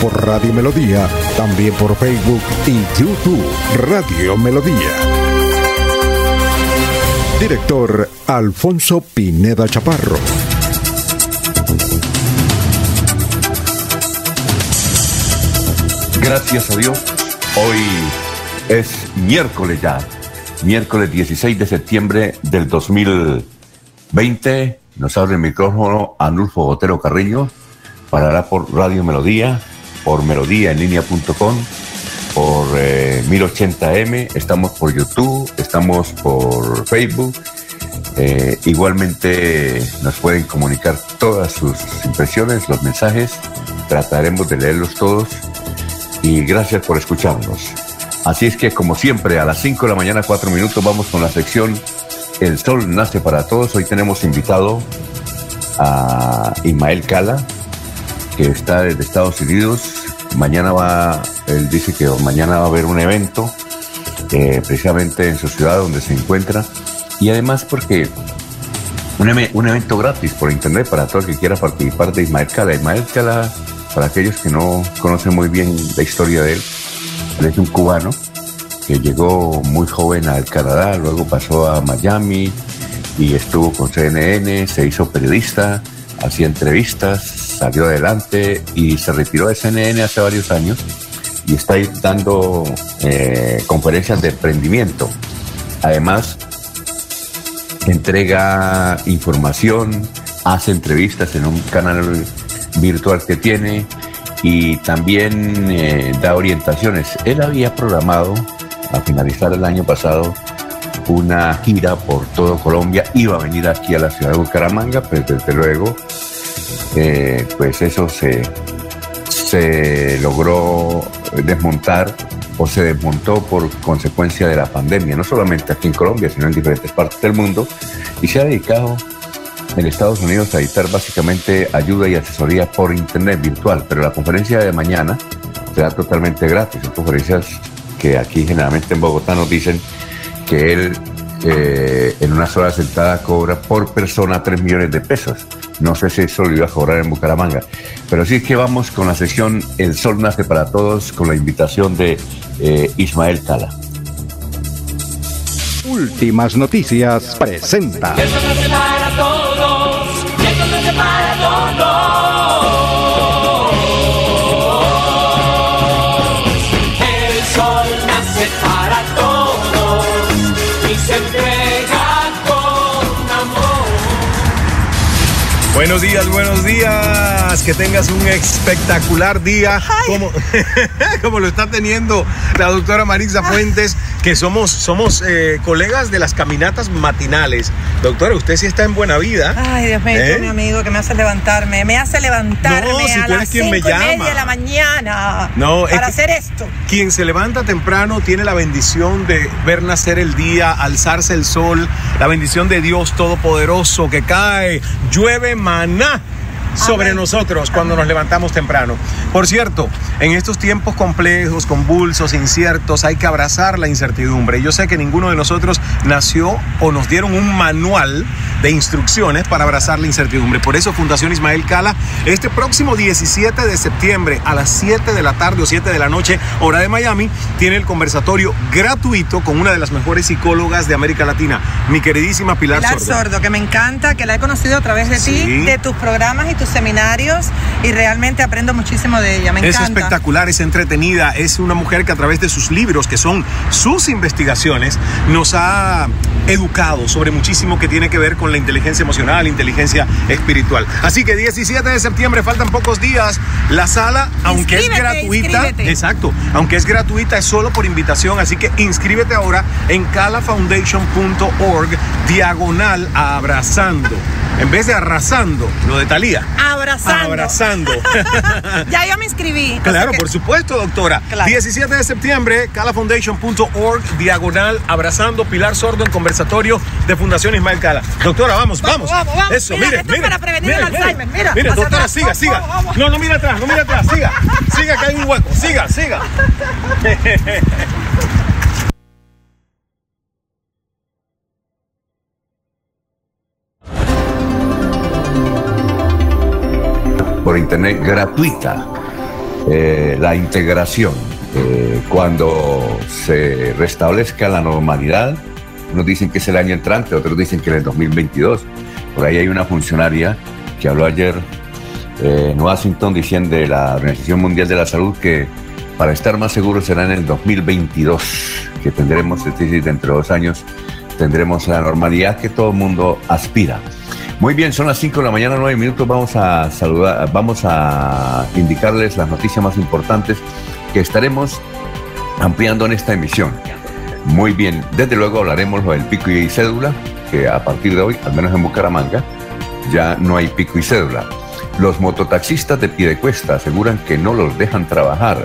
por Radio Melodía, también por Facebook y YouTube Radio Melodía. Director Alfonso Pineda Chaparro. Gracias a Dios, hoy es miércoles ya, miércoles 16 de septiembre del 2020. Nos abre el micrófono Anulfo Botero Carrillo para por Radio Melodía, por melodíaenlínea.com, por 1080m, eh, estamos por YouTube, estamos por Facebook. Eh, igualmente nos pueden comunicar todas sus impresiones, los mensajes, trataremos de leerlos todos y gracias por escucharnos. Así es que como siempre a las 5 de la mañana, 4 minutos, vamos con la sección El Sol Nace para Todos. Hoy tenemos invitado a Ismael Cala, que está desde Estados Unidos. Mañana va, él dice que mañana va a haber un evento, eh, precisamente en su ciudad donde se encuentra. Y además porque un, evento gratis por internet para todo el que quiera participar de Ismael Cala. Ismael Cala, para aquellos que no conocen muy bien la historia de él, él es un cubano que llegó muy joven al Canadá, luego pasó a Miami y estuvo con CNN, se hizo periodista, hacía entrevistas, salió adelante y se retiró de CNN hace varios años y está dando eh, conferencias de emprendimiento. Además, entrega información, hace entrevistas en un canal virtual que tiene y también eh, da orientaciones. Él había programado a finalizar el año pasado una gira por todo Colombia, iba a venir aquí a la ciudad de Bucaramanga, pero desde luego. Eh, pues eso se, se logró desmontar o se desmontó por consecuencia de la pandemia, no solamente aquí en Colombia, sino en diferentes partes del mundo, y se ha dedicado en Estados Unidos a editar básicamente ayuda y asesoría por internet virtual, pero la conferencia de mañana será totalmente gratis, son conferencias que aquí generalmente en Bogotá nos dicen que él eh, en una sola sentada cobra por persona 3 millones de pesos. No sé si eso lo iba a cobrar en Bucaramanga. Pero sí que vamos con la sesión El Sol Nace para Todos con la invitación de eh, Ismael Cala. Últimas noticias presenta. El sol nace para todos. Buenos días, buenos días. Que tengas un espectacular día. Como, como, lo está teniendo la doctora Marisa Fuentes, que somos, somos eh, colegas de las caminatas matinales. Doctora, usted sí está en buena vida. Ay, Dios mío, ¿Eh? mi amigo que me hace levantarme. Me hace levantarme no, si a las quien me llama. Y media de la mañana no, para hacer esto. Quien se levanta temprano tiene la bendición de ver nacer el día, alzarse el sol, la bendición de Dios Todopoderoso que cae, llueve, maná sobre nosotros cuando nos levantamos temprano. Por cierto, en estos tiempos complejos, convulsos, inciertos, hay que abrazar la incertidumbre. Yo sé que ninguno de nosotros nació o nos dieron un manual de instrucciones para abrazar la incertidumbre. Por eso Fundación Ismael Cala, este próximo 17 de septiembre a las 7 de la tarde o 7 de la noche, hora de Miami, tiene el conversatorio gratuito con una de las mejores psicólogas de América Latina, mi queridísima Pilar, Pilar Sordo. que me encanta, que la he conocido a través de ti, de tus programas y tus seminarios y realmente aprendo muchísimo de ella. Me es espectacular, es entretenida, es una mujer que a través de sus libros, que son sus investigaciones, nos ha educado sobre muchísimo que tiene que ver con la inteligencia emocional, inteligencia espiritual. Así que 17 de septiembre, faltan pocos días. La sala, aunque es gratuita, exacto, aunque es gratuita, es solo por invitación, así que inscríbete ahora en calafoundation.org, diagonal abrazando. En vez de arrasando, lo de Talía Abrazando. Abrazando. ya yo me inscribí. Claro, por supuesto, doctora. 17 de septiembre, calafoundation.org, diagonal, abrazando Pilar Sordo en conversatorio de Fundación Ismael Cala. Doctora, vamos, vamos. Vamos, vamos. Eso, mire, mire. para prevenir el Alzheimer. Mira, mire, doctora, siga, siga. No, no mira atrás, no mira atrás, siga. Siga que hay un hueco. Siga, siga. por internet gratuita eh, la integración. Eh, cuando se restablezca la normalidad, unos dicen que es el año entrante, otros dicen que es el 2022. Por ahí hay una funcionaria que habló ayer eh, en Washington diciendo de la Organización Mundial de la Salud que para estar más seguros será en el 2022, que tendremos, es decir, dentro de dos años, tendremos la normalidad que todo el mundo aspira. Muy bien, son las 5 de la mañana, 9 minutos. Vamos a saludar, vamos a indicarles las noticias más importantes que estaremos ampliando en esta emisión. Muy bien, desde luego hablaremos lo del pico y cédula, que a partir de hoy, al menos en Bucaramanga, ya no hay pico y cédula. Los mototaxistas de Piedecuesta aseguran que no los dejan trabajar.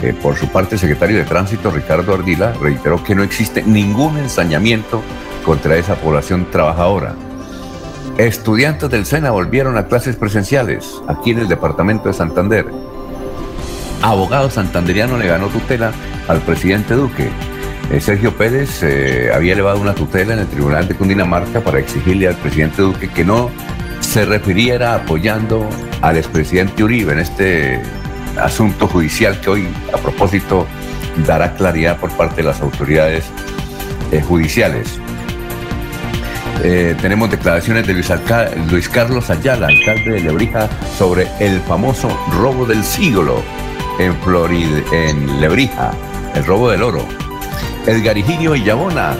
Eh, por su parte, el secretario de Tránsito, Ricardo Ardila, reiteró que no existe ningún ensañamiento contra esa población trabajadora. Estudiantes del SENA volvieron a clases presenciales aquí en el departamento de Santander. Abogado santanderiano le ganó tutela al presidente Duque. Eh, Sergio Pérez eh, había elevado una tutela en el Tribunal de Cundinamarca para exigirle al presidente Duque que no se refiriera apoyando al expresidente Uribe en este asunto judicial que hoy, a propósito, dará claridad por parte de las autoridades eh, judiciales. Eh, tenemos declaraciones de Luis, Carlos Ayala, alcalde de Lebrija, sobre el famoso robo del siglo en, Florida, en Lebrija, el robo del oro. Edgar Higinio Villabona,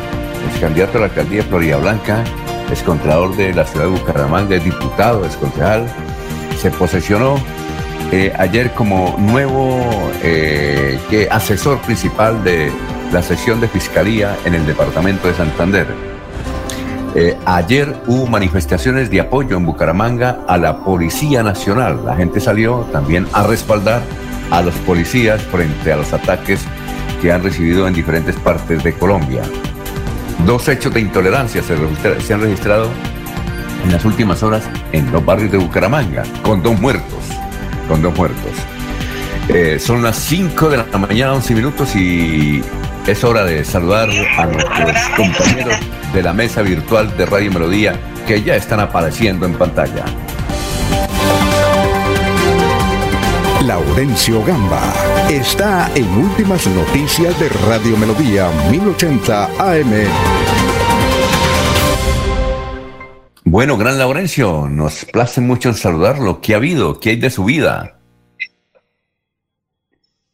es candidato a la alcaldía de Florida Blanca, es contralor de la ciudad de Bucaramanga, es diputado, es concejal, se posesionó eh, ayer como nuevo eh, asesor principal de la sesión de fiscalía en el departamento de Santander. Eh, ayer hubo manifestaciones de apoyo en Bucaramanga a la Policía Nacional. La gente salió también a respaldar a los policías frente a los ataques que han recibido en diferentes partes de Colombia. Dos hechos de intolerancia se, han registrado en las últimas horas en los barrios de Bucaramanga, con dos muertos, con dos muertos. Eh, son las 5 de la mañana, 11 minutos y es hora de saludar a nuestros compañeros de la mesa virtual de Radio Melodía que ya están apareciendo en pantalla. Laurencio Gamba está en Últimas Noticias de Radio Melodía 1080 AM. Bueno, gran Laurencio, nos place mucho saludarlo. ¿Qué ha habido? ¿Qué hay de su vida?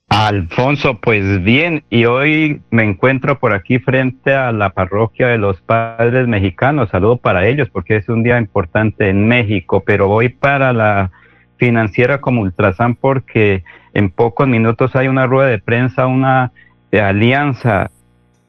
Alfonso, pues bien, y hoy me encuentro por aquí frente a la parroquia de los padres mexicanos. Saludo para ellos porque es un día importante en México, pero voy para la financiera como Ultrasan porque en pocos minutos hay una rueda de prensa, una alianza,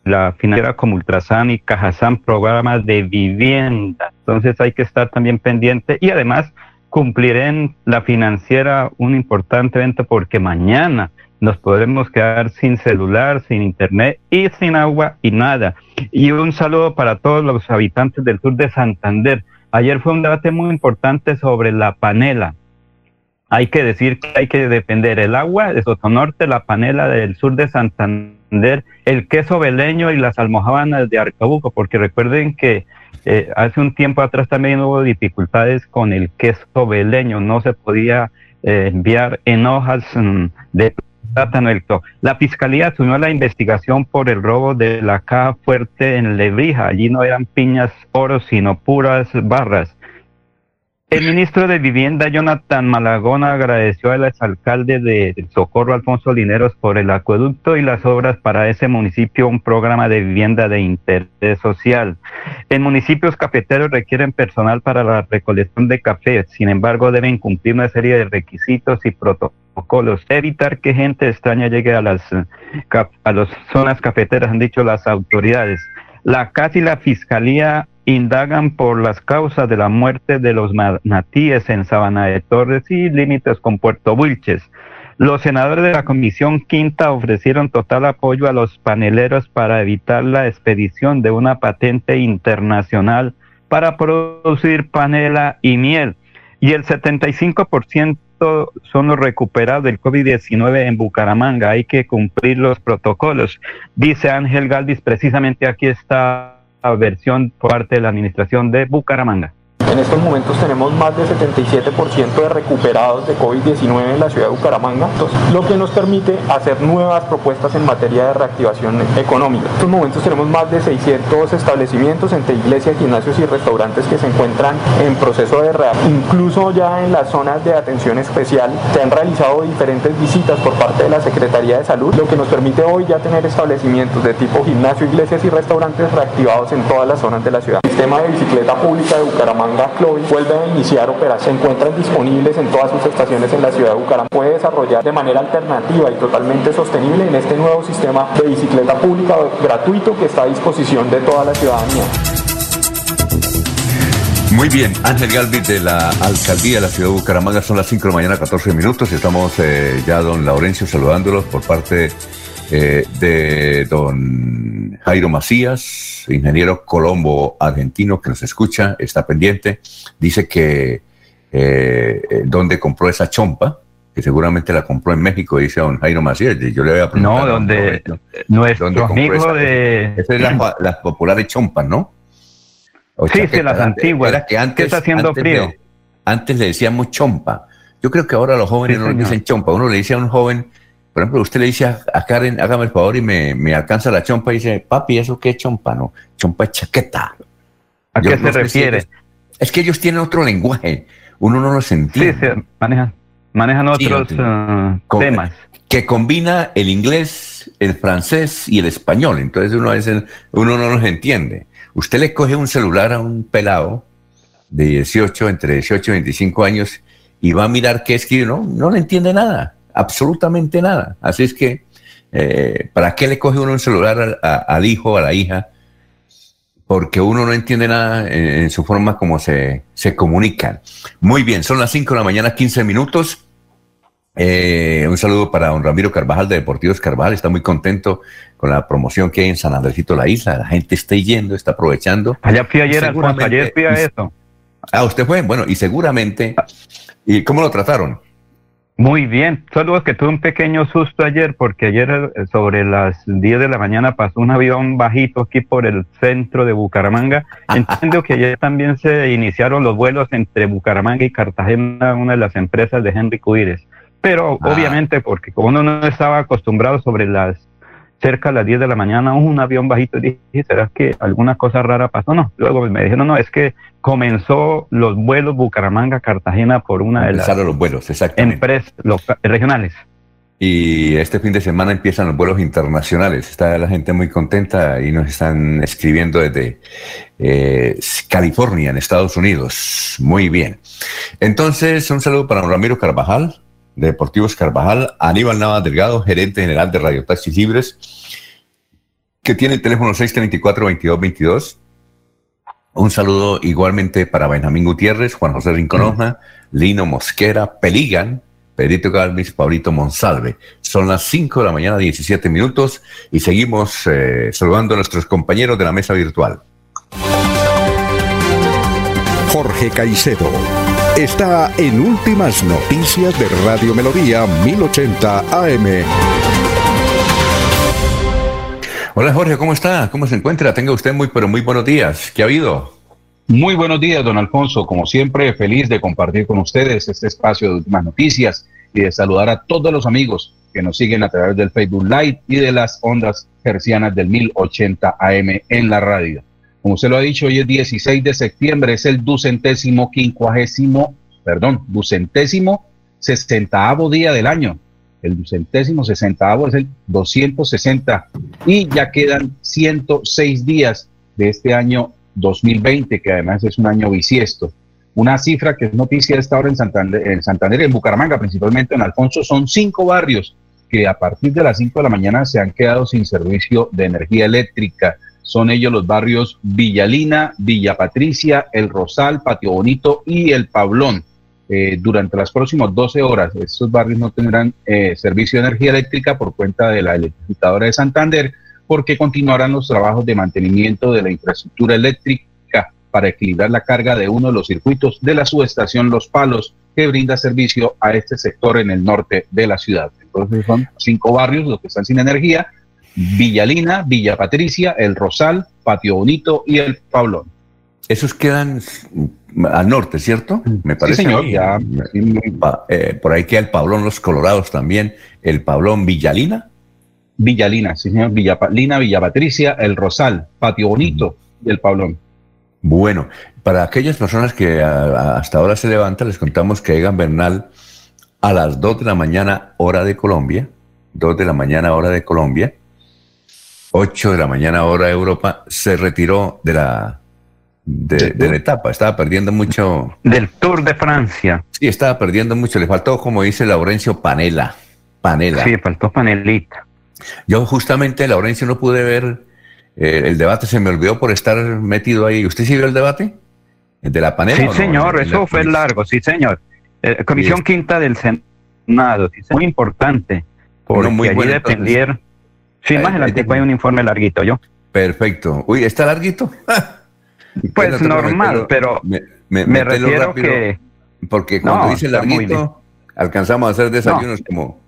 la financiera como Ultrasan y Cajasan, programas de vivienda. Entonces hay que estar también pendiente y además cumpliré en la financiera un importante evento porque mañana nos podremos quedar sin celular, sin internet y sin agua y nada. Y un saludo para todos los habitantes del sur de Santander. Ayer fue un debate muy importante sobre la panela. Hay que decir que hay que defender el agua de Sotonorte, la panela del sur de Santander, el queso veleño y las almohábanas de Arcabuco, porque recuerden que eh, hace un tiempo atrás también hubo dificultades con el queso veleño, no se podía eh, enviar en hojas mm, de la Fiscalía asumió la investigación por el robo de la caja fuerte en Lebrija. Allí no eran piñas oro, sino puras barras. El ministro de Vivienda, Jonathan Malagón, agradeció al exalcalde de Socorro, Alfonso Lineros, por el acueducto y las obras para ese municipio, un programa de vivienda de interés social. En municipios cafeteros requieren personal para la recolección de café, sin embargo, deben cumplir una serie de requisitos y protocolos. Evitar que gente extraña llegue a las, a las zonas cafeteras, han dicho las autoridades. La CAS y la Fiscalía indagan por las causas de la muerte de los manatíes en Sabana de Torres y límites con Puerto Wilches. Los senadores de la Comisión Quinta ofrecieron total apoyo a los paneleros para evitar la expedición de una patente internacional para producir panela y miel. Y el 75% son los recuperados del COVID-19 en Bucaramanga. Hay que cumplir los protocolos. Dice Ángel Galvis, precisamente aquí está versión por parte de la administración de Bucaramanga. En estos momentos tenemos más del 77% de recuperados de COVID-19 en la ciudad de Bucaramanga, lo que nos permite hacer nuevas propuestas en materia de reactivación económica. En estos momentos tenemos más de 600 establecimientos entre iglesias, gimnasios y restaurantes que se encuentran en proceso de reactivación. Incluso ya en las zonas de atención especial se han realizado diferentes visitas por parte de la Secretaría de Salud, lo que nos permite hoy ya tener establecimientos de tipo gimnasio, iglesias y restaurantes reactivados en todas las zonas de la ciudad. El sistema de bicicleta pública de Bucaramanga Chloe vuelve a iniciar operación. Se encuentran disponibles en todas sus estaciones en la ciudad de Bucaramanga. Puede desarrollar de manera alternativa y totalmente sostenible en este nuevo sistema de bicicleta pública gratuito que está a disposición de toda la ciudadanía. Muy bien, Ángel Galvis de la Alcaldía de la Ciudad de Bucaramanga, son las 5 de la mañana, 14 minutos, estamos eh, ya don Laurencio saludándolos por parte eh, de don Jairo Macías, ingeniero colombo argentino que nos escucha, está pendiente, dice que eh, donde compró esa chompa, que seguramente la compró en México, dice don Jairo Macías. Yo le voy a preguntar. No, donde nuestro amigo de. Esa es las populares chompas, ¿no? sí, sí, las antiguas. que antes, está haciendo frío? antes le decíamos chompa. Yo creo que ahora los jóvenes no le dicen chompa. Uno le dice a un joven, por ejemplo, usted le dice a, Karen, hágame el favor y me, alcanza la chompa y dice, papi, ¿eso qué es chompa? No, chompa es chaqueta. ¿A qué se refiere? es que ellos tienen otro lenguaje, uno no los entiende. Sí, manejan, manejan otros uh, temas. Que combina el inglés, el francés y el español, entonces uno, uno no los entiende. Usted le coge un celular a un pelado de 18, entre 18 y 25 años y va a mirar qué escribe, no, no le entiende nada absolutamente nada. Así es que, eh, ¿para qué le coge uno un celular al, hijo a la hija? Porque uno no entiende nada en, su forma como se, se, comunican. Muy bien, son las 5 de la mañana, 15 minutos. Eh, un saludo para don Ramiro Carvajal de Deportivos Carvajal. Está muy contento con la promoción que hay en San Andresito la isla. La gente está yendo, está aprovechando. Allá fui ayer, ayer fui a eso. Ah, usted fue. Bueno, y seguramente. ¿Y cómo lo trataron? Muy bien, solo que tuve un pequeño susto ayer porque ayer eh, sobre las 10 de la mañana pasó un avión bajito aquí por el centro de Bucaramanga. Entiendo que ayer también se iniciaron los vuelos entre Bucaramanga y Cartagena, una de las empresas de Henry Cuires. Pero ah. obviamente porque como uno no estaba acostumbrado sobre las cerca a las 10 de la mañana un avión bajito y dije, ¿será que alguna cosa rara pasó? No, luego me dijeron, no, es que comenzó los vuelos Bucaramanga-Cartagena por una de las los vuelos, empresas regionales. Y este fin de semana empiezan los vuelos internacionales. Está la gente muy contenta y nos están escribiendo desde eh, California, en Estados Unidos. Muy bien. Entonces, un saludo para Ramiro Carvajal, de Deportivos Carvajal, Aníbal Nava Delgado, gerente general de Radio Taxis Libres, que tiene el teléfono 634-2222. Un saludo igualmente para Benjamín Gutiérrez, Juan José Rinconoja, Lino Mosquera, Peligan, Pedrito Galvis, Pablito Monsalve. Son las 5 de la mañana, 17 minutos, y seguimos eh, saludando a nuestros compañeros de la mesa virtual. Jorge Caicedo está en Últimas Noticias de Radio Melodía 1080 AM. Hola Jorge, ¿cómo está? ¿Cómo se encuentra? Tenga usted muy, pero muy buenos días. ¿Qué ha habido? Muy buenos días, don Alfonso. Como siempre, feliz de compartir con ustedes este espacio de Últimas Noticias y de saludar a todos los amigos que nos siguen a través del Facebook Live y de las ondas persianas del 1080 AM en la radio. Como usted lo ha dicho, hoy es 16 de septiembre, es el ducentésimo quincuagésimo, perdón, ducentésimo sesentavo día del año. El ducentésimo sesentavo es el 260 y ya quedan 106 días de este año 2020, que además es un año bisiesto. Una cifra que es noticia de esta hora en Santander, en Santander, en Bucaramanga, principalmente en Alfonso, son cinco barrios que a partir de las 5 de la mañana se han quedado sin servicio de energía eléctrica Son ellos los barrios Villalina, Villa Patricia, El Rosal, Patio Bonito y El Pablón. Eh, durante las próximas 12 horas, estos barrios no tendrán eh, servicio de energía eléctrica por cuenta de la electrificadora de Santander, porque continuarán los trabajos de mantenimiento de la infraestructura eléctrica para equilibrar la carga de uno de los circuitos de la subestación Los Palos, que brinda servicio a este sector en el norte de la ciudad. Entonces son cinco barrios los que están sin energía Villalina, Villa Patricia, El Rosal, Patio Bonito y El Pablón. Esos quedan al norte, ¿cierto? Me parece. Sí, señor, ya. Eh, por ahí queda el Pablón, los Colorados también. El Pablón, Villalina. Villalina, sí, señor. Villalina, Villa Patricia, El Rosal, Patio Bonito y El Pablón. Bueno, para aquellas personas que hasta ahora se levantan, les contamos que Egan Bernal a las 2 de la mañana, hora de Colombia, 2 de la mañana, hora de Colombia, 8 de la mañana hora de Europa, se retiró de la, de, la etapa. Estaba perdiendo mucho. Del Tour de Francia. Sí, estaba perdiendo mucho. Le faltó, como dice Laurencio, Panela. Panela. Sí, faltó Panelita. Yo justamente, Laurencio, no pude ver eh, el debate, se me olvidó por estar metido ahí. ¿Usted sí vio el debate? ¿El de la panela? Sí, señor, eso fue largo, sí, señor. Eh, comisión Quinta del Senado, muy importante, porque muy allí dependieron Sí, más adelante hay un informe larguito, ¿yo? Perfecto. Uy, ¿está larguito? pues normal, pero me, refiero que... Porque cuando dice larguito, alcanzamos a hacer desayunos como...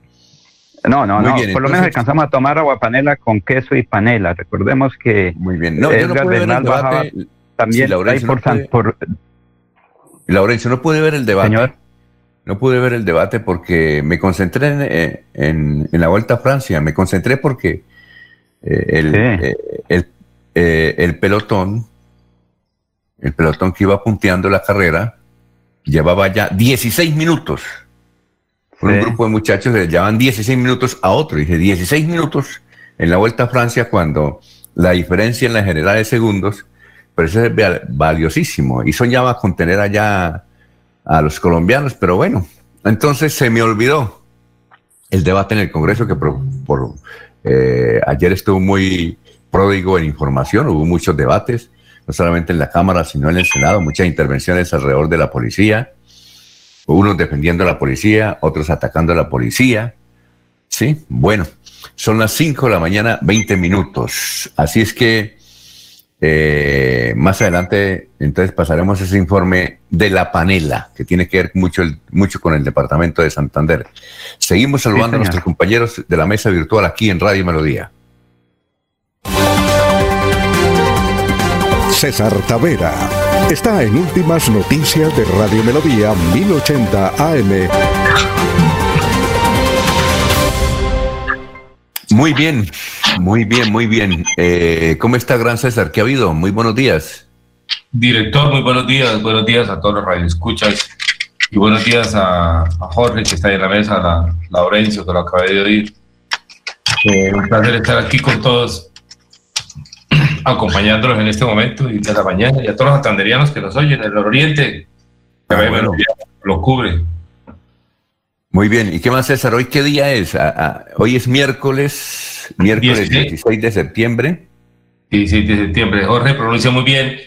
No, no, no. por lo menos alcanzamos a tomar agua panela con queso y panela. Recordemos que Muy bien. No, yo no el debate. también Laurencio, por, no puede, Laurencio, no ver el debate. Señor. No pude ver el debate porque me concentré en, eh, en, la Vuelta a Francia. Me concentré porque eh, el, eh, el, pelotón, el pelotón que iba punteando la carrera, llevaba ya 16 minutos. Un grupo de muchachos que llevaban 16 minutos a otro. Dije, 16 minutos en la Vuelta a Francia cuando la diferencia en la general de segundos, pero eso es valiosísimo. Y soñaba con tener allá a los colombianos, pero bueno, entonces se me olvidó el debate en el Congreso que por, eh, ayer estuvo muy pródigo en información, hubo muchos debates, no solamente en la Cámara, sino en el Senado, muchas intervenciones alrededor de la policía, unos defendiendo a la policía, otros atacando a la policía. Sí, bueno, son las 5 de la mañana, 20 minutos. Así es que eh, más adelante, entonces pasaremos ese informe de la panela, que tiene que ver mucho, mucho con el departamento de Santander. Seguimos saludando a nuestros compañeros de la mesa virtual aquí en Radio Melodía. César Tavera está en Últimas Noticias de Radio Melodía 1080 AM. Muy bien, muy bien, muy bien. Eh, ¿Cómo está, Gran César? ¿Qué ha habido? Muy buenos días. Director, muy buenos días. Buenos días a todos los radioescuchas. Y buenos días a, Jorge, que está ahí en la mesa, a Laurencio, que lo acabé de oír. Eh, un placer estar aquí con todos, acompañándolos en este momento y de la mañana, y a todos los atanderianos que nos oyen, el oriente, que ah, lo cubre. Muy bien. ¿Y qué más, César? ¿Hoy qué día es? Ah, ah, hoy es miércoles, miércoles 16 de septiembre. 16 de septiembre. Jorge pronuncia muy bien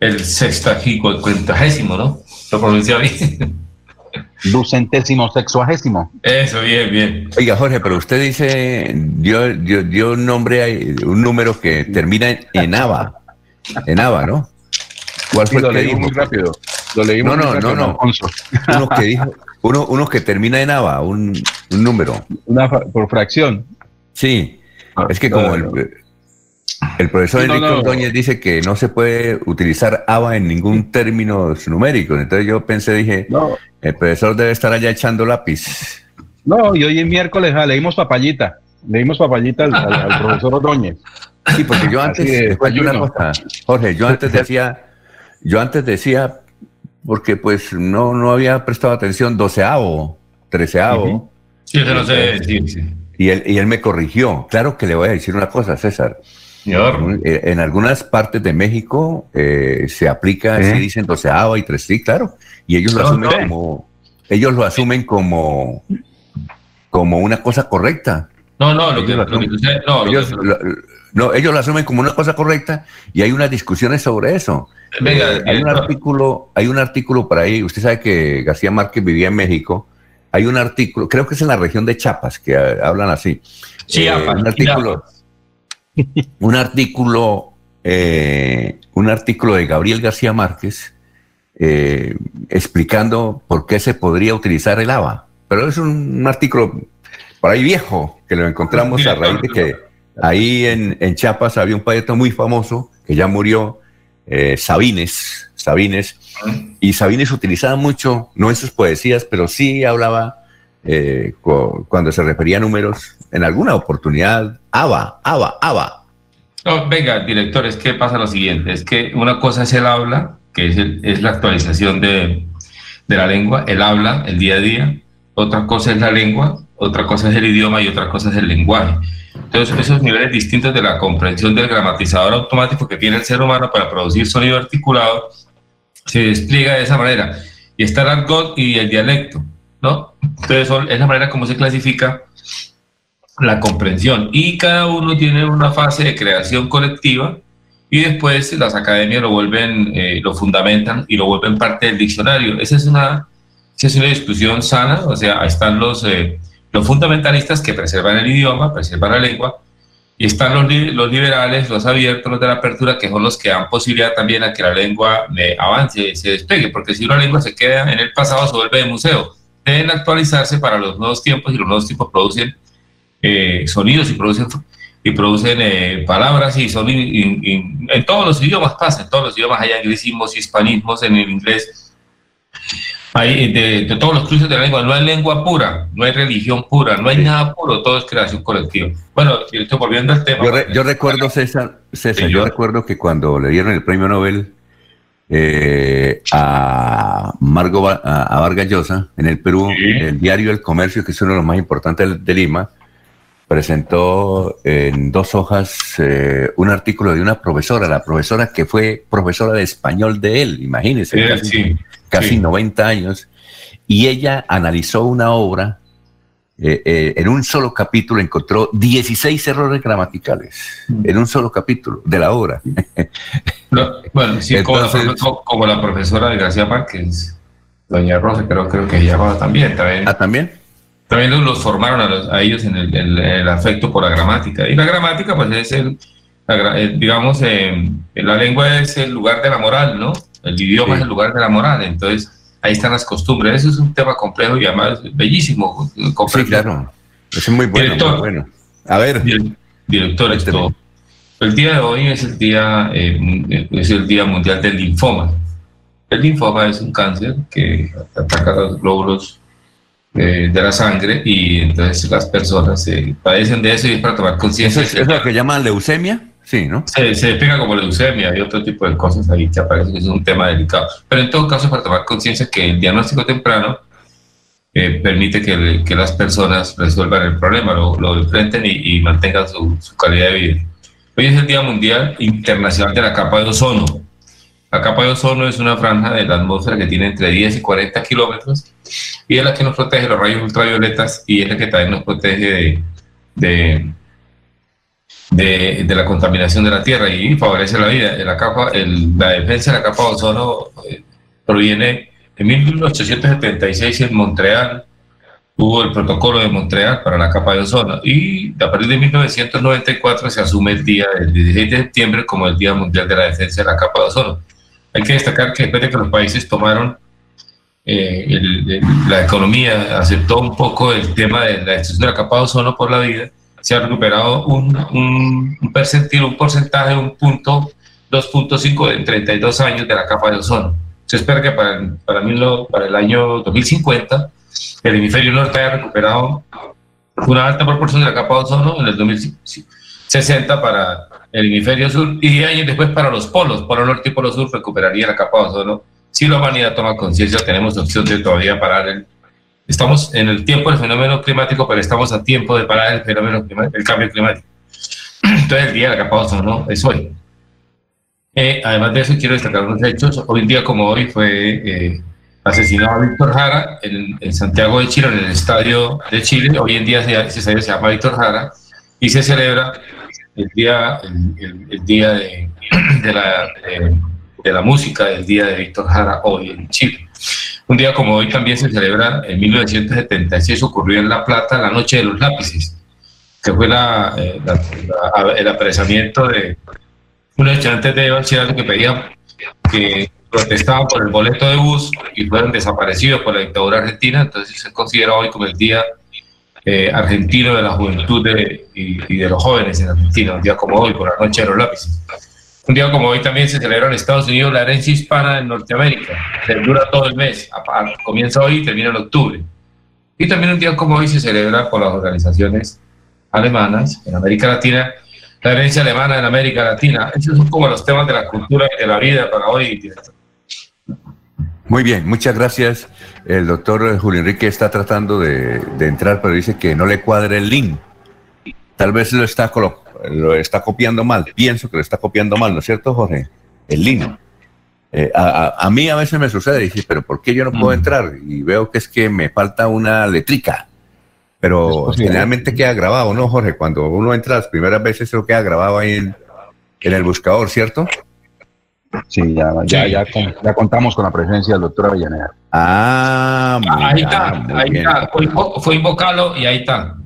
el sextagico, cuentagésimo, ¿no? Lo pronuncia bien. Ducentésimo, sexuagésimo. Eso, bien, bien. Oiga, Jorge, pero usted dice, dio, dio, un nombre, un número que termina en, ABA. En ABA, ¿no? ¿Cuál fue el que dijo? muy rápido. Lo leímos no, no, no, no. Uno que dijo, uno, que termina en ABA, un, un número. Una por fracción. Sí, ah, es que como el, el profesor Enrique Ordóñez dice que no se puede utilizar ABA en ningún término numérico. Entonces yo pensé, dije, el profesor debe estar allá echando lápiz. No, y hoy es miércoles ah, leímos papayita. Leímos papayita al, profesor Ordóñez. Sí, porque yo antes, Jorge, yo antes decía, yo antes decía porque pues no, no había prestado atención doceavo, treceavo. Sí, eso no sé Y él, y él me corrigió. Claro que le voy a decir una cosa, César. Señor. Eh, en, algunas partes de México eh, se aplica, así dicen doceavo y tres, sí, claro. Y ellos lo asumen como, ellos lo asumen como, como una cosa correcta. No, no, lo que, lo no, ellos, lo, no, ellos lo asumen como una cosa correcta y hay unas discusiones sobre eso. Eh, hay un artículo, hay un artículo por ahí, usted sabe que García Márquez vivía en México, hay un artículo, creo que es en la región de Chiapas, que hablan así. Sí, eh, un artículo, un artículo, eh, un artículo de Gabriel García Márquez explicando por qué se podría utilizar el ABA. Pero es un, artículo por ahí viejo que lo encontramos a raíz de que Ahí en, en, Chiapas había un poeta muy famoso que ya murió, eh, Sabines, Sabines, y Sabines utilizaba mucho, no en sus poesías, pero sí hablaba eh, cuando se refería a números, en alguna oportunidad, aba, aba, aba. venga, director, es que pasa lo siguiente, es que una cosa es el habla, que es, es la actualización de, de la lengua, el habla, el día a día, otra cosa es la lengua, otra cosa es el idioma y otra cosa es el lenguaje. Entonces, esos niveles distintos de la comprensión del gramatizador automático que tiene el ser humano para producir sonido articulado se despliega de esa manera. Y está el argot y el dialecto, ¿no? Entonces, es la manera como se clasifica la comprensión. Y cada uno tiene una fase de creación colectiva y después las academias lo vuelven, eh, lo fundamentan y lo vuelven parte del diccionario. Esa es una, esa es una discusión sana, o sea, están los... Eh, los fundamentalistas que preservan el idioma, preservan la lengua, y están los, los liberales, los abiertos, los de la apertura, que son los que dan posibilidad también a que la lengua avance, se despegue, porque si una lengua se queda en el pasado, se vuelve de museo. Deben actualizarse para los nuevos tiempos y los nuevos tiempos producen eh, sonidos y producen, y producen eh, palabras y son en todos los idiomas pasa, en todos los idiomas hay anglicismos, hispanismos, en el inglés hay de, todos los cruces de la lengua, no hay lengua pura, no hay religión pura, no hay nada puro, todo es creación colectiva. Bueno, estoy volviendo al tema. Yo, recuerdo, César, César yo recuerdo que cuando le dieron el premio Nobel eh, a Margo a, Vargas Llosa en el Perú, el diario El Comercio, que es uno de los más importantes de Lima, presentó en dos hojas eh, un artículo de una profesora, la profesora que fue profesora de español de él, imagínense, casi, 90 años, y ella analizó una obra, eh, eh, en un solo capítulo encontró 16 errores gramaticales, mm. en un solo capítulo de la obra. bueno, sí, como, la profesora de García Márquez, doña Rosa, creo, creo que ella también, también. Ah, también. También los, formaron a, ellos en el, afecto por la gramática. Y la gramática, pues es el, eh, digamos, eh, la lengua es el lugar de la moral, ¿no? El idioma es el lugar de la moral. Entonces, ahí están las costumbres. Eso es un tema complejo y además bellísimo. Sí, claro. es muy bueno. Director, bueno. A ver. Director, esto, el día de hoy es el día, eh, es el día mundial del linfoma. El linfoma es un cáncer que ataca los glóbulos de la sangre y entonces las personas se padecen de eso y es para tomar conciencia. ¿Es, lo que llaman leucemia? Sí, ¿no? Se, se explica como leucemia y otro tipo de cosas ahí que aparece que es un tema delicado. Pero en todo caso, para tomar conciencia que el diagnóstico temprano eh, permite que, que, las personas resuelvan el problema, lo, lo enfrenten y, y mantengan su, su calidad de vida. Hoy es el Día Mundial Internacional de la Capa de Ozono. La capa de ozono es una franja de la atmósfera que tiene entre 10 y 40 kilómetros y es la que nos protege de los rayos ultravioletas y es la que también nos protege de, de, la contaminación de la Tierra y favorece la vida. La defensa de la capa de ozono eh, proviene de 1876 en Montreal. Hubo el protocolo de Montreal para la capa de ozono y a partir de 1994 se asume el día del 16 de septiembre como el Día Mundial de la Defensa de la capa de ozono. Hay que destacar que después de que los países tomaron eh, la economía, aceptó un poco el tema de la destrucción de la capa de ozono por la vida, se ha recuperado un, un, un percentil, un porcentaje, un punto, 2.5 en 32 años de la capa de ozono. Se espera que para, para, mí, para el año 2050 el hemisferio norte haya recuperado una alta proporción de la capa de ozono en el 2060 para el hemisferio sur y años después para los polos, polo norte y polo sur recuperaría la capa de ozono. Si la humanidad toma conciencia, tenemos opción de todavía parar el... Estamos en el tiempo del fenómeno climático, pero estamos a tiempo de parar el fenómeno el cambio climático. Entonces el día de la capa de ozono es hoy. Eh, además de eso, quiero destacar unos hechos. Hoy en día, como hoy, fue eh, asesinó a Víctor Jara en, Santiago de Chile, en el estadio de Chile. Hoy en día ese estadio se llama Víctor Jara y se celebra el día, el, día de, la, de, la música, el día de Víctor Jara hoy en Chile. Un día como hoy también se celebra, en 1976 ocurrió en La Plata la Noche de los Lápices, que fue la, eh, el apresamiento de unos estudiantes de bachillerato que pedían que protestaban por el boleto de bus y fueron desaparecidos por la dictadura argentina, entonces se considera hoy como el Día eh, Argentino de la Juventud y, de los Jóvenes en Argentina, un día como hoy, por la noche de los lápices. Un día como hoy también se celebra en Estados Unidos la herencia hispana en Norteamérica, se dura todo el mes, comienza hoy y termina en octubre. Y también un día como hoy se celebra por las organizaciones alemanas en América Latina la herencia alemana en América Latina. Esos son como los temas de la cultura y de la vida para hoy. Muy bien, muchas gracias. El doctor Julio Enrique está tratando de, entrar, pero dice que no le cuadra el link. Tal vez lo está, lo está copiando mal. Pienso que lo está copiando mal, ¿no es cierto, Jorge? El link. Eh, a, mí a veces me sucede, dice, pero ¿por qué yo no puedo mm. entrar? Y veo que es que me falta una letrica. Pero generalmente queda grabado, ¿no, Jorge? Cuando uno entra las primeras veces, eso queda grabado ahí en, el buscador, ¿cierto? Sí, ya, ya, ya, contamos con la presencia del doctor Avellaneda. Ah, muy, ahí está, ahí está. Fue, invocarlo y ahí está.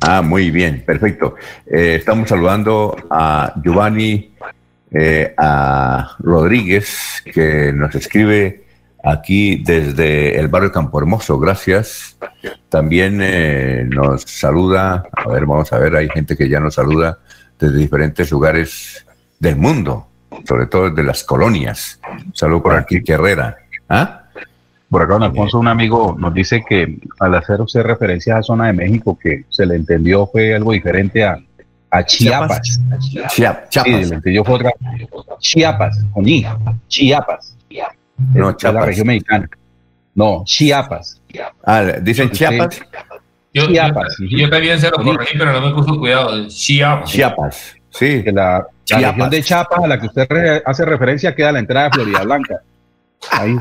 Ah, muy bien, perfecto. Eh, estamos saludando a Giovanni, eh, a Rodríguez, que nos escribe aquí desde el barrio Campo Hermoso. Gracias. También eh, nos saluda, a ver, vamos a ver, hay gente que ya nos saluda desde diferentes lugares del mundo, sobre todo desde las colonias. Saludo por aquí, Herrera. ¿Ah? Por acá, don Alfonso, un amigo nos dice que al hacer usted referencia a la zona de México, que se le entendió fue algo diferente a, a Chiapas. Chiapas. Sí, le entendió fue otra. Chiapas, con Chiapas. No, Chiapas. la región mexicana. No, Chiapas. Ah, dicen Chiapas. Yo, Chiapas. Yo, también se lo corregí, pero no me puso cuidado. Chiapas. Chiapas. Sí. la, región de Chiapas a la que usted hace referencia queda a la entrada de Florida Blanca. Ahí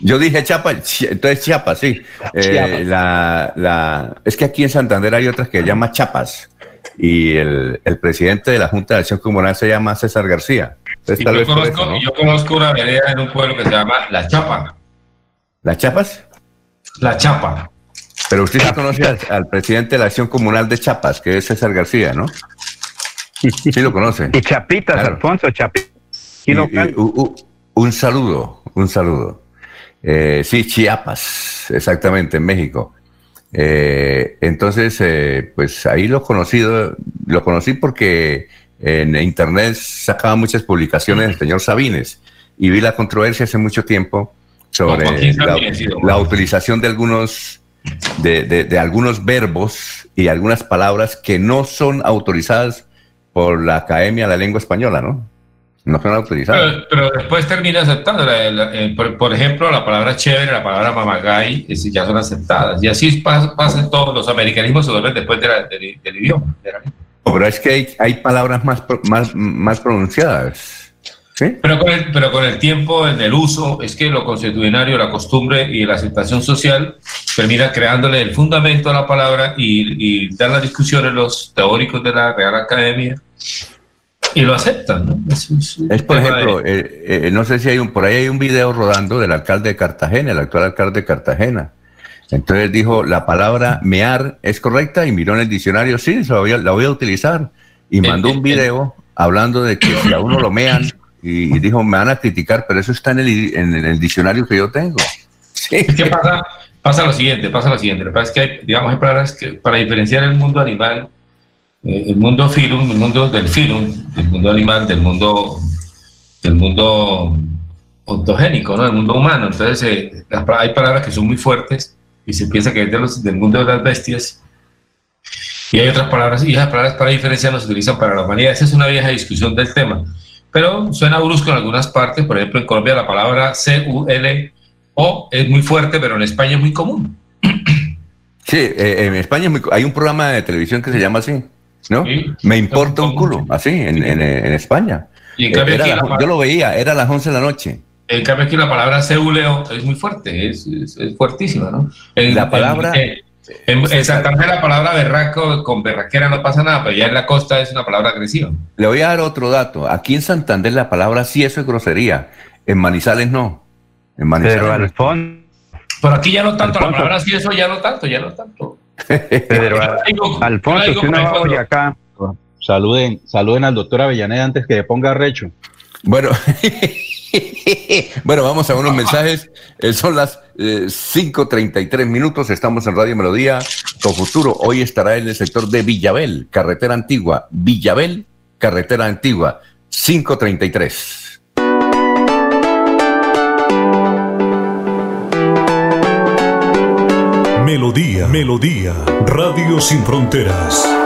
Yo dije Chiapas, entonces Chiapas, sí. Eh, la, la, es que aquí en Santander hay otras que se llama Chiapas y el, el, presidente de la Junta de Acción Comunal se llama César García. yo, conozco, yo, conozco, una vereda en un pueblo que se llama La Chapa. ¿Las Chapas? La Chapa. Pero usted ya conoce al, presidente de la Acción Comunal de Chapas, que es César García, ¿no? Sí lo conoce. Y Chapitas, Alfonso, Chapitas. un saludo, un saludo. Eh, sí, Chiapas, exactamente, en México. Eh, entonces, eh, pues ahí lo conocido, lo conocí porque en internet sacaba muchas publicaciones del señor Sabines y vi la controversia hace mucho tiempo sobre la, utilización de algunos de, algunos verbos y algunas palabras que no son autorizadas por la Academia de la Lengua Española, ¿no? no son autorizadas. Pero, después termina aceptando. por, ejemplo, la palabra chévere, la palabra mamagay, ya son aceptadas. Y así pasa, en todos los americanismos, se vuelven después del idioma. pero es que hay, palabras más, más, más pronunciadas. ¿Sí? Pero, con el, pero con el tiempo, en el uso, es que lo constitucionario, la costumbre y la aceptación social termina creándole el fundamento a la palabra y, y dan las discusiones los teóricos de la Real Academia y lo aceptan. ¿no? Es, por ejemplo, eh, eh, no sé si hay un, por ahí hay un video rodando del alcalde de Cartagena, el actual alcalde de Cartagena. Entonces dijo, la palabra mear es correcta y miró en el diccionario, sí, la voy a, la voy a utilizar. Y mandó un video hablando de que si a uno lo mean y, dijo, me van a criticar, pero eso está en el, en, el diccionario que yo tengo. Sí. ¿Qué pasa? Pasa lo siguiente, pasa lo siguiente. Lo que pasa es que hay, digamos, hay palabras que para diferenciar el mundo animal eh, el mundo filum, el mundo del filum, del mundo animal, del mundo, del mundo ontogénico, ¿no? del mundo humano. Entonces, eh, hay palabras que son muy fuertes y se piensa que es del mundo de las bestias. Y hay otras palabras, y esas palabras para diferenciar no se utilizan para la humanidad. Esa es una vieja discusión del tema. Pero suena brusco en algunas partes. Por ejemplo, en Colombia la palabra C-U-L-O es muy fuerte, pero en España es muy común. Sí, eh, en España hay un programa de televisión que se llama así. ¿no? Me importa un culo, así, en, en, España. yo lo veía, era a las 11 de la noche. En cambio, aquí la palabra seuleo es muy fuerte, es, fuertísima, ¿no? la palabra. En, Santander la palabra berraco con berraquera no pasa nada, pero ya en la costa es una palabra agresiva. Le voy a dar otro dato. Aquí en Santander la palabra sí eso es grosería. En Manizales no. En Manizales pero Alfonso. Por aquí ya no tanto, la palabra sí eso ya no tanto, ya no tanto. Pero Alfonso, si uno va acá. Saluden, saluden al doctor Avellaneda antes que le ponga recho. Bueno, bueno, vamos a unos mensajes. Eh, son las 5.33 eh, minutos. Estamos en Radio Melodía con Futuro. Hoy estará en el sector de Villabel, carretera antigua. Villabel, carretera antigua. 5.33. Melodía, Melodía, Radio Sin Fronteras.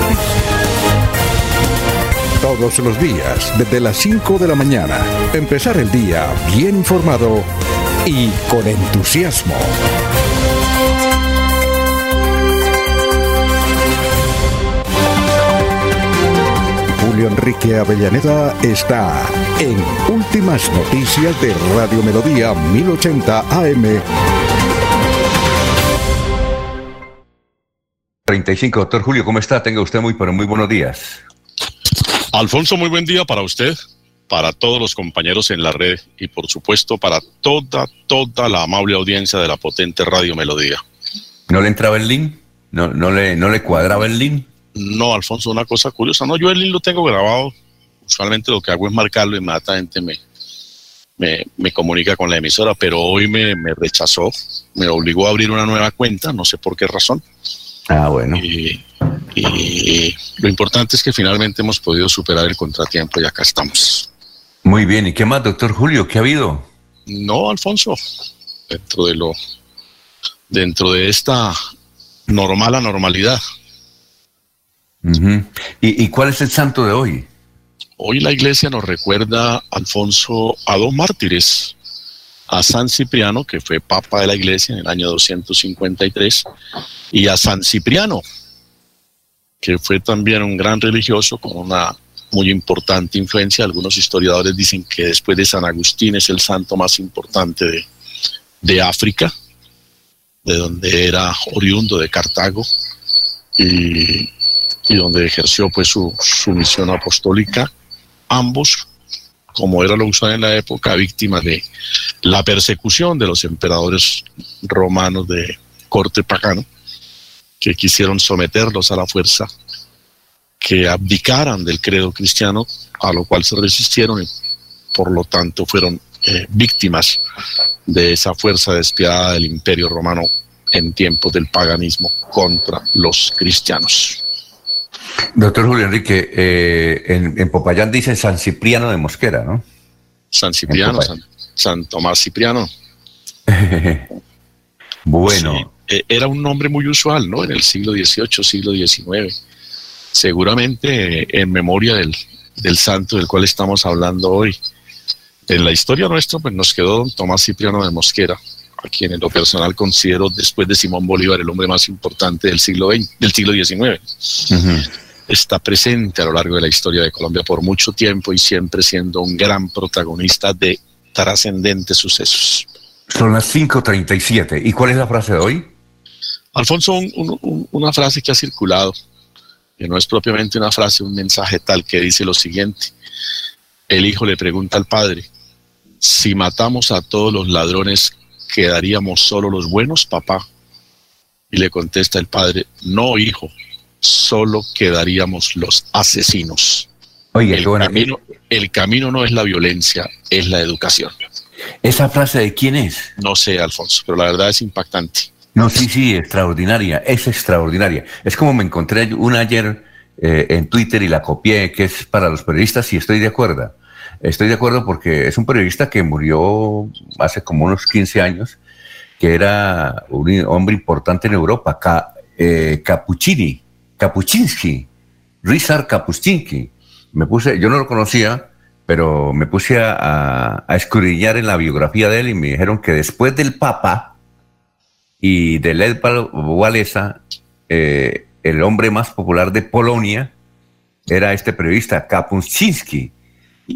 todos los días, desde las 5 de la mañana. Empezar el día bien informado y con entusiasmo. Julio Enrique Avellaneda está en Últimas Noticias de Radio Melodía 1080 AM. 35, doctor Julio, ¿cómo está? Tenga usted muy, pero muy buenos días. Alfonso, muy buen día para usted, para todos los compañeros en la red y por supuesto para toda, toda la amable audiencia de la potente Radio Melodía. ¿No le entraba el link? ¿No, no, le, no le cuadraba el link? No, Alfonso, una cosa curiosa. No, yo el link lo tengo grabado. Usualmente lo que hago es marcarlo y inmediatamente me, me, me comunica con la emisora, pero hoy me, me rechazó, me obligó a abrir una nueva cuenta, no sé por qué razón. Ah, bueno. Y, y lo importante es que finalmente hemos podido superar el contratiempo y acá estamos. Muy bien, ¿y qué más, doctor Julio? ¿Qué ha habido? No, Alfonso, dentro de lo, dentro de esta normal anormalidad. ¿Y, ¿Y cuál es el santo de hoy? Hoy la iglesia nos recuerda, Alfonso, a dos mártires, a San Cipriano, que fue papa de la iglesia en el año 253, y a San Cipriano, que fue también un gran religioso con una muy importante influencia. Algunos historiadores dicen que después de San Agustín es el santo más importante de, África, de donde era oriundo de Cartago y, donde ejerció pues su, su, misión apostólica. Ambos, como era lo usual en la época, víctimas de la persecución de los emperadores romanos de corte pagano que quisieron someterlos a la fuerza, que abdicaran del credo cristiano, a lo cual se resistieron y por lo tanto fueron eh, víctimas de esa fuerza despiadada del imperio romano en tiempos del paganismo contra los cristianos. Doctor Julio Enrique, eh, en, Popayán dice San Cipriano de Mosquera, ¿no? San Cipriano, San, Tomás Cipriano. bueno. Eh, era un nombre muy usual, ¿no? En el siglo XVIII, siglo XIX. Seguramente en memoria del, del santo del cual estamos hablando hoy. En la historia nuestra, pues nos quedó don Tomás Cipriano de Mosquera, a quien en lo personal considero, después de Simón Bolívar, el hombre más importante del siglo, XX, del siglo XIX. Está presente a lo largo de la historia de Colombia por mucho tiempo y siempre siendo un gran protagonista de trascendentes sucesos. Son las 5.37. ¿Y cuál es la frase de hoy? Alfonso, una frase que ha circulado, que no es propiamente una frase, un mensaje tal que dice lo siguiente. El hijo le pregunta al padre, si matamos a todos los ladrones, ¿quedaríamos solo los buenos, papá? Y le contesta el padre, no, hijo, solo quedaríamos los asesinos. Oye, el, camino, el camino no es la violencia, es la educación. ¿Esa frase de quién es? No sé, Alfonso, pero la verdad es impactante. No, sí, sí, extraordinaria, es extraordinaria. Es como me encontré una ayer eh, en Twitter y la copié, que es para los periodistas y estoy de acuerdo. Estoy de acuerdo porque es un periodista que murió hace como unos 15 años, que era un hombre importante en Europa, eh, Capuccini, Capuchinsky, Rizar. Me puse, yo no lo conocía, pero me puse a, a, escudriñar en la biografía de él y me dijeron que después del Papa y de Led Walesa, eh, el hombre más popular de Polonia era este periodista, Kapuczynski.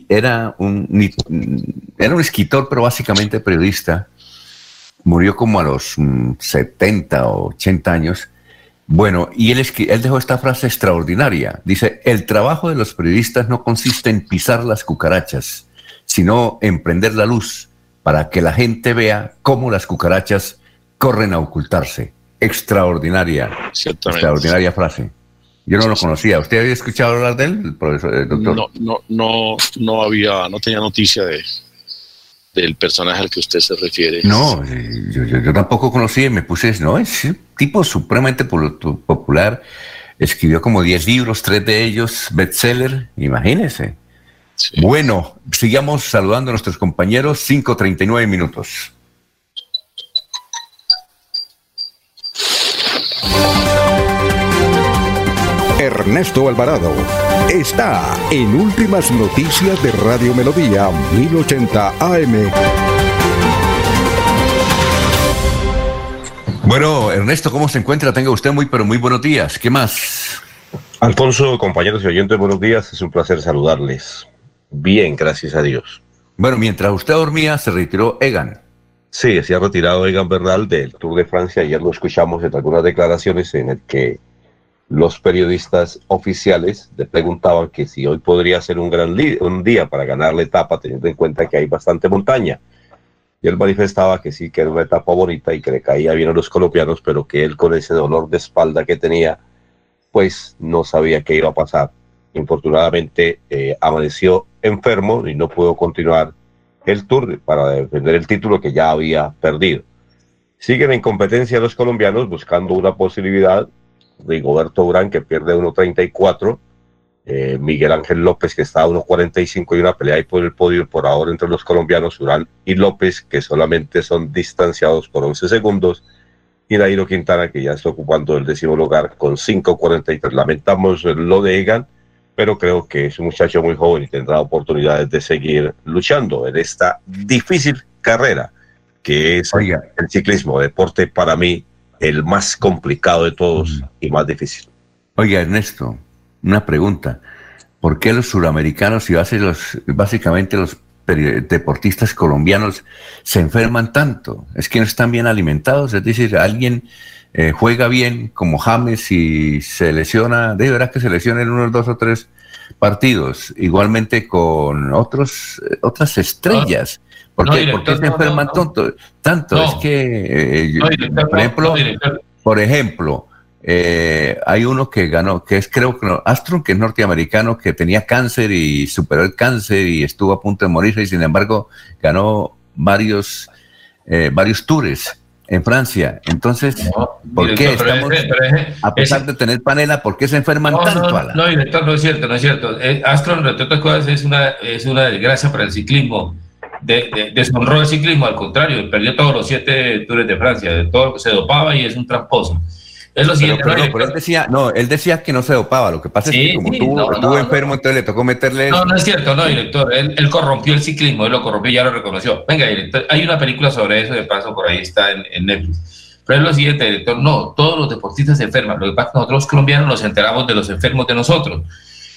Era un, era un escritor, pero básicamente periodista. Murió como a los 70 mm, o 80 años. Bueno, y él, él dejó esta frase extraordinaria. Dice, el trabajo de los periodistas no consiste en pisar las cucarachas, sino en prender la luz para que la gente vea cómo las cucarachas corren a ocultarse extraordinaria, extraordinaria frase. Yo no lo conocía. ¿Usted había escuchado hablar de él, profesor, doctor? No, no, no, no había, no tenía noticia de del personaje al que usted se refiere. No, yo, yo, tampoco conocía, me puse, no, es un tipo supremamente popular. Escribió como 10 libros, tres de ellos bestseller, imagínese. Bueno, sigamos saludando a nuestros compañeros, 5.39 minutos. Ernesto Alvarado está en Últimas Noticias de Radio Melodía 1080 AM. Bueno, Ernesto, ¿cómo se encuentra? Tenga usted muy, pero muy buenos días. ¿Qué más? Alfonso, compañeros y oyentes, buenos días. Es un placer saludarles. Bien, gracias a Dios. Bueno, mientras usted dormía, se retiró Egan. Sí, se ha retirado Egan Bernal del Tour de Francia. Ayer lo escuchamos en algunas declaraciones en el que los periodistas oficiales le preguntaban que si hoy podría ser un gran un día para ganar la etapa, teniendo en cuenta que hay bastante montaña. Y él manifestaba que sí, que era una etapa bonita y que le caía bien a los colombianos, pero que él con ese dolor de espalda que tenía, pues no sabía qué iba a pasar. Infortunadamente eh, amaneció enfermo y no pudo continuar el tour para defender el título que ya había perdido. Siguen en competencia los colombianos buscando una posibilidad Rigoberto Urán que pierde 1.34, eh, Miguel Ángel López que está a 1.45 y una pelea ahí por el podio por ahora entre los colombianos Urán y López que solamente son distanciados por 11 segundos y Nairo Quintana que ya está ocupando el décimo lugar con 5.43. Lamentamos lo de Egan, pero creo que es un muchacho muy joven y tendrá oportunidades de seguir luchando en esta difícil carrera que es el ciclismo, deporte para mí el más complicado de todos y más difícil. Oiga, Ernesto, una pregunta. ¿Por qué los suramericanos y los, básicamente los deportistas colombianos se enferman tanto? Es que no están bien alimentados, es decir, alguien eh, juega bien como James y se lesiona, de verdad que se lesiona en unos dos o tres partidos, igualmente con otros, eh, otras estrellas. ¿Por, qué, se enferman tanto? Tanto es que, eh, por ejemplo, por ejemplo eh, hay uno que ganó, que es creo que Astro, que es norteamericano, que tenía cáncer y superó el cáncer y estuvo a punto de morirse y sin embargo ganó varios, eh, varios tours en Francia. Entonces, ¿por qué estamos, a pesar de tener panela, por qué se enferman tanto? No, no, director, no es cierto, no es cierto. Astro, entre otras cosas, es una, es una desgracia para el ciclismo de, deshonró el ciclismo, al contrario, perdió todos los siete tours de Francia, de todo, se dopaba y es un tramposo. Es lo siguiente. Pero, pero, él decía, no, él decía que no se dopaba. Lo que pasa es que como estuvo, enfermo, entonces le tocó meterle. No, no es cierto, no, director. Él, corrompió el ciclismo, él lo corrompió y ya lo reconoció. Venga, director, hay una película sobre eso, de paso por ahí está en, en Netflix. Pero es lo siguiente, director, no, todos los deportistas se enferman. Lo que pasa es que nosotros los colombianos nos enteramos de los enfermos de nosotros.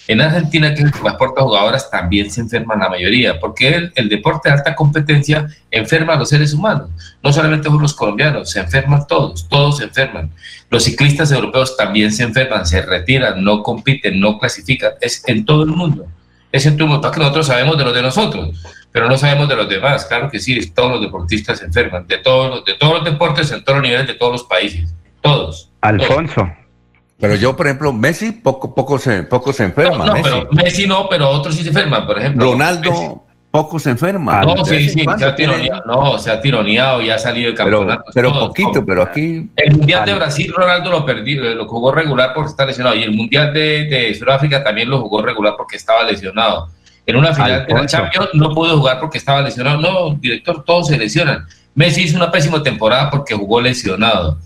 En Argentina, que transporta jugadoras, también se enferman la mayoría, porque el, deporte de alta competencia enferma a los seres humanos. No solamente los colombianos, se enferman todos, todos se enferman. Los ciclistas europeos también se enferman, se retiran, no compiten, no clasifican. Es en todo el mundo. Es en todo el mundo. que nosotros sabemos de los de nosotros, pero no sabemos de los demás. Claro que sí, todos los deportistas se enferman, de todos, de todos los deportes, en todos los niveles, de todos los países. todos. Alfonso. Pero yo, por ejemplo, Messi poco, poco, se, poco se enferma. No, pero Messi no, pero otros sí se enferman, por ejemplo. Ronaldo poco se enferma. No, sí, sí, se ha tironeado, no, se ha tironeado y ha salido de campeonato. Pero, poquito, pero aquí... El Mundial de Brasil, Ronaldo lo perdió, lo jugó regular porque está lesionado. Y el Mundial de, de Sudáfrica también lo jugó regular porque estaba lesionado. En una final de la Champions no pudo jugar porque estaba lesionado. No, director, todos se lesionan. Messi hizo una pésima temporada porque jugó lesionado.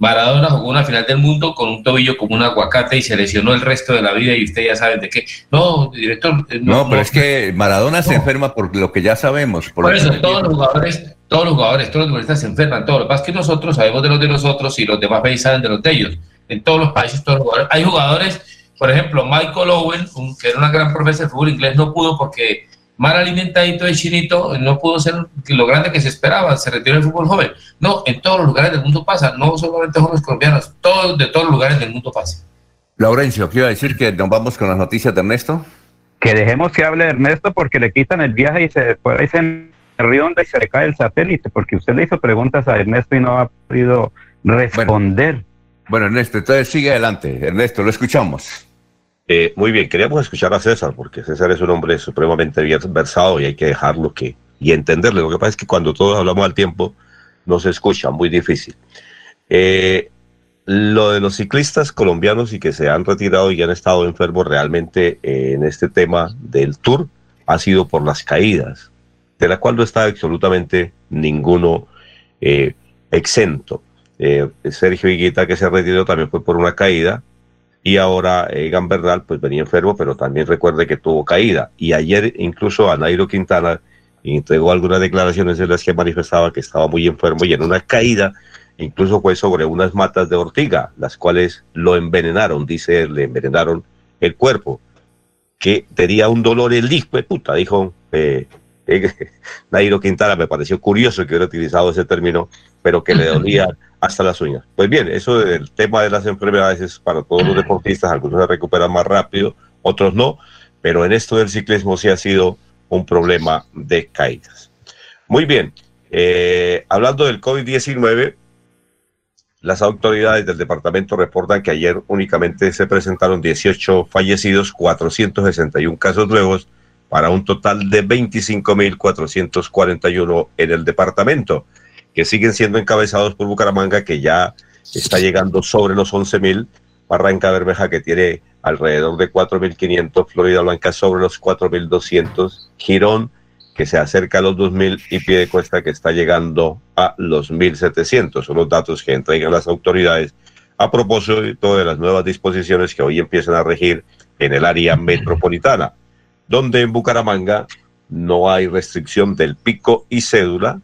Maradona jugó una final del mundo con un tobillo como un aguacate y se lesionó el resto de la vida y usted ya sabe de qué. No, director. Eh, no, pero es que Maradona se enferma por lo que ya sabemos. Por, eso, todos los jugadores, todos los jugadores, todos los futbolistas se enferman, todos. Lo que pasa es que nosotros sabemos de los de nosotros y los demás países saben de los de ellos. En todos los países, todos los jugadores. Hay jugadores, por ejemplo, Michael Owen, que era una gran profesora de fútbol inglés, no pudo porque mal alimentadito de chinito, no pudo ser lo grande que se esperaba, se retiró del fútbol joven. No, en todos los lugares del mundo pasa, no solamente jóvenes colombianos, todos, de todos los lugares del mundo pasa. Laurencio, quiero decir que nos vamos con las noticias de Ernesto. Que dejemos que hable Ernesto porque le quitan el viaje y se puede en Rionda y se le cae el satélite, porque usted le hizo preguntas a Ernesto y no ha podido responder. Bueno, bueno Ernesto, entonces sigue adelante. Ernesto, lo escuchamos. Eh, muy bien, queríamos escuchar a César, porque César es un hombre supremamente bien versado y hay que dejarlo que y entenderle. Lo que pasa es que cuando todos hablamos al tiempo, no se escucha, muy difícil. Eh, lo de los ciclistas colombianos y que se han retirado y han estado enfermos realmente eh, en este tema del tour ha sido por las caídas, de la cual no está absolutamente ninguno exento. Sergio Higuita, que se retiró, también fue por una caída y ahora Egan Bernal pues venía enfermo, pero también recuerde que tuvo caída. Y ayer incluso a Nairo Quintana entregó algunas declaraciones en las que manifestaba que estaba muy enfermo y en una caída incluso fue sobre unas matas de ortiga, las cuales lo envenenaron, dice, le envenenaron el cuerpo, que tenía un dolor el disco, puta, dijo eh, Nairo Quintana, me pareció curioso que hubiera utilizado ese término, pero que le dolía hasta las uñas. Pues bien, eso del tema de las enfermedades es para todos los deportistas, algunos se recuperan más rápido, otros no, pero en esto del ciclismo sí ha sido un problema de caídas. Muy bien, eh, hablando del COVID-19, las autoridades del departamento reportan que ayer únicamente se presentaron 18 fallecidos, 461 casos nuevos, para un total de 25.441 en el departamento que siguen siendo encabezados por Bucaramanga, que ya está llegando sobre los 11.000, Barranca Bermeja, que tiene alrededor de 4.500, Florida Blanca sobre los 4.200, Girón, que se acerca a los 2.000 y Piedecuesta, que está llegando a los 1.700. Son los datos que entregan las autoridades a propósito de las nuevas disposiciones que hoy empiezan a regir en el área metropolitana, donde en Bucaramanga no hay restricción del pico y cédula,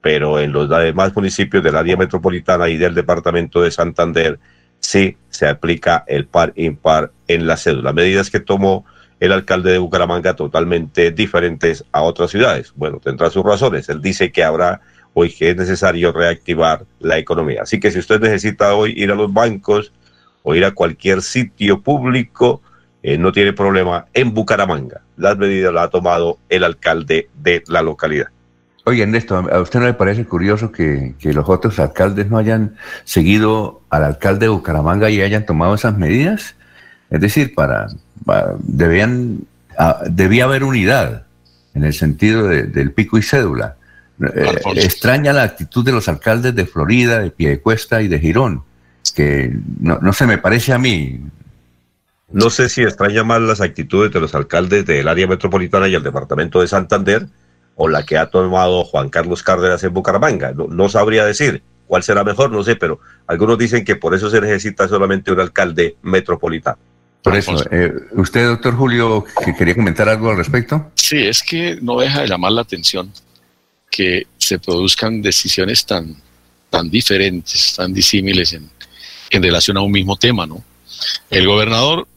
pero en los demás municipios del área metropolitana y del departamento de Santander sí se aplica el par impar en la cédula. Medidas que tomó el alcalde de Bucaramanga totalmente diferentes a otras ciudades. Bueno, tendrá sus razones. Él dice que habrá hoy que es necesario reactivar la economía. Así que si usted necesita hoy ir a los bancos o ir a cualquier sitio público, eh, no tiene problema en Bucaramanga. Las medidas las ha tomado el alcalde de la localidad. Oye, Ernesto, ¿a usted no le parece curioso que, los otros alcaldes no hayan seguido al alcalde de Bucaramanga y hayan tomado esas medidas? Es decir, para, debían, ah, debía haber unidad en el sentido del pico y cédula. Eh, extraña la actitud de los alcaldes de Florida, de Piedecuesta y de Girón, que no, no se me parece a mí. No sé si extraña más las actitudes de los alcaldes del área metropolitana y el departamento de Santander, o la que ha tomado Juan Carlos Cárdenas en Bucaramanga. No, sabría decir cuál será mejor, no sé, pero algunos dicen que por eso se necesita solamente un alcalde metropolitano. Por eso, eh, ¿usted, doctor Julio, que quería comentar algo al respecto? Sí, es que no deja de llamar la atención que se produzcan decisiones tan, tan diferentes, tan disímiles en, en relación a un mismo tema, ¿no? El gobernador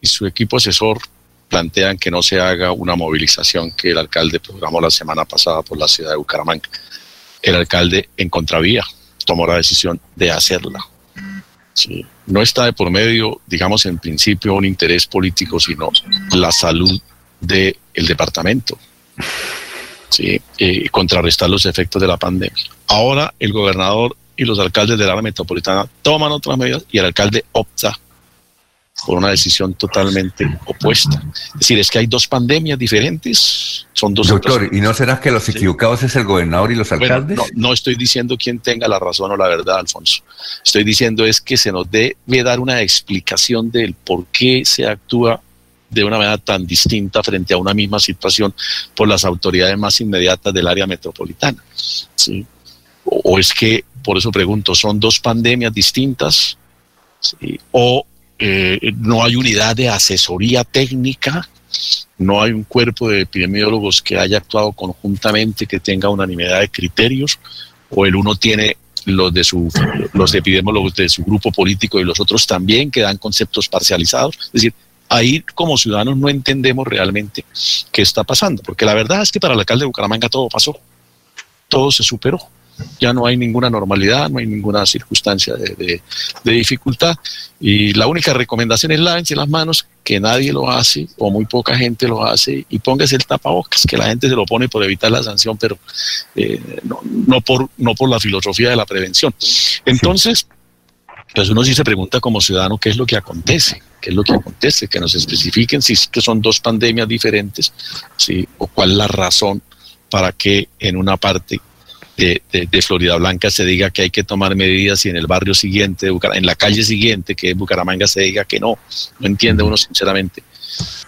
y su equipo asesor plantean que no se haga una movilización que el alcalde programó la semana pasada por la ciudad de Bucaramanga. El alcalde en contravía tomó la decisión de hacerla. No está de por medio, digamos, en principio un interés político, sino la salud del departamento. ¿sí? contrarrestar los efectos de la pandemia. Ahora el gobernador y los alcaldes del área metropolitana toman otras medidas y el alcalde opta por una decisión totalmente opuesta. Es decir, es que hay dos pandemias diferentes, son dos... Doctor, ¿y no será que los equivocados es el gobernador y los alcaldes? no, no, estoy diciendo quién tenga la razón o la verdad, Alfonso. Estoy diciendo es que se nos debe dar una explicación del por qué se actúa de una manera tan distinta frente a una misma situación por las autoridades más inmediatas del área metropolitana. ¿sí? O, es que, por eso pregunto, ¿son dos pandemias distintas? ¿O eh, no hay unidad de asesoría técnica? ¿No hay un cuerpo de epidemiólogos que haya actuado conjuntamente, que tenga unanimidad de criterios? ¿O el uno tiene los de su los epidemiólogos de su grupo político y los otros también que dan conceptos parcializados? Es decir, ahí como ciudadanos no entendemos realmente qué está pasando, porque la verdad es que para el alcalde de Bucaramanga todo pasó, todo se superó. Ya no hay ninguna normalidad, no hay ninguna circunstancia de, dificultad. Y la única recomendación es lávense las manos, que nadie lo hace o muy poca gente lo hace, y póngase el tapabocas, que la gente se lo pone por evitar la sanción, pero eh, no, por, no por la filosofía de la prevención. Entonces, pues uno sí se pregunta como ciudadano qué es lo que acontece qué es lo que acontece, que nos especifiquen si es que son dos pandemias diferentes, ¿sí? o cuál es la razón para que en una parte de, Florida Blanca se diga que hay que tomar medidas y en el barrio siguiente, en la calle siguiente, que es Bucaramanga, se diga que no. No entiende uno sinceramente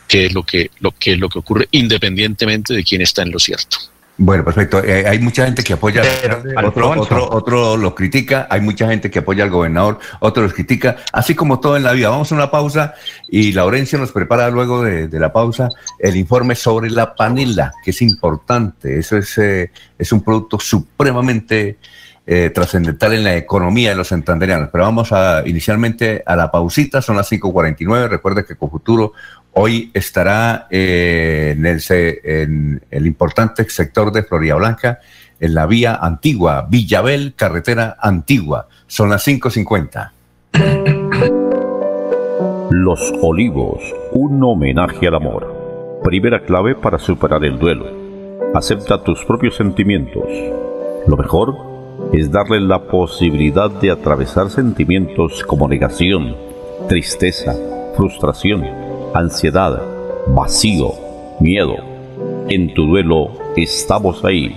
qué es lo que, lo, qué es lo que ocurre, independientemente de quién está en lo cierto. Bueno, perfecto. Eh, hay mucha gente que apoya, otro, otro, otro lo critica, hay mucha gente que apoya al gobernador, otro los critica, así como todo en la vida. Vamos a una pausa y Laurencio nos prepara luego de, la pausa el informe sobre la panela, que es importante. Eso es, eh, es un producto supremamente eh, trascendental en la economía de los santanderianos. Pero vamos a inicialmente a la pausita, son las 5.49. Recuerde que con Futuro Hoy estará eh, en, el, importante sector de Florida Blanca, en la vía antigua, Villabel, carretera antigua. Son las 5.50. Los Olivos, un homenaje al amor. Primera clave para superar el duelo. Acepta tus propios sentimientos. Lo mejor es darle la posibilidad de atravesar sentimientos como negación, tristeza, frustración ansiedad, vacío, miedo. En tu duelo estamos ahí.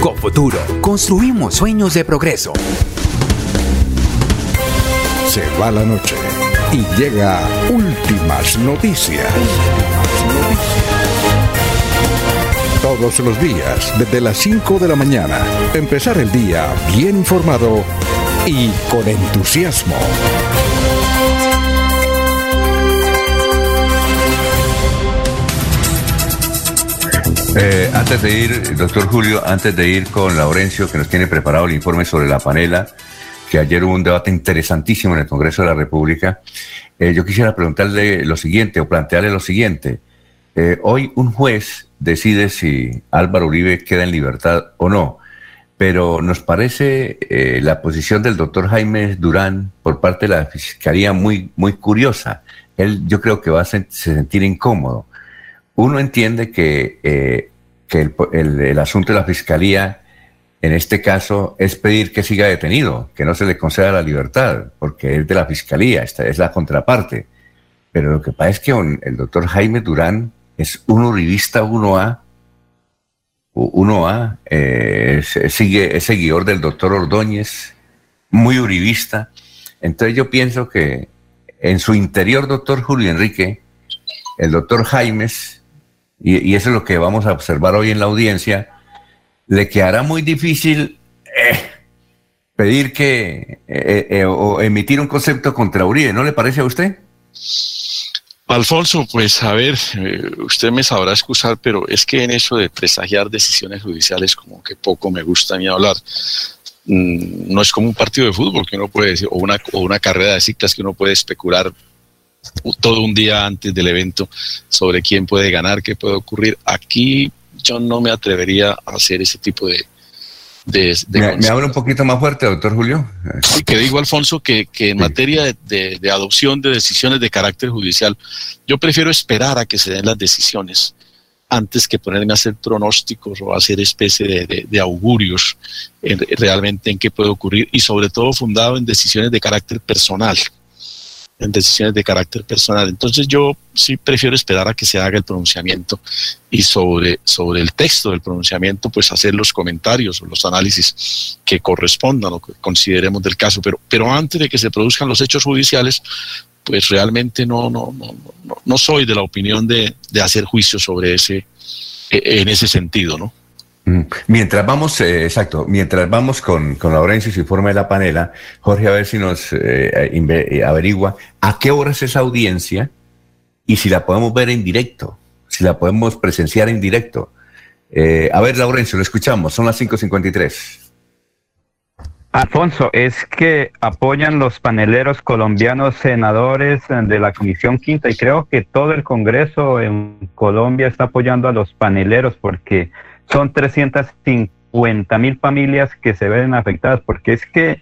322-307-0371. Cofuturo, construimos sueños de progreso. Se va la noche y llega últimas noticias. Todos los días, desde las 5 de la mañana, empezar el día bien informado y con entusiasmo. Eh, antes de ir, doctor Julio, antes de ir con Laurencio, que nos tiene preparado el informe sobre la panela, que ayer hubo un debate interesantísimo en el Congreso de la República, eh, yo quisiera preguntarle lo siguiente, o plantearle lo siguiente. Eh, hoy un juez decide si Álvaro Uribe queda en libertad o no, pero nos parece la posición del doctor Jaime Durán por parte de la Fiscalía muy, muy curiosa. Él yo creo que va a sentir incómodo uno entiende que, eh, el, asunto de la fiscalía, en este caso, es pedir que siga detenido, que no se le conceda la libertad, porque es de la fiscalía, esta es la contraparte. Pero lo que pasa es que el doctor Jaime Durán es un uribista 1A, 1A, eh, sigue, es seguidor del doctor Ordóñez, muy uribista. Entonces yo pienso que en su interior, doctor Julio Enrique, el doctor Jaimes y, eso es lo que vamos a observar hoy en la audiencia, le quedará muy difícil eh, pedir que eh, eh, o emitir un concepto contra Uribe, ¿no le parece a usted? Alfonso, pues a ver, usted me sabrá excusar, pero es que en eso de presagiar decisiones judiciales como que poco me gusta mí hablar. mm, no es como un partido de fútbol que uno puede decir, o una, o una carrera de ciclas que uno puede especular todo un día antes del evento sobre quién puede ganar, qué puede ocurrir. Aquí yo no me atrevería a hacer ese tipo de... de, ¿Me, habla un poquito más fuerte, doctor Julio? Sí, que digo, Alfonso, que, que en materia de, de, adopción de decisiones de carácter judicial, yo prefiero esperar a que se den las decisiones antes que ponerme a hacer pronósticos o hacer especie de, de, augurios realmente en qué puede ocurrir y sobre todo fundado en decisiones de carácter personal en decisiones de carácter personal. Entonces yo sí prefiero esperar a que se haga el pronunciamiento y sobre, sobre el texto del pronunciamiento pues hacer los comentarios o los análisis que correspondan o que consideremos del caso. Pero, pero antes de que se produzcan los hechos judiciales, pues realmente no, no, no, no, no soy de la opinión de, de hacer juicio sobre ese, e, en ese sentido, ¿no? Mm. Mientras vamos, eh, exacto, mientras vamos con, con Laurencio y su informe de la panela, Jorge, a ver si nos eh, eh, averigua a qué hora es esa audiencia y si la podemos ver en directo, si la podemos presenciar en directo. a ver, Laurencio, lo escuchamos, son las 5.53. Alfonso, es que apoyan los paneleros colombianos senadores de la Comisión Quinta y creo que todo el Congreso en Colombia está apoyando a los paneleros porque son 350 mil familias que se ven afectadas, porque es que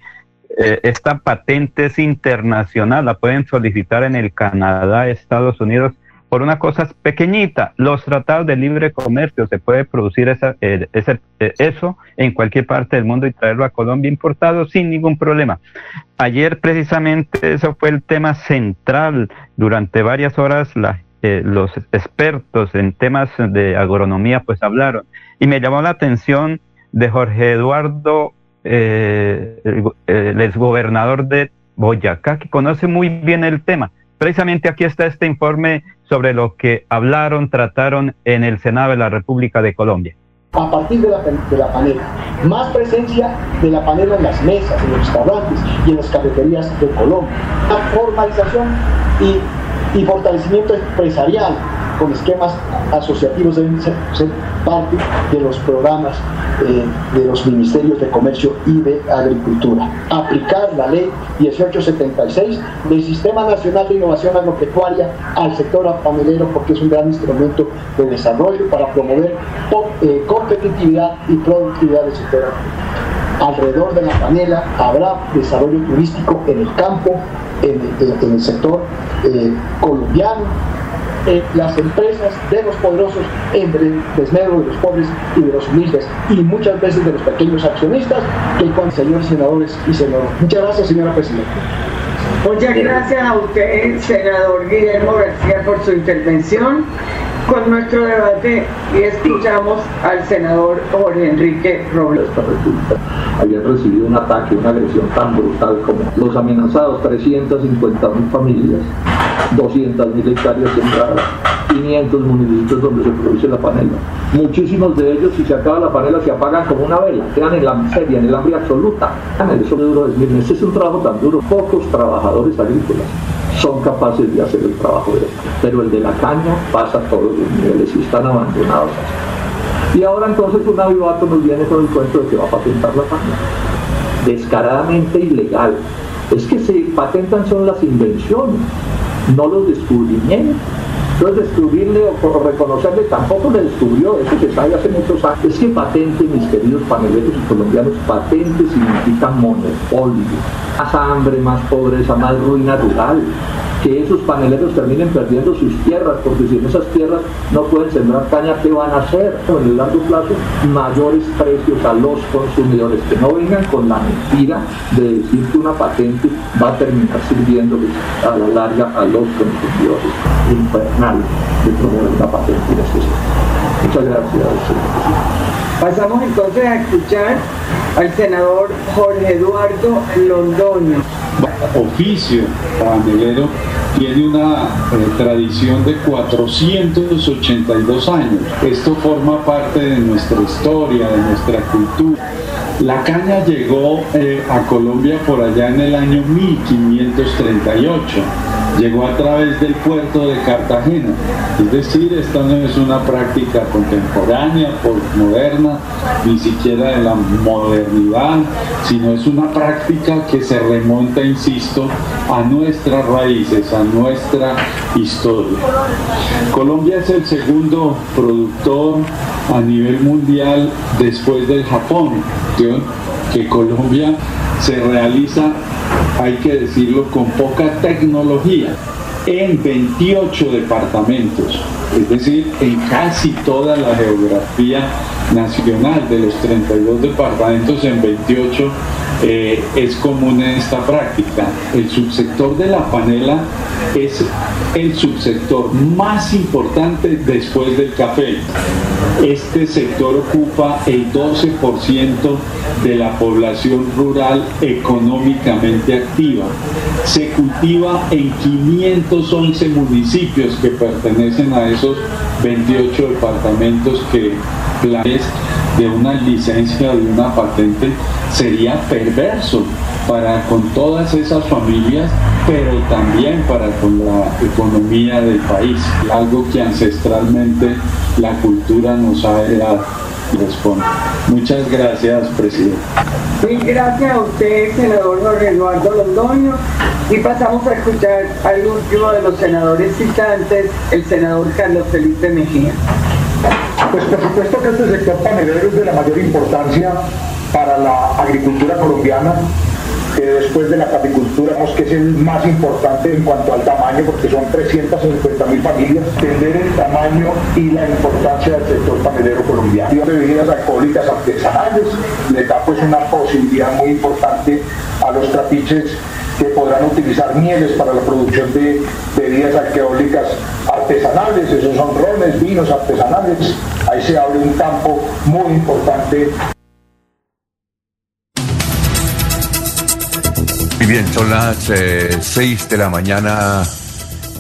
eh, esta patente es internacional, la pueden solicitar en el Canadá, Estados Unidos, por una cosa pequeñita, los tratados de libre comercio, se puede producir esa, eh, ese, eh, eso en cualquier parte del mundo y traerlo a Colombia importado sin ningún problema. Ayer precisamente eso fue el tema central, durante varias horas la, los expertos en temas de agronomía pues hablaron y me llamó la atención de Jorge Eduardo, eh, el, exgobernador de Boyacá, que conoce muy bien el tema. Precisamente aquí está este informe sobre lo que hablaron, trataron en el Senado de la República de Colombia. A partir de la, panela, más presencia de la panela en las mesas, en los restaurantes y en las cafeterías de Colombia. La formalización y fortalecimiento empresarial con esquemas asociativos deben ser, parte de los programas eh, de los ministerios de comercio y de agricultura. Aplicar la ley 1876 del Sistema Nacional de Innovación Agropecuaria al sector panelero porque es un gran instrumento de desarrollo para promover eh, competitividad y productividad del sector alrededor de la panela habrá desarrollo turístico en el campo, en, el sector eh, colombiano, las empresas de los poderosos en desmedro de los pobres y de los humildes y muchas veces de los pequeños accionistas que con señores senadores y senadoras. Muchas gracias, señora Presidenta. Muchas gracias a usted, senador Guillermo García, por su intervención con nuestro debate y escuchamos al senador Jorge Enrique Robles. Habían recibido un ataque, una agresión tan brutal como los amenazados, 350 mil familias, 200 mil hectáreas sembradas, 500 municipios donde se produce la panela. Muchísimos de ellos, si se acaba la panela, se apagan como una vela, quedan en la miseria, en el hambre absoluta. Eso es duro Este es un trabajo tan duro. Pocos trabajadores agrícolas son capaces de hacer el trabajo de esto. Pero el de la caña pasa a todos los niveles y están abandonados. Y ahora entonces un avivato nos viene con el cuento de que va a patentar la caña. Descaradamente ilegal. Es que se patentan son las invenciones, no los descubrimientos. Entonces descubrirle o reconocerle tampoco le descubrió, eso se sabe hace muchos años. Es que patente, mis queridos paneleros y colombianos, patente significa monopolio. Más hambre, más pobreza, más ruina rural que esos paneleros terminen perdiendo sus tierras, porque si en esas tierras no pueden sembrar caña, ¿qué van a hacer? En el largo plazo, mayores precios a los consumidores, que no vengan con la mentira de decir que una patente va a terminar sirviendo a la larga a los consumidores. Infernal de promover una patente en Muchas gracias. Pasamos entonces a escuchar al senador Jorge Eduardo Londoño. Oficio panelero tiene una eh, tradición de 482 años. Esto forma parte de nuestra historia, de nuestra cultura. La caña llegó eh, a Colombia por allá en el año 1538 llegó a través del puerto de Cartagena. Es decir, esta no es una práctica contemporánea, moderna, ni siquiera de la modernidad, sino es una práctica que se remonta, insisto, a nuestras raíces, a nuestra historia. Colombia es el segundo productor a nivel mundial después del Japón, que Colombia se realiza hay que decirlo, con poca tecnología en 28 departamentos, es decir, en casi toda la geografía nacional de los 32 departamentos en 28 eh, es común en esta práctica. El subsector de la panela es el subsector más importante después del café. Este sector ocupa el 12% de la población rural económicamente activa. Se cultiva en 511 municipios que pertenecen a esos 28 departamentos que planes de una licencia, de una patente, sería perverso para con todas esas familias, pero también para con la economía del país, algo que ancestralmente la cultura nos ha dado. Responde. Muchas gracias, presidente. Sí, gracias a usted, senador Jorge Eduardo Londoño. Y pasamos a escuchar al último de los senadores citantes, el senador Carlos Felipe Mejía. Pues por supuesto que este sector panelero es de la mayor importancia para la agricultura colombiana, que después de la capicultura que es el más importante en cuanto al tamaño, porque son 350 mil familias, entender el tamaño y la importancia del sector panelero colombiano. Y bebidas alcohólicas artesanales le da pues una posibilidad muy importante a los trapiches que podrán utilizar mieles para la producción de bebidas alcohólicas artesanales, esos son rones, vinos artesanales, ahí se abre un campo muy importante. Bien, son las 6 eh, de la mañana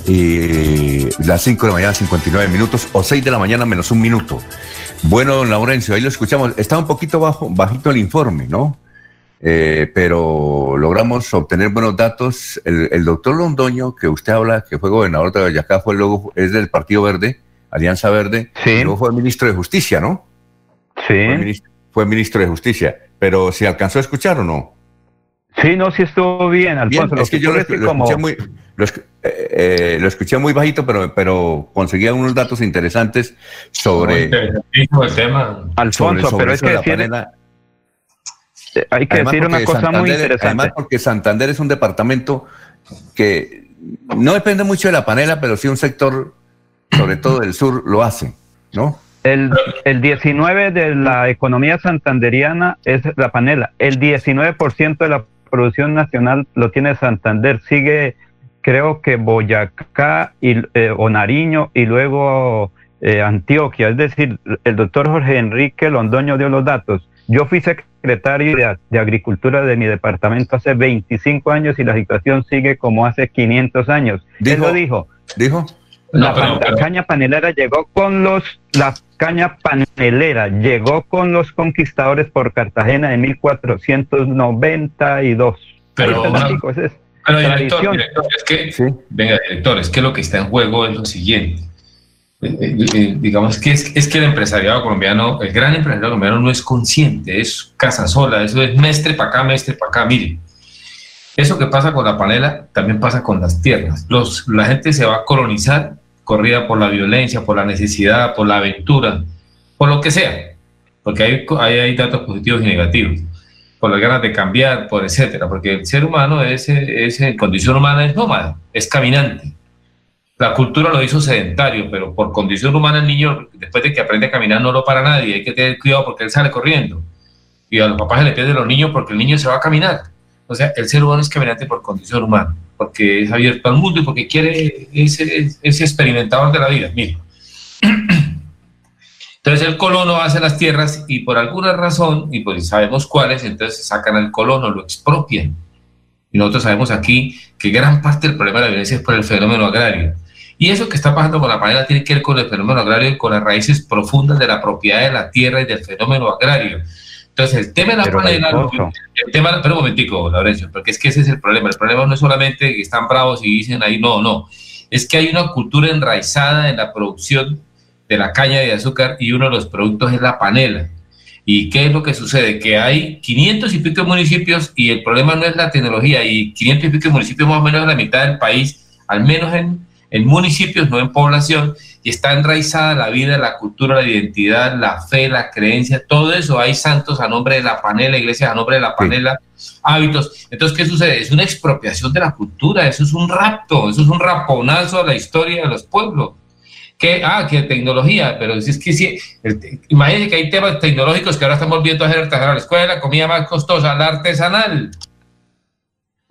y las 5 de la mañana 59 minutos o 6 de la mañana menos un minuto. Bueno, don Laurencio, ahí lo escuchamos. Está un poquito bajo, bajito el informe, ¿no? Eh, pero logramos obtener buenos datos. El, doctor Londoño, que usted habla, que fue gobernador de Boyacá, fue luego, es del Partido Verde, Alianza Verde, y luego fue ministro de Justicia, ¿no? Sí. Fue ministro, de Justicia, pero ¿se alcanzó a escuchar o no? Sí, no, sí estuvo bien, Alfonso. es que yo lo, escuché muy, eh, lo, escuché muy bajito, pero, pero conseguí algunos datos interesantes sobre... el tema. Alfonso, pero es que hay que decir una cosa muy interesante. Además, porque Santander es un departamento que no depende mucho de la panela, pero sí un sector, sobre todo del sur, lo hace, ¿no? El, el 19 de la economía santanderiana es la panela. El 19% de la producción nacional lo tiene Santander. Sigue, creo que Boyacá y, eh, o Nariño y luego eh, Antioquia. Es decir, el doctor Jorge Enrique Londoño dio los datos. Yo fui secretario de, Agricultura de mi departamento hace 25 años y la situación sigue como hace 500 años. Él lo dijo. ¿Dijo? La, caña panelera llegó con los, la caña panelera llegó con los conquistadores por Cartagena en 1492. Pero, es, director, es que, venga, director, es que lo que está en juego es lo siguiente. Eh, eh, eh, digamos que es, es, que el empresariado colombiano, el gran empresariado colombiano no es consciente, es casa sola, eso es mestre para acá, mestre para acá, mire. Eso que pasa con la panela también pasa con las tierras. Los, la gente se va a colonizar corrida por la violencia, por la necesidad, por la aventura, por lo que sea, porque hay, hay, hay datos positivos y negativos, por las ganas de cambiar, por etcétera, porque el ser humano es, es en condición humana es nómada, es caminante la cultura lo hizo sedentario, pero por condición humana el niño, después de que aprende a caminar, no lo para nadie. Hay que tener cuidado porque él sale corriendo. Y a los papás se le pierden los niños porque el niño se va a caminar. O sea, el ser humano es caminante por condición humana, porque es abierto al mundo y porque quiere ese experimentador de la vida. Mire. Entonces el colono hace las tierras y por alguna razón, y pues sabemos cuáles, entonces sacan al colono, lo expropian. Y nosotros sabemos aquí que gran parte del problema de la violencia es por el fenómeno agrario. Y eso que está pasando con la panela tiene que ver con el fenómeno agrario y con las raíces profundas de la propiedad de la tierra y del fenómeno agrario. Entonces, el tema de la panela, el tema, pero un momentico, Laurencio, porque es que ese es el problema. El problema no es solamente que están bravos y dicen ahí, no, no. Es que hay una cultura enraizada en la producción de la caña de azúcar y uno de los productos es la panela. ¿Y qué es lo que sucede? Que hay 500 y pico de municipios y el problema no es la tecnología y 500 y pico de municipios más o menos en la mitad del país, al menos en, en municipios, no en población, y está enraizada la vida, la cultura, la identidad, la fe, la creencia, todo eso. Hay santos a nombre de la panela, iglesias a nombre de la panela, hábitos. Entonces, ¿qué sucede? Es una expropiación de la cultura, eso es un rapto, eso es un raponazo a la historia de los pueblos que, ah, que tecnología, pero es que sí, imagínense que hay temas tecnológicos que ahora estamos viendo hacer artesanales. ¿Cuál es la comida más costosa? La artesanal.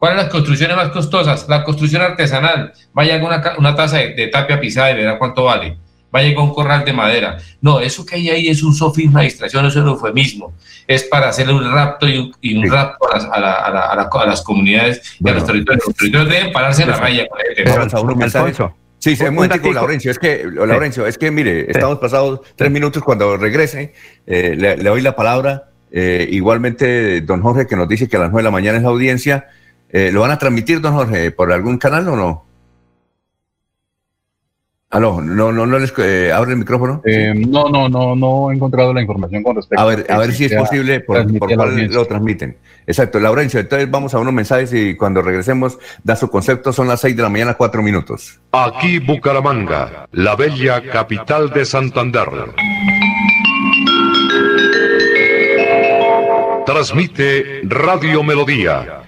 ¿Cuáles son las construcciones más costosas? La construcción artesanal. Vaya con una, una taza de, tapia pisada y verá cuánto vale. Vaya con un corral de madera. No, eso que hay ahí es un sofisma de distracción, es un eufemismo. Es para hacerle un rapto y un, rapto a las, a, la, a, la, a, las comunidades y a los territorios. Los territorios deben pararse en la raya con este Sí, sí, muy Laurencio. Es que, Laurencio, es que mire, estamos pasados tres minutos cuando regrese. Eh, le, doy la palabra. Eh, igualmente, don Jorge, que nos dice que a las nueve de la mañana es la audiencia. Eh, ¿Lo van a transmitir, don Jorge, por algún canal o no? Aló, no, no, no les eh, abre el micrófono. Eh, no, no, no, no he encontrado la información con respecto. A ver, a, ver si es posible por, por cuál lo transmiten. Exacto, Laurencio. Entonces vamos a unos mensajes y cuando regresemos da su concepto. Son las seis de la mañana, cuatro minutos. Aquí Bucaramanga, la bella capital de Santander. Transmite Radio Melodía,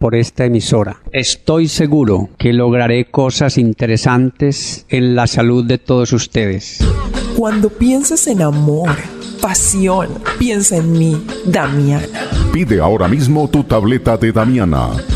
por esta emisora. Estoy seguro que lograré cosas interesantes en la salud de todos ustedes. Cuando pienses en amor, pasión, piensa en mí, Damiana. Pide ahora mismo tu tableta de Damiana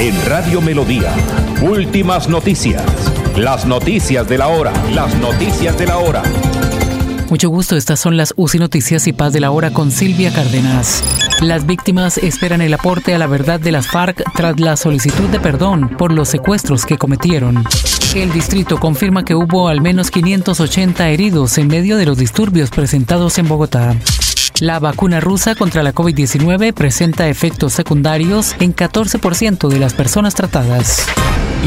En Radio Melodía, últimas noticias. Las noticias de la hora, las noticias de la hora. Mucho gusto, estas son las UCI Noticias y Paz de la Hora con Silvia Cárdenas. Las víctimas esperan el aporte a la verdad de las FARC tras la solicitud de perdón por los secuestros que cometieron. El distrito confirma que hubo al menos 580 heridos en medio de los disturbios presentados en Bogotá. La vacuna rusa contra la COVID-19 presenta efectos secundarios en 14% de las personas tratadas.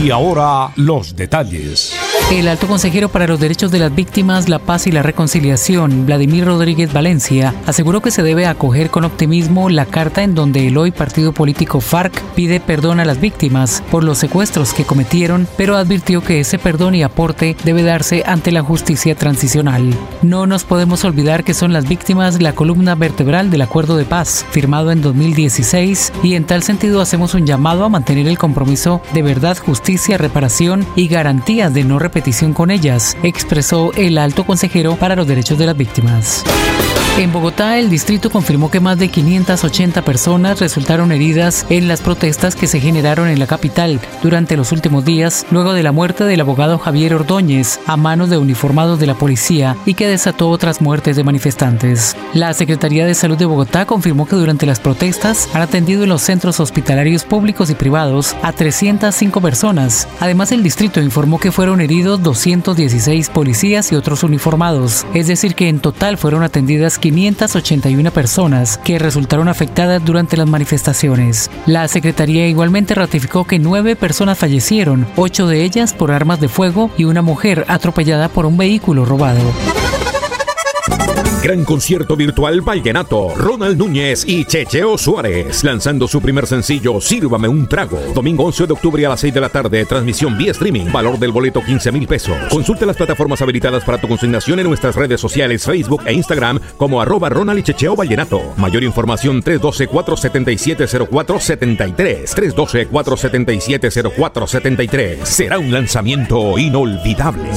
Y ahora los detalles. El alto consejero para los derechos de las víctimas, la paz y la reconciliación, Vladimir Rodríguez Valencia, aseguró que se debe acoger con optimismo la carta en donde el hoy partido político FARC pide perdón a las víctimas por los secuestros que cometieron, pero advirtió que ese perdón y aporte debe darse ante la justicia transicional. No nos podemos olvidar que son las víctimas la columna vertebral del acuerdo de paz, firmado en 2016, y en tal sentido hacemos un llamado a mantener el compromiso de verdad, justicia, reparación y garantías de no repetición petición con ellas, expresó el alto consejero para los derechos de las víctimas. En Bogotá, el distrito confirmó que más de 580 personas resultaron heridas en las protestas que se generaron en la capital durante los últimos días, luego de la muerte del abogado Javier Ordóñez a manos de uniformados de la policía y que desató otras muertes de manifestantes. La Secretaría de Salud de Bogotá confirmó que durante las protestas han atendido en los centros hospitalarios públicos y privados a 305 personas Además, el distrito informó que fueron heridos 216 policías y otros uniformados, es decir, que en total fueron atendidas 581 personas que resultaron afectadas durante las manifestaciones. La Secretaría igualmente ratificó que nueve personas fallecieron, ocho de ellas por armas de fuego y una mujer atropellada por un vehículo robado. Gran concierto virtual Vallenato, Ronald Núñez y Checheo Suárez, lanzando su primer sencillo Sírvame un trago. Domingo 11 de octubre a las 6 de la tarde, transmisión vía streaming, valor del boleto 15 mil pesos. Consulte las plataformas habilitadas para tu consignación en nuestras redes sociales Facebook e Instagram como arroba Ronald y Checheo Vallenato. Mayor información 312-477-0473. 312-477-0473. Será un lanzamiento inolvidable.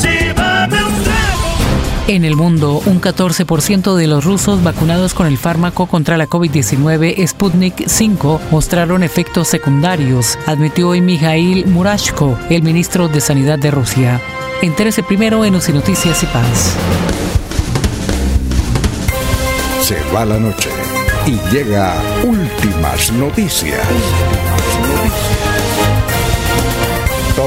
En el mundo, un 14% de los rusos vacunados con el fármaco contra la COVID-19 Sputnik 5 mostraron efectos secundarios, admitió hoy Mikhail Murashko, el ministro de Sanidad de Rusia. Entérese primero en UCI Noticias y Paz. Se va la noche y llega últimas noticias.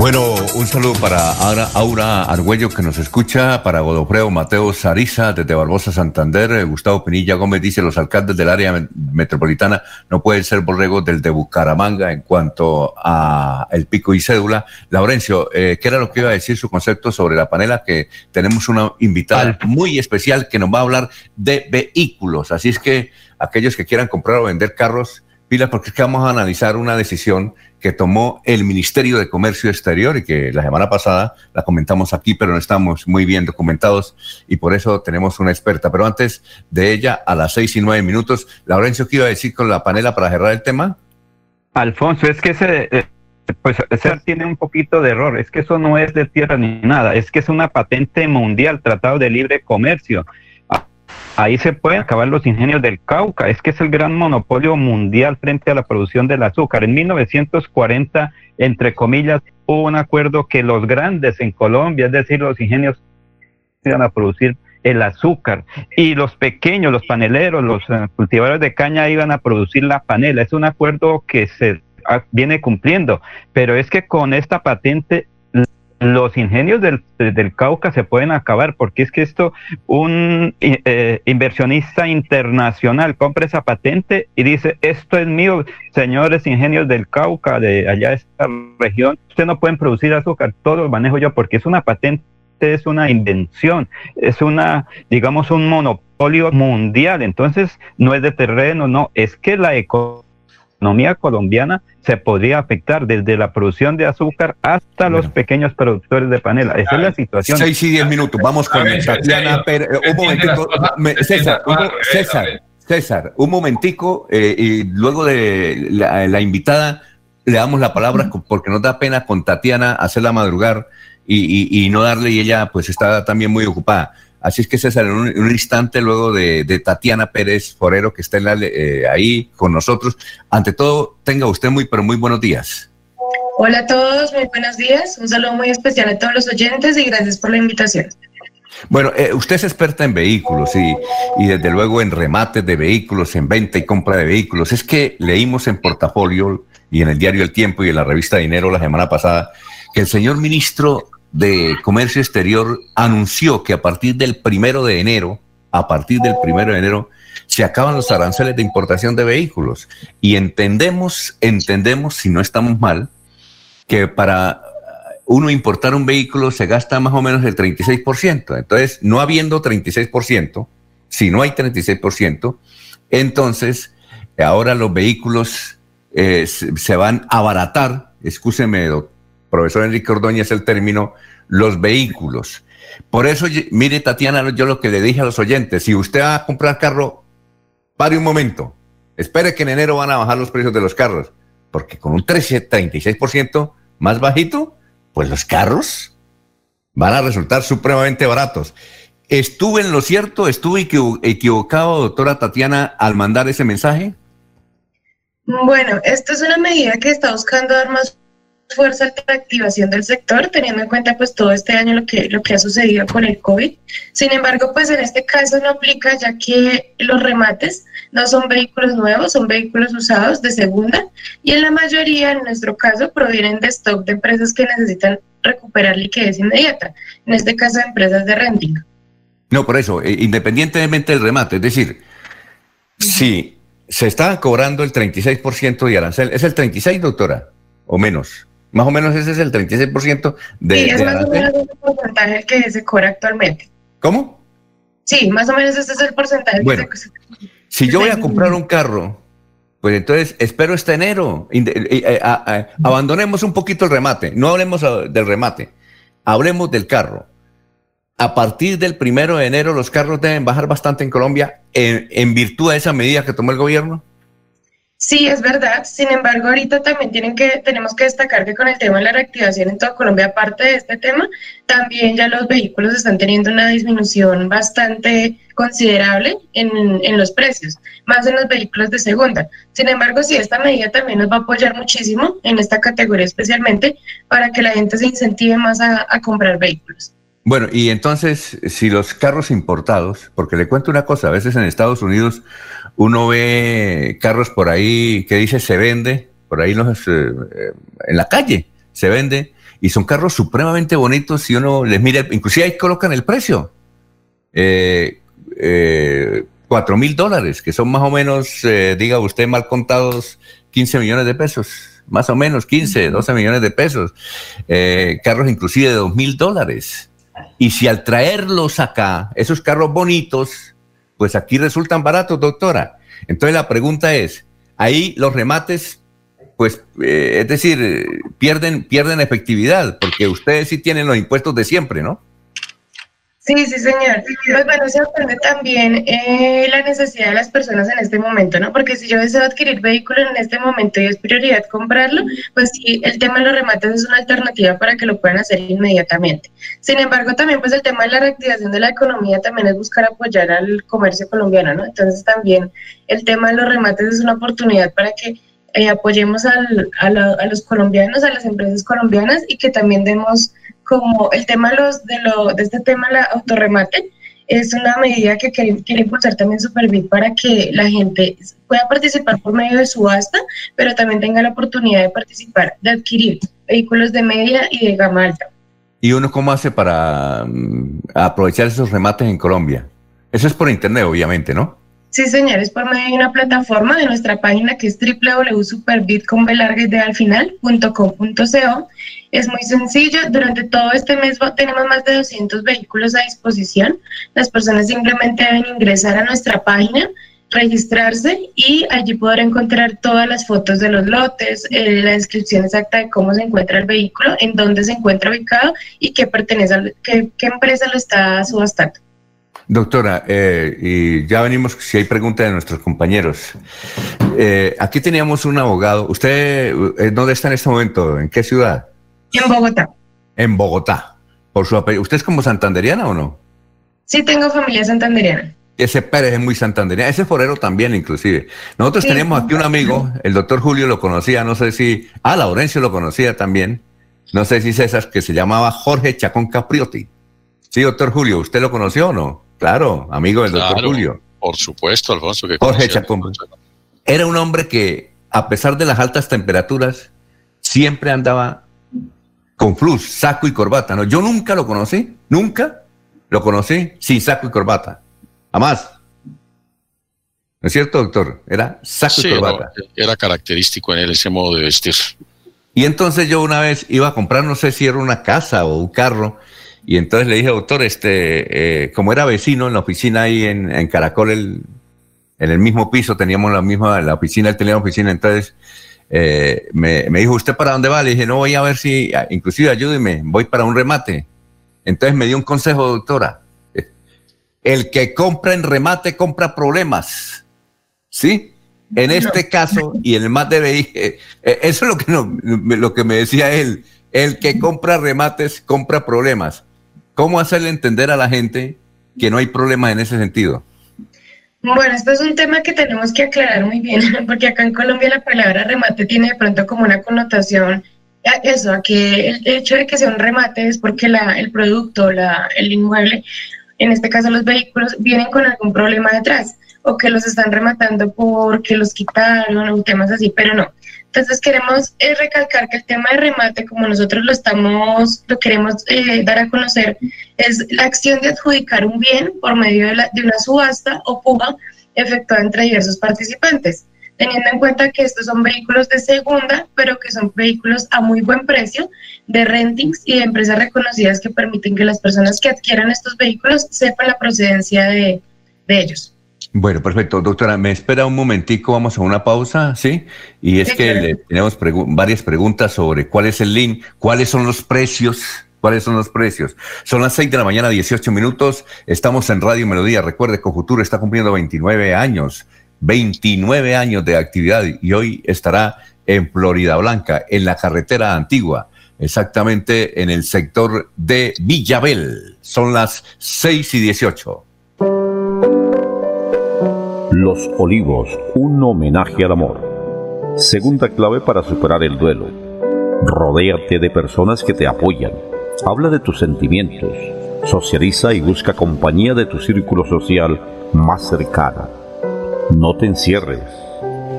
Bueno, un saludo para Aura, Aura Argüello que nos escucha, para Godofredo Mateo Sariza desde Barbosa Santander, Gustavo Pinilla Gómez dice los alcaldes del área metropolitana no pueden ser borregos del de Bucaramanga en cuanto a el pico y cédula. Laurencio, eh, ¿qué era lo que iba a decir su concepto sobre la panela? Que tenemos una invitada muy especial que nos va a hablar de vehículos, así es que aquellos que quieran comprar o vender carros, pilas porque es que vamos a analizar una decisión que tomó el Ministerio de Comercio Exterior y que la semana pasada la comentamos aquí, pero no estamos muy bien documentados y por eso tenemos una experta. Pero antes de ella, a las seis y nueve minutos, Laurencio, ¿qué iba a decir con la panela para cerrar el tema? Alfonso, es que ese, eh, pues tiene un poquito de error, es que eso no es de tierra ni nada, es que es una patente mundial, tratado de libre comercio ahí se pueden acabar los ingenios del Cauca. Es que es el gran monopolio mundial frente a la producción del azúcar. En 1940, entre comillas, hubo un acuerdo que los grandes en Colombia, es decir, los ingenios, iban a producir el azúcar y los pequeños, los paneleros, los eh, cultivadores de caña iban a producir la panela. Es un acuerdo que se ah, viene cumpliendo, pero es que con esta patente los ingenios del, Cauca se pueden acabar, porque es que esto, un eh, inversionista internacional compra esa patente y dice, esto es mío, señores ingenios del Cauca, de allá de esta región, ustedes no pueden producir azúcar, todo lo manejo yo, porque es una patente es una invención, es una, digamos, un monopolio mundial. Entonces, no es de terreno, no, es que la economía economía colombiana se podría afectar desde la producción de azúcar hasta los pequeños productores de panela. Esa es la situación. Seis y diez minutos. Vamos con Tatiana Pérez. Un momentico. César, César, César, un momentico eh, y luego de la, invitada le damos la palabra porque nos da pena con Tatiana hacerla madrugar y, y no darle y ella pues está también muy ocupada. Así es que César, en un, instante luego de, Tatiana Pérez Forero, que está eh, ahí con nosotros, ante todo, tenga usted muy, pero muy buenos días. Hola a todos, muy buenos días. Un saludo muy especial a todos los oyentes y gracias por la invitación. Bueno, eh, usted es experta en vehículos y, y desde luego en remates de vehículos, en venta y compra de vehículos. Es que leímos en portafolio y en el diario El Tiempo y en la revista Dinero la semana pasada que el señor ministro de Comercio Exterior anunció que a partir del primero de enero, a partir del primero de enero, se acaban los aranceles de importación de vehículos. Y entendemos, entendemos, si no estamos mal, que para uno importar un vehículo se gasta más o menos el 36%. Entonces, no habiendo 36%, si no hay 36%, entonces ahora los vehículos eh, se van a abaratar, escúcheme, doctor profesor Enrique Ordóñez el término, los vehículos. Por eso, mire Tatiana, yo lo que le dije a los oyentes, si usted va a comprar carro, pare un momento, espere que en enero van a bajar los precios de los carros, porque con un 36% más bajito, pues los carros van a resultar supremamente baratos. ¿Estuve en lo cierto? ¿Estuve equivocado, doctora Tatiana, al mandar ese mensaje? Bueno, esto es una medida que está buscando dar más a la activación del sector, teniendo en cuenta pues todo este año lo que, lo que ha sucedido con el COVID. Sin embargo, pues en este caso no aplica ya que los remates no son vehículos nuevos, son vehículos usados de segunda y en la mayoría, en nuestro caso, provienen de stock de empresas que necesitan recuperar liquidez inmediata, en este caso empresas de renting. No, por eso, eh, independientemente del remate, es decir, si se está cobrando el 36% de arancel, ¿es el 36, doctora? ¿O menos? Más o menos ese es el 36% de, sí, es de más o menos el porcentaje que se cobra actualmente. ¿Cómo? Sí, más o menos ese es el porcentaje Bueno. que se Si yo voy a comprar un carro, pues entonces espero este enero. Eh, eh, a- abandonemos un poquito el remate. No hablemos ah, del remate. Hablemos del carro. A partir del primero de enero, los carros deben bajar bastante en Colombia en, en virtud de esa medida que tomó el gobierno. Sí, es verdad. Sin embargo, ahorita también tienen que, tenemos que destacar que con el tema de la reactivación en toda Colombia, aparte de este tema, también ya los vehículos están teniendo una disminución bastante considerable en, en los precios, más en los vehículos de segunda. Sin embargo, sí, esta medida también nos va a apoyar muchísimo en esta categoría especialmente para que la gente se incentive más a, a comprar vehículos. Bueno, y entonces, si los carros importados, porque le cuento una cosa, a veces en Estados Unidos uno ve carros por ahí que dice se vende, por ahí los, eh, eh, en la calle se vende, y son carros supremamente bonitos y uno les mira, inclusive ahí colocan el precio. Eh, cuatro mil dólares, que son más o menos, eh, diga usted mal contados, 15 millones de pesos, más o menos 15, 12 millones de pesos. Eh, carros inclusive de dos mil dólares. Y si al traerlos acá, esos carros bonitos, pues aquí resultan baratos, doctora. Entonces la pregunta es, ahí los remates, pues, eh, es decir, eh, pierden, pierden efectividad, porque ustedes sí tienen los impuestos de siempre, ¿no? Sí, sí, señor. Pues bueno, se depende también eh, la necesidad de las personas en este momento, ¿no? Porque si yo deseo adquirir vehículo en este momento y es prioridad comprarlo, pues sí, el tema de los remates es una alternativa para que lo puedan hacer inmediatamente. Sin embargo, también pues el tema de la reactivación de la economía también es buscar apoyar al comercio colombiano, ¿no? Entonces también el tema de los remates es una oportunidad para que eh, apoyemos al- a, la- a los colombianos, a las empresas colombianas y que también demos como el tema los, de, lo, de este tema, la autorremate, es una medida que quiere, quiere impulsar también Superbit para que la gente pueda participar por medio de subasta, pero también tenga la oportunidad de participar, de adquirir vehículos de media y de gama alta. ¿Y uno cómo hace para mm, aprovechar esos remates en Colombia? Eso es por internet, obviamente, ¿no? Sí, señores, por medio de una plataforma de nuestra página que es www.superbit.com.co. Es muy sencillo. Durante todo este mes tenemos más de 200 vehículos a disposición. Las personas simplemente deben ingresar a nuestra página, registrarse y allí podrán encontrar todas las fotos de los lotes, eh, la descripción exacta de cómo se encuentra el vehículo, en dónde se encuentra ubicado y qué pertenece, a, qué, qué empresa lo está subastando. Doctora, eh, y ya venimos, si hay preguntas de nuestros compañeros. Eh, aquí teníamos un abogado. ¿Usted eh, dónde está en este momento? ¿En qué ciudad? En Bogotá. En Bogotá. Por su apellido. ¿Usted es como santanderiana o no? Sí, tengo familia santanderiana. Ese Pérez es muy santanderiano, ese forero también inclusive. Nosotros Sí. tenemos aquí un amigo, el doctor Julio lo conocía, no sé si, ah, Laurencio lo conocía también, no sé si César, que se llamaba Jorge Chacón Capriotti. Sí, doctor Julio, ¿usted lo conoció o no? Claro, amigo del doctor Julio. Por supuesto, Alfonso, que Jorge Chacón. Era un hombre que, a pesar de las altas temperaturas, siempre andaba con flus, saco y corbata. ¿no? Yo nunca lo conocí, nunca lo conocí sin saco y corbata. Jamás. ¿No es cierto, doctor? Era saco Sí, y corbata. no, era característico en él ese modo de vestir. Y entonces yo una vez iba a comprar, no sé si era una casa o un carro, y entonces le dije, doctor, este, eh, como era vecino en la oficina ahí en, en Caracol, el- en el mismo piso, teníamos la misma, la oficina, él tenía la oficina, entonces eh, me, me dijo, ¿usted para dónde va? Le dije, no, voy a ver si, inclusive ayúdeme, voy para un remate. Entonces me dio un consejo, doctora. El que compra en remate compra problemas. ¿Sí? En este caso, y en el más de BI, eh, eso es lo que, no, lo que me decía él. El que compra remates compra problemas. ¿Cómo hacerle entender a la gente que no hay problemas en ese sentido? Bueno, esto es un tema que tenemos que aclarar muy bien, porque acá en Colombia la palabra remate tiene de pronto como una connotación eso, a que el hecho de que sea un remate es porque la, el producto, la, el inmueble, en este caso los vehículos, vienen con algún problema detrás o que los están rematando porque los quitaron o temas así, pero no. Entonces queremos eh, recalcar que el tema de remate, como nosotros lo estamos, lo queremos eh, dar a conocer, es la acción de adjudicar un bien por medio de, de una subasta o puja efectuada entre diversos participantes teniendo en cuenta que estos son vehículos de segunda, pero que son vehículos a muy buen precio, de rentings y de empresas reconocidas que permiten que las personas que adquieran estos vehículos sepan la procedencia de, ellos. Bueno, perfecto. Doctora, me espera un momentico, vamos a una pausa, ¿sí? Y es que tenemos varias preguntas sobre cuál es el link, cuáles son los precios, ¿Cuáles son los precios? Son las 6 de la mañana, 18 minutos. Estamos en Radio Melodía. Recuerde, Cofuturo está cumpliendo 29 años. 29 años de actividad y hoy estará en Florida Blanca, en la carretera antigua, exactamente en el sector de Villabel. Son las 6 y 18. Los Olivos, un homenaje al amor. Segunda clave para superar el duelo. Rodéate de personas que te apoyan. Habla de tus sentimientos. Socializa y busca compañía de tu círculo social más cercana no te encierres.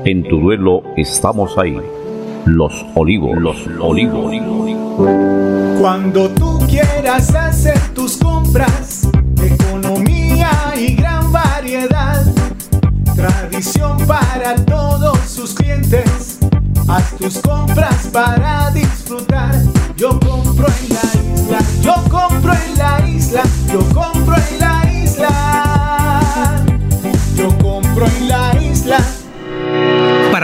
En tu duelo estamos ahí. Los olivos, los olivos. Cuando tú quieras hacer tus compras, economía y gran variedad, tradición para todos sus clientes. Haz tus compras para disfrutar. Yo compro en la isla, yo compro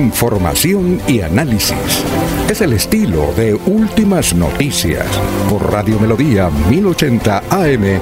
Información y análisis. Es el estilo de Últimas Noticias por Radio Melodía 1080 AM.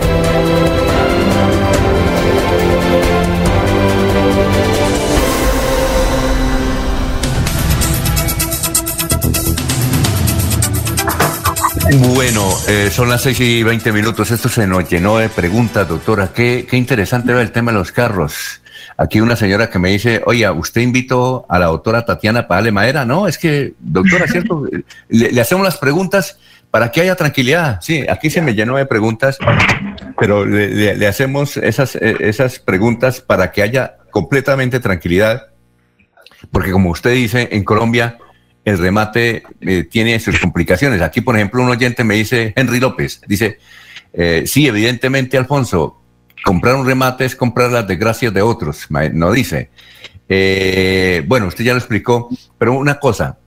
Bueno, eh, son las 6 y 20 minutos. Esto se nos llenó de preguntas, doctora. Qué, qué interesante ver el tema de los carros. Aquí una señora que me dice, oye, usted invitó a la doctora Tatiana para darle madera. No, es que, doctora, ¿cierto? le, hacemos las preguntas para que haya tranquilidad. Sí, aquí se me llenó de preguntas, pero le, hacemos esas, eh, esas preguntas para que haya completamente tranquilidad. Porque como usted dice, en Colombia el remate eh, tiene sus complicaciones. Aquí, por ejemplo, un oyente me dice, Henry López, dice, eh, sí, evidentemente, Alfonso, comprar un remate es comprar las desgracias de otros, no dice. Eh, bueno, usted ya lo explicó, pero una cosa,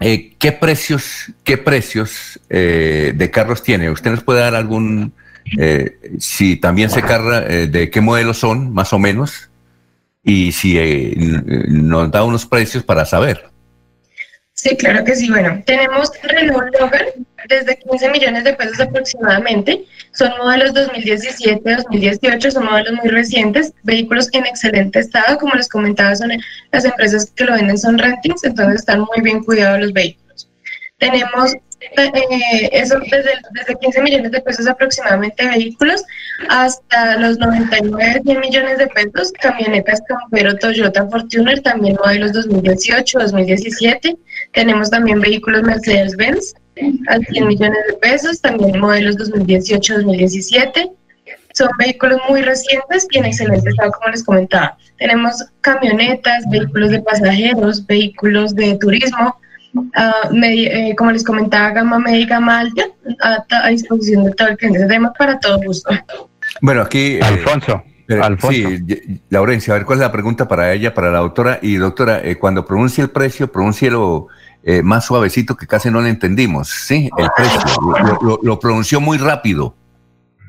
eh, ¿qué precios, qué precios eh, de carros tiene? ¿Usted nos puede dar algún, si también se carga, de qué modelos son, más o menos? Y si nos da unos precios para saber. Sí, claro que sí. Bueno, tenemos Renault Logan desde 15 millones de pesos aproximadamente. Son modelos 2017-2018, son modelos muy recientes, vehículos en excelente estado. Como les comentaba, son las empresas que lo venden son rentings, entonces están muy bien cuidados los vehículos. Tenemos eh, eso desde, desde 15 millones de pesos aproximadamente vehículos hasta los 99, 100 millones de pesos, camionetas Campero Toyota Fortuner, también modelos 2018, 2017. Tenemos también vehículos Mercedes-Benz a 100 millones de pesos, también modelos 2018-2017. Son vehículos muy recientes y en excelente estado, como les comentaba. Tenemos camionetas, vehículos de pasajeros, vehículos de turismo, uh, eh, como les comentaba, gama médica gama alta, a, disposición de todo el cliente. Tenemos para todo gusto. Bueno, aquí... Eh, Alfonso. Alfonso. Sí, Laurencia, a ver cuál es la pregunta para ella, para la doctora. Y doctora, eh, cuando pronuncie el precio, pronúncielo eh, más suavecito que casi no le entendimos. Sí, el precio. Lo, pronunció muy rápido.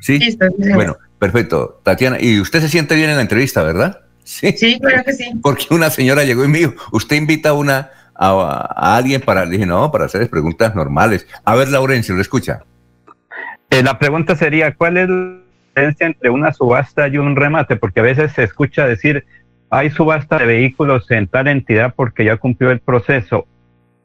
¿Sí? bueno, perfecto. Tatiana, y usted se siente bien en la entrevista, ¿verdad? Sí, claro que sí. Porque una señora llegó y me dijo, usted invita a una a, alguien para, le dije, no, para hacerles preguntas normales. A ver, Laurencio, ¿lo escucha? Eh, la pregunta sería, ¿cuál es la diferencia entre una subasta y un remate? Porque a veces se escucha decir, hay subasta de vehículos en tal entidad porque ya cumplió el proceso.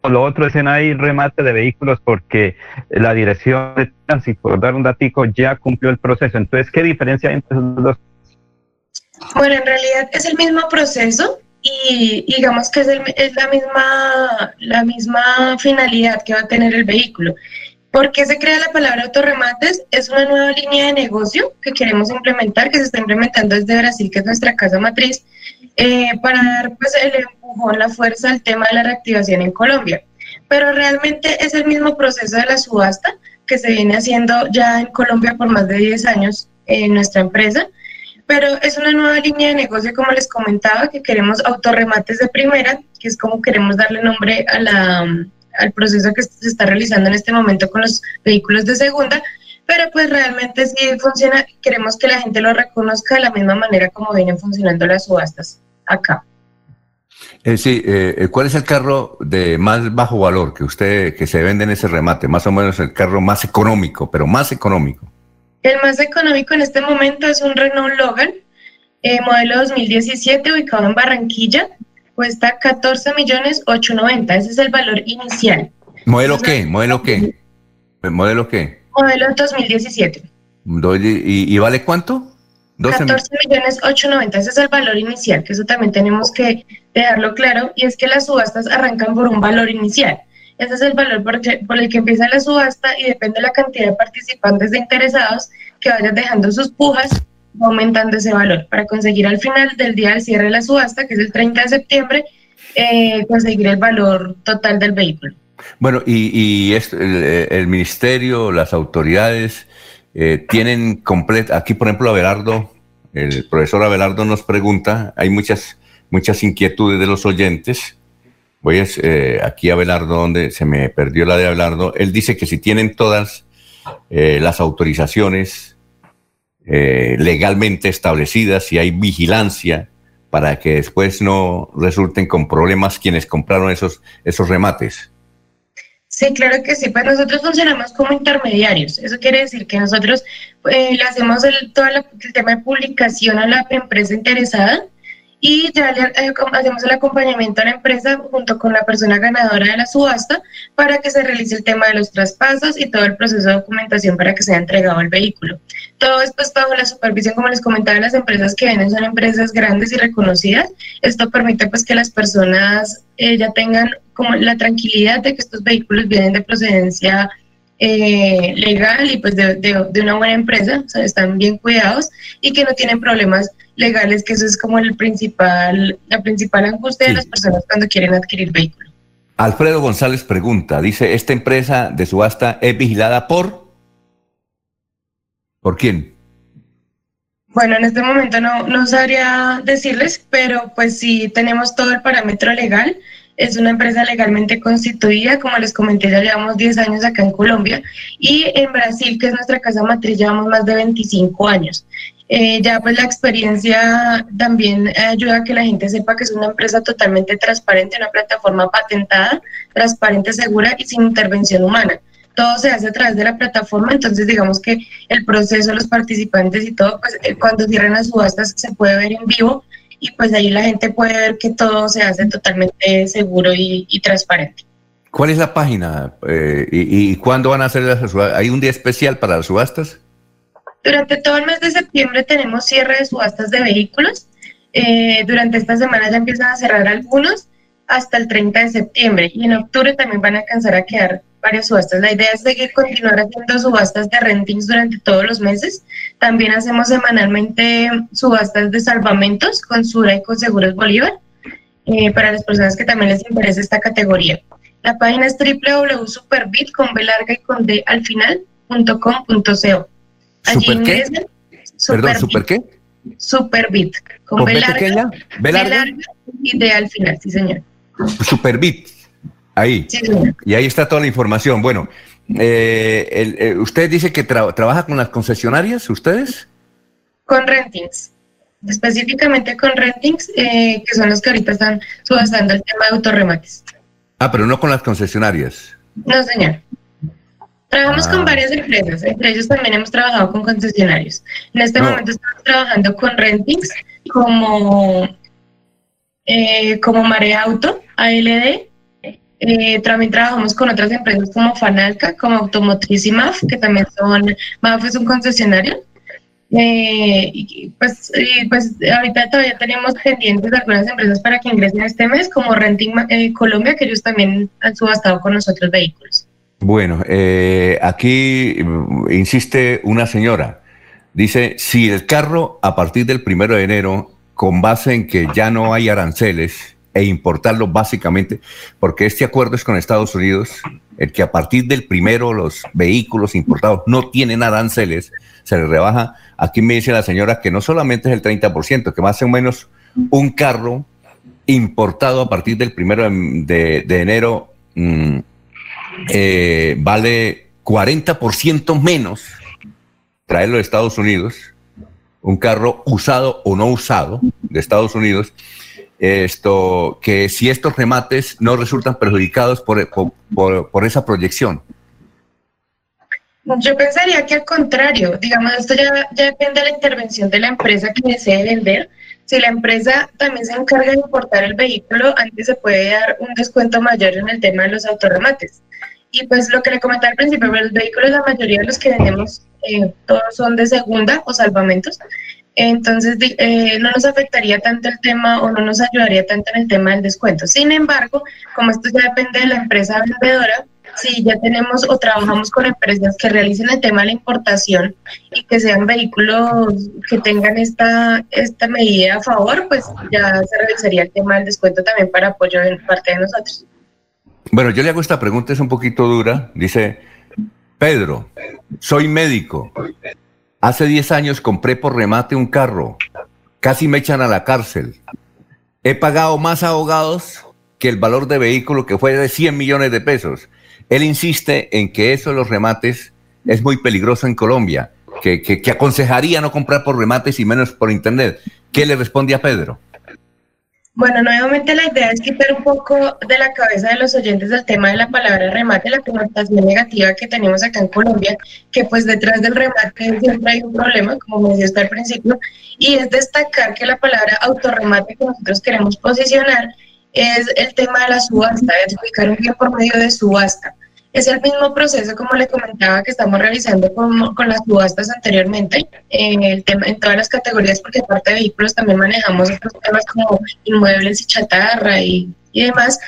Lo otro es en hay remate de vehículos porque la dirección de tránsito, por dar un datico, ya cumplió el proceso. Entonces, ¿qué diferencia hay entre esos dos? Bueno, en realidad es el mismo proceso y digamos que es, es la, misma, la misma finalidad que va a tener el vehículo. ¿Por qué se crea la palabra autorremates? Es una nueva línea de negocio que queremos implementar, que se está implementando desde Brasil, que es nuestra casa matriz, eh, para dar pues, el empujón, la fuerza al tema de la reactivación en Colombia. Pero realmente es el mismo proceso de la subasta que se viene haciendo ya en Colombia por más de 10 años en nuestra empresa, pero es una nueva línea de negocio, como les comentaba, que queremos autorremates de primera, que es como queremos darle nombre a la, al proceso que se está realizando en este momento con los vehículos de segunda, pero pues realmente sí funciona, queremos que la gente lo reconozca de la misma manera como vienen funcionando las subastas acá. Eh, sí, eh, eh, ¿cuál es el carro de más bajo valor que usted, que se vende en ese remate? Más o menos el carro más económico, pero más económico. El más económico en este momento es un Renault Logan, eh, modelo 2017, ubicado en Barranquilla, cuesta 14 millones 890, ese es el valor inicial. ¿Modelo qué? ¿Modelo qué? ¿Modelo qué? Modelo 2017. ¿Y, y vale cuánto? 14 millones 890, ese es el valor inicial, que eso también tenemos que dejarlo claro, y es que las subastas arrancan por un valor inicial. Ese es el valor por, por el que empieza la subasta y depende de la cantidad de participantes de interesados que vayan dejando sus pujas aumentando ese valor. Para conseguir al final del día del cierre de la subasta, que es el 30 de septiembre, eh, conseguir el valor total del vehículo. Bueno, y, y el, ministerio, las autoridades eh, tienen completa, aquí por ejemplo Abelardo, el profesor Abelardo nos pregunta, hay muchas, muchas inquietudes de los oyentes, voy a, eh, aquí a Abelardo, donde se me perdió la de Abelardo, él dice que si tienen todas las autorizaciones, eh, legalmente establecidas y hay vigilancia para que después no resulten con problemas quienes compraron esos, esos remates. Sí, claro que sí. Pues nosotros funcionamos como intermediarios. Eso quiere decir que nosotros eh, le hacemos el, todo el tema de publicación a la empresa interesada y ya le, eh, hacemos el acompañamiento a la empresa junto con la persona ganadora de la subasta para que se realice el tema de los traspasos y todo el proceso de documentación para que sea entregado el vehículo. Todo es pues bajo la supervisión, como les comentaba, las empresas que vienen son empresas grandes y reconocidas. Esto permite pues que las personas eh, ya tengan como la tranquilidad de que estos vehículos vienen de procedencia eh, legal y pues de, de, una buena empresa, o sea, están bien cuidados y que no tienen problemas legales, que eso es como el principal, la principal angustia de las personas cuando quieren adquirir vehículos. Alfredo González pregunta, dice, ¿esta empresa de subasta es vigilada por? ¿Por quién? Bueno, en este momento no, no sabría decirles, pero pues sí tenemos todo el parámetro legal. Es una empresa legalmente constituida, como les comenté, ya llevamos 10 años acá en Colombia y en Brasil, que es nuestra casa matriz, llevamos más de 25 años. Eh, ya pues la experiencia también ayuda a que la gente sepa que es una empresa totalmente transparente, una plataforma patentada, transparente, segura y sin intervención humana. Todo se hace a través de la plataforma, entonces digamos que el proceso, los participantes y todo, pues eh, cuando cierran las subastas se puede ver en vivo y pues ahí la gente puede ver que todo se hace totalmente seguro y, transparente. ¿Cuál es la página eh, y, y, cuándo van a hacer las subastas? ¿Hay un día especial para las subastas? Durante todo el mes de septiembre tenemos cierre de subastas de vehículos. Eh, durante esta semana ya empiezan a cerrar algunos hasta el 30 de septiembre y en octubre también van a alcanzar a quedar varias subastas. La idea es seguir continuar haciendo subastas de rentings durante todos los meses. También hacemos semanalmente subastas de salvamentos con Sura y con Seguros Bolívar eh, para las personas que también les interesa esta categoría. La página es www.superbit con B larga y con D al final, ¿Super qué? Perdón, ¿super qué? Superbit. Con, con B, pequeña? B larga, y D al final, sí, señor. Superbit. Ahí. Sí, señor. Y ahí está toda la información. Bueno, eh, eh, ¿usted dice que trabaja con las concesionarias, ustedes? Con rentings. específicamente con Rentings, eh, que son los que ahorita están subastando el tema de autorremates. Ah, pero no con las concesionarias. No, señor. Trabajamos Ah. con varias empresas, entre ellos también hemos trabajado con concesionarios. En este No. momento estamos trabajando con Rentings como, eh, como Marea Auto, ALD. Eh, también trabajamos con otras empresas como Fanalca, como Automotriz y MAF, que también son, MAF es un concesionario. Eh, pues, pues ahorita todavía tenemos pendientes algunas empresas para que ingresen este mes, como Renting eh, Colombia, que ellos también han subastado con nosotros vehículos. Bueno, eh, aquí mm, insiste una señora. Dice, si el carro a partir del primero de enero, con base en que ya no hay aranceles e importarlo básicamente, porque este acuerdo es con Estados Unidos, el que a partir del primero los vehículos importados no tienen aranceles, se les rebaja. Aquí me dice la señora que no solamente es el 30%, que más o menos un carro importado a partir del primero de, enero mm, eh, vale 40% menos traerlo de Estados Unidos, un carro usado o no usado de Estados Unidos, esto que si estos remates no resultan perjudicados por, por- por- por esa proyección. Yo pensaría que al contrario, digamos, esto ya, ya depende de la intervención de la empresa que desee vender. Si la empresa también se encarga de importar el vehículo, antes se puede dar un descuento mayor en el tema de los autorremates. Y pues lo que le comentaba al principio, los vehículos, la mayoría de los que vendemos, eh, todos son de segunda o salvamentos. Entonces, eh, no nos afectaría tanto el tema o no nos ayudaría tanto en el tema del descuento. Sin embargo, como esto ya depende de la empresa vendedora, si ya tenemos o trabajamos con empresas que realicen el tema de la importación y que sean vehículos que tengan esta, esta medida a favor, pues ya se realizaría el tema del descuento también para apoyo de parte de nosotros. Bueno, yo le hago esta pregunta, es un poquito dura. Dice, Pedro, soy médico. Hace 10 años compré por remate un carro. Casi me echan a la cárcel. He pagado más abogados que el valor de vehículo que fue de 100 millones de pesos. Él insiste en que eso de los remates es muy peligroso en Colombia, que, aconsejaría no comprar por remates y menos por internet. ¿Qué le responde a Pedro? Bueno, nuevamente la idea es quitar un poco de la cabeza de los oyentes el tema de la palabra remate, la connotación negativa que tenemos acá en Colombia, que pues detrás del remate siempre hay un problema, como me decía al principio, y es destacar que la palabra autorremate que nosotros queremos posicionar es el tema de la subasta, de adjudicar un bien por medio de subasta. Es el mismo proceso, como le comentaba, que estamos realizando con, con las subastas anteriormente, en, el tema, en todas las categorías, porque aparte de vehículos también manejamos otros temas como inmuebles y chatarra y, y demás.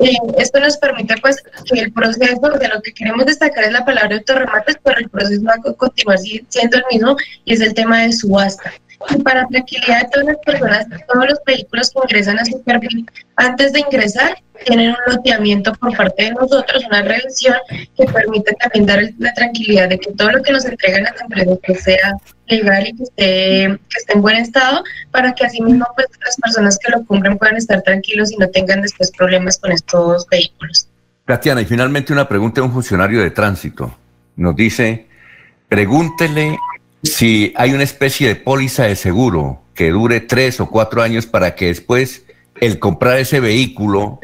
Eh, esto nos permite pues que el proceso, de lo que queremos destacar es la palabra autorremates, pero el proceso va a co- continuar si- siendo el mismo y es el tema de subasta. Y para tranquilidad de todas las personas, todos los vehículos que ingresan a Superbit, antes de ingresar, tienen un loteamiento por parte de nosotros, una revisión que permite también dar la tranquilidad de que todo lo que nos entregan las empresas que sea legal y que esté, que esté en buen estado, para que así mismo pues, las personas que lo cumplen puedan estar tranquilos y no tengan después problemas con estos vehículos. Tatiana, y finalmente una pregunta de un funcionario de tránsito. Nos dice, pregúntele si hay una especie de póliza de seguro que dure tres o cuatro años para que después el comprar ese vehículo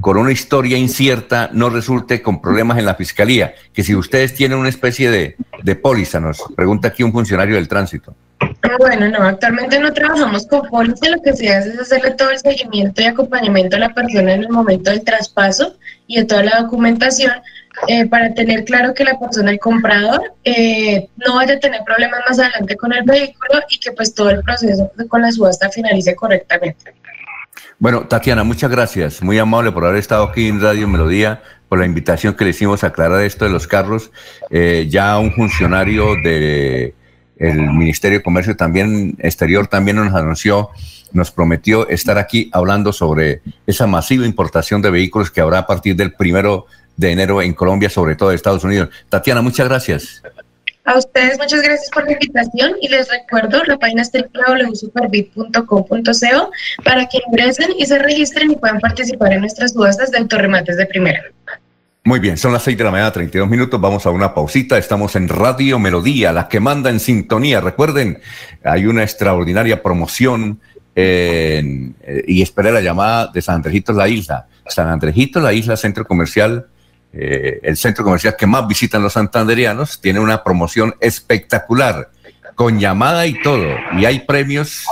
con una historia incierta no resulte con problemas en la fiscalía. Que si ustedes tienen una especie de, de póliza, nos pregunta aquí un funcionario del tránsito. Bueno, no, actualmente no trabajamos con póliza, lo que se hace es hacerle todo el seguimiento y acompañamiento a la persona en el momento del traspaso y de toda la documentación eh, para tener claro que la persona, el comprador, eh, no vaya a tener problemas más adelante con el vehículo y que pues todo el proceso con la subasta finalice correctamente. Bueno, Tatiana, muchas gracias. Muy amable por haber estado aquí en Radio Melodía, por la invitación que le hicimos a aclarar esto de los carros. Eh, ya un funcionario del Ministerio de Comercio también exterior también nos anunció, nos prometió estar aquí hablando sobre esa masiva importación de vehículos que habrá a partir del primero de enero en Colombia, sobre todo de Estados Unidos. Tatiana, muchas gracias. A ustedes muchas gracias por la invitación y les recuerdo la página es www.superbit.com.co para que ingresen y se registren y puedan participar en nuestras subastas de autorremates de primera. Muy bien, son las 6 de la mañana, 32 minutos. Vamos a una pausita. Estamos en Radio Melodía, la que manda en sintonía. Recuerden, hay una extraordinaria promoción eh, y esperé la llamada de San Andrejito La Isla. San Andrejito La Isla, centro comercial, eh, el centro comercial que más visitan los santanderianos, tiene una promoción espectacular, con llamada y todo. Y hay premios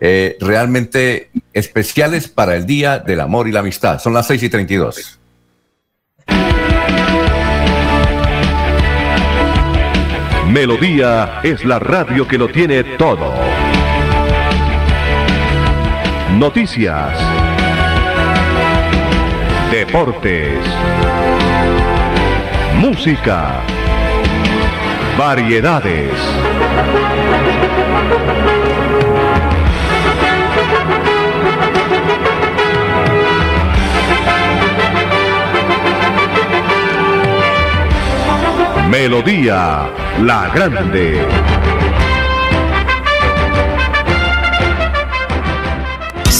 eh, realmente especiales para el Día del Amor y la Amistad. Son las 6 y 32. Melodía es la radio que lo tiene todo. Noticias. Deportes. Música. Variedades. Melodía La Grande.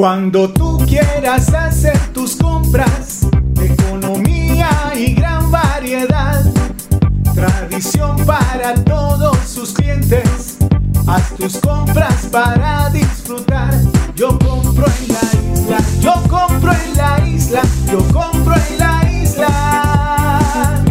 Cuando tú quieras hacer tus compras, economía y gran variedad, tradición para todos sus clientes, haz tus compras para disfrutar. Yo compro en la isla, yo compro en la isla, yo compro en la isla,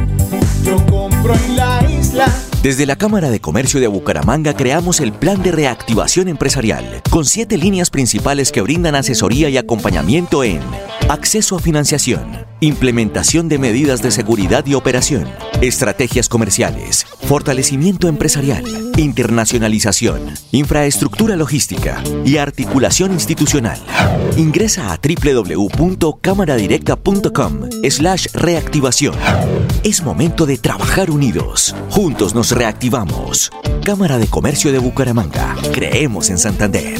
yo compro en la isla. Desde la Cámara de Comercio de Bucaramanga creamos el Plan de Reactivación Empresarial, con siete líneas principales que brindan asesoría y acompañamiento en acceso a financiación, implementación de medidas de seguridad y operación, estrategias comerciales, fortalecimiento empresarial, internacionalización, infraestructura logística y articulación institucional. Ingresa a www.cámaradirecta.com slash reactivación. Es momento de trabajar unidos. Juntos nos reactivamos. Cámara de Comercio de Bucaramanga. Creemos en Santander.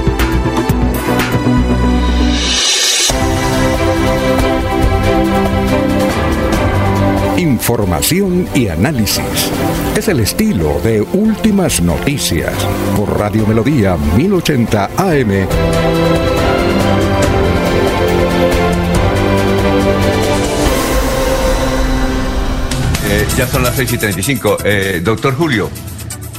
Información y análisis. Es el estilo de Últimas Noticias por Radio Melodía 1080 AM. Eh, ya son las 6 y 35. Eh, doctor Julio,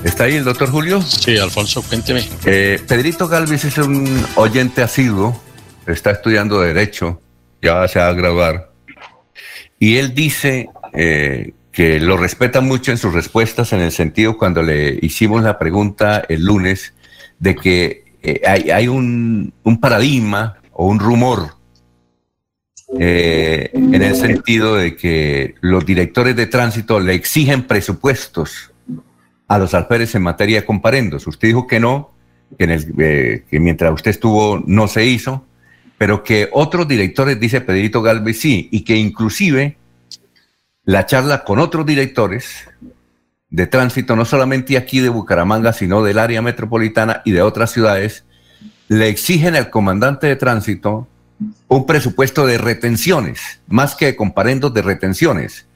¿está ahí el doctor Julio? Sí, Alfonso, cuénteme. Eh, Pedrito Galvis es un oyente asiduo, está estudiando Derecho, ya se va a graduar. Y él dice eh, que lo respeta mucho en sus respuestas, en el sentido cuando le hicimos la pregunta el lunes de que eh, hay, hay un, paradigma o un rumor eh, en el sentido de que los directores de tránsito le exigen presupuestos a los alférez en materia de comparendos. Usted dijo que no, que, eh, que mientras usted estuvo no se hizo, pero que otros directores, dice Pedrito Galvez, sí, y que inclusive la charla con otros directores de tránsito, no solamente aquí de Bucaramanga, sino del área metropolitana y de otras ciudades, le exigen al comandante de tránsito un presupuesto de retenciones, más que de comparendos de retenciones,